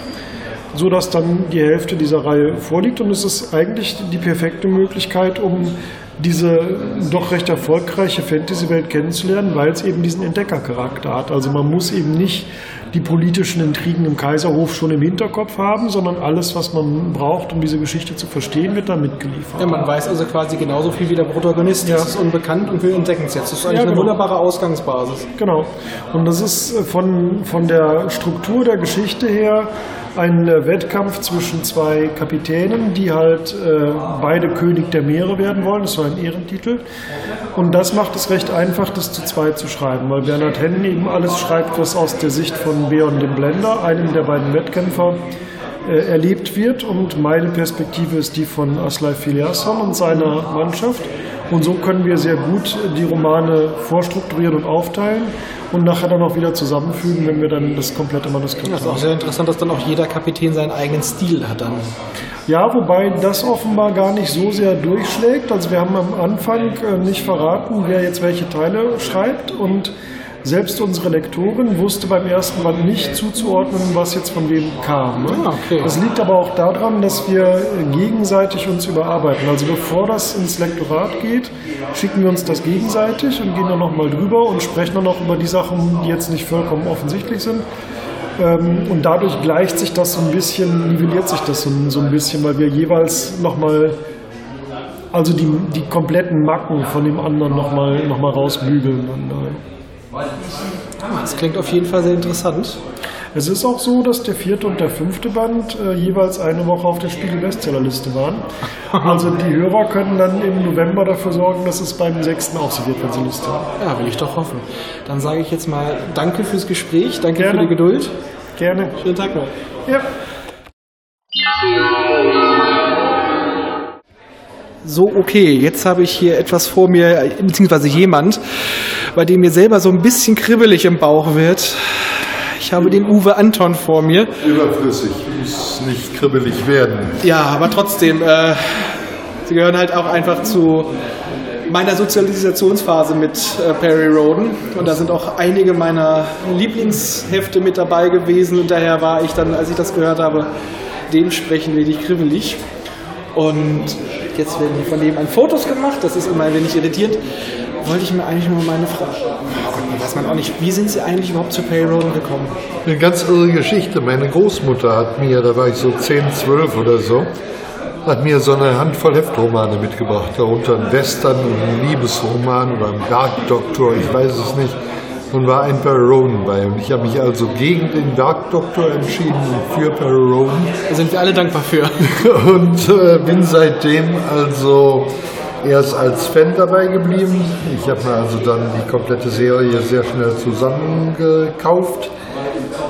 [SPEAKER 13] so dass dann die Hälfte dieser Reihe vorliegt und es ist eigentlich die perfekte Möglichkeit, um diese doch recht erfolgreiche Fantasy-Welt kennenzulernen, weil es eben diesen Entdeckercharakter hat. Also man muss eben nicht die politischen Intrigen im Kaiserhof schon im Hinterkopf haben, sondern alles, was man braucht, um diese Geschichte zu verstehen, wird da mitgeliefert.
[SPEAKER 5] Ja, man weiß also quasi genauso viel wie der Protagonist. Das ist unbekannt und wir entdecken es jetzt. Das ist eigentlich
[SPEAKER 13] Ja,
[SPEAKER 5] eine
[SPEAKER 13] genau.
[SPEAKER 5] wunderbare Ausgangsbasis.
[SPEAKER 13] Genau. Und das ist von, von der Struktur der Geschichte her ein äh, Wettkampf zwischen zwei Kapitänen, die halt äh, beide König der Meere werden wollen. Das war ein Ehrentitel. Und das macht es recht einfach, das zu zweit zu schreiben, weil Bernhard Hennen eben alles schreibt, was aus der Sicht von Beon dem Blender, einem der beiden Wettkämpfer, äh, erlebt wird. Und meine Perspektive ist die von Aslai Filiasson und seiner Mannschaft. Und so können wir sehr gut die Romane vorstrukturieren und aufteilen und nachher dann auch wieder zusammenfügen, wenn wir dann das komplette Manuskript
[SPEAKER 5] Das ist auch
[SPEAKER 13] haben.
[SPEAKER 5] sehr interessant, dass dann auch jeder Kapitän seinen eigenen Stil hat dann.
[SPEAKER 13] Ja, wobei das offenbar gar nicht so sehr durchschlägt. Also wir haben am Anfang äh, nicht verraten, wer jetzt welche Teile schreibt und selbst unsere Lektorin wusste beim ersten Band nicht zuzuordnen, was jetzt von wem kam. Ne?
[SPEAKER 5] Ah, okay.
[SPEAKER 13] Das liegt aber auch daran, dass wir gegenseitig uns überarbeiten. Also bevor das ins Lektorat geht, schicken wir uns das gegenseitig und gehen dann nochmal drüber und sprechen dann auch über die Sachen, die jetzt nicht vollkommen offensichtlich sind. Ähm, Und dadurch gleicht sich das so ein bisschen, nivelliert sich das so, so ein bisschen, weil wir jeweils nochmal, also die, die kompletten Macken von dem anderen nochmal noch mal rausbügeln. Und,
[SPEAKER 5] Das klingt auf jeden Fall sehr interessant.
[SPEAKER 13] es ist auch so, dass der vierte und der fünfte Band äh, jeweils eine Woche auf der Spiegel-Bestsellerliste waren. Also die (laughs) Hörer können dann im November dafür sorgen, dass es beim sechsten auch so wird, wenn sie Lust haben.
[SPEAKER 5] Ja, will ich doch hoffen. Dann sage ich jetzt mal Danke fürs Gespräch, danke
[SPEAKER 13] Gerne.
[SPEAKER 5] für die Geduld.
[SPEAKER 13] Gerne.
[SPEAKER 5] Schönen Tag noch.
[SPEAKER 13] Ja.
[SPEAKER 5] So, okay, jetzt habe ich hier etwas vor mir, beziehungsweise jemand.
[SPEAKER 2] Bei dem mir selber so ein bisschen kribbelig im Bauch wird. Ich habe den Uwe Anton vor mir.
[SPEAKER 14] Überflüssig, muss nicht kribbelig werden.
[SPEAKER 2] Ja, aber trotzdem, äh, sie gehören halt auch einfach zu meiner Sozialisationsphase mit äh, Perry Roden. Und da sind auch einige meiner Lieblingshefte mit dabei gewesen. Und daher war ich dann, als ich das gehört habe, dementsprechend wenig kribbelig. Und jetzt werden hier von nebenan Fotos gemacht. Das ist immer ein wenig irritierend. Wollte ich mir eigentlich nur meine Frage. Oh weiß man auch nicht. Wie sind Sie eigentlich überhaupt zu Perry Roden gekommen?
[SPEAKER 14] Eine ganz irre Geschichte. Meine Großmutter hat mir, da war ich so 10, 12 oder so, hat mir so eine Handvoll Heftromane mitgebracht. Darunter ein Western und ein Liebesroman oder ein Dark Doctor, ich weiß es nicht. Und war ein Perry Roden bei. Und ich habe mich also gegen den Dark Doctor entschieden und für Perry Roden.
[SPEAKER 2] Da sind wir alle dankbar für. (laughs)
[SPEAKER 14] und äh, bin seitdem also erst als Fan dabei geblieben. Ich habe mir also dann die komplette Serie sehr schnell zusammengekauft.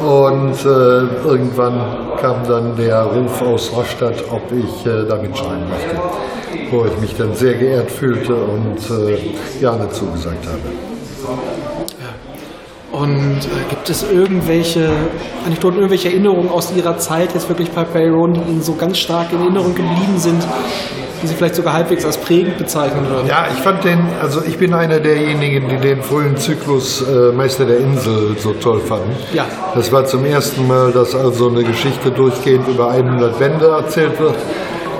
[SPEAKER 14] Und äh, irgendwann kam dann der Ruf aus Rastatt, ob ich äh, da mitschreiben möchte. Wo ich mich dann sehr geehrt fühlte und äh, gerne zugesagt habe.
[SPEAKER 2] Und äh, gibt es irgendwelche Anekdoten, irgendwelche Erinnerungen aus Ihrer Zeit jetzt wirklich bei Perry die Ihnen so ganz stark in Erinnerung geblieben sind, die Sie vielleicht sogar halbwegs als prägend bezeichnen würden?
[SPEAKER 14] Ja, ich fand den, also ich bin einer derjenigen, die den frühen Zyklus äh, Meister der Insel so toll fanden.
[SPEAKER 2] Ja.
[SPEAKER 14] Das war zum ersten Mal, dass also eine Geschichte durchgehend über 100 Bände erzählt wird.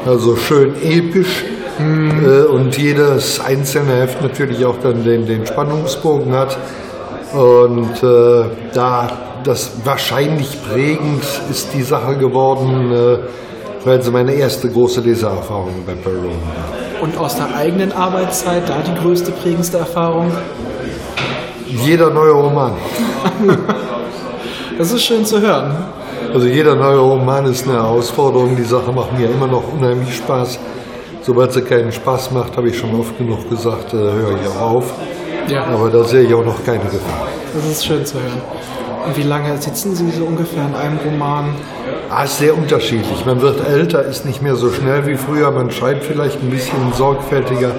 [SPEAKER 14] Also schön episch. Äh, und jedes einzelne Heft natürlich auch dann den, den Spannungsbogen hat. Und äh, da das wahrscheinlich prägend ist die Sache geworden, äh, weil sie meine erste große Lesererfahrung bei Perron war.
[SPEAKER 2] Und aus der eigenen Arbeitszeit da die größte, prägendste Erfahrung?
[SPEAKER 14] Jeder neue Roman. (laughs)
[SPEAKER 2] Das ist schön zu hören.
[SPEAKER 14] Also jeder neue Roman ist eine Herausforderung. Die Sache macht mir immer noch unheimlich Spaß. Sobald sie keinen Spaß macht, habe ich schon oft genug gesagt, äh, höre ich auch auf.
[SPEAKER 2] Ja.
[SPEAKER 14] Aber da sehe ich auch noch keine Gefahr.
[SPEAKER 2] Das ist schön zu hören. Und wie lange sitzen Sie so ungefähr in einem Roman?
[SPEAKER 14] Ah, ist sehr unterschiedlich. Man wird älter, ist nicht mehr so schnell wie früher. Man schreibt vielleicht ein bisschen sorgfältiger.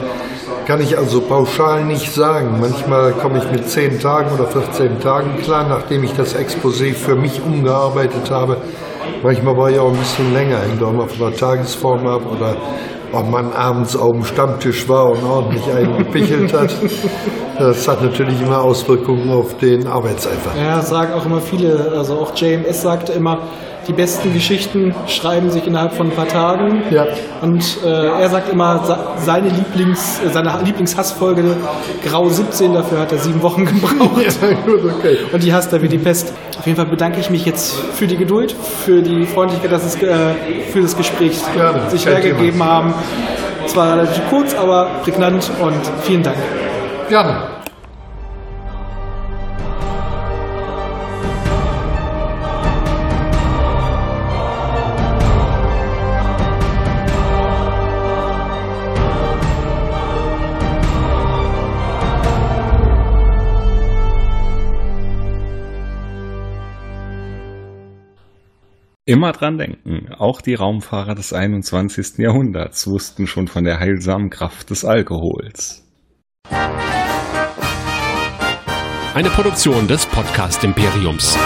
[SPEAKER 14] Kann ich also pauschal nicht sagen. Manchmal komme ich mit 10 Tagen oder 14 Tagen klar, nachdem ich das Exposé für mich umgearbeitet habe. Manchmal war ich auch ein bisschen länger, hängt auch mal von der Tagesform ab oder ob man abends auf dem Stammtisch war und ordentlich einen gepichelt hat. Das hat natürlich immer Auswirkungen auf den Arbeitseifer.
[SPEAKER 2] Ja, sagen auch immer viele. Also auch JMS sagte immer, die besten Geschichten schreiben sich innerhalb von ein paar Tagen.
[SPEAKER 14] Ja.
[SPEAKER 2] Und äh, er sagt immer, seine, Lieblings, äh, seine Lieblingshassfolge Grau 17, dafür hat er sieben Wochen (laughs) gebraucht.
[SPEAKER 14] Ja, gut, okay.
[SPEAKER 2] Und die hasst er wie die Pest. Auf jeden Fall bedanke ich mich jetzt für die Geduld, für die Freundlichkeit, dass es äh, für das Gespräch
[SPEAKER 14] Gerne,
[SPEAKER 2] sich hergegeben haben. Es war relativ kurz, aber prägnant und vielen Dank.
[SPEAKER 14] Gerne.
[SPEAKER 3] Immer dran denken, auch die Raumfahrer des 21. Jahrhunderts wussten schon von der heilsamen Kraft des Alkohols.
[SPEAKER 15] Eine Produktion des Podcast Imperiums.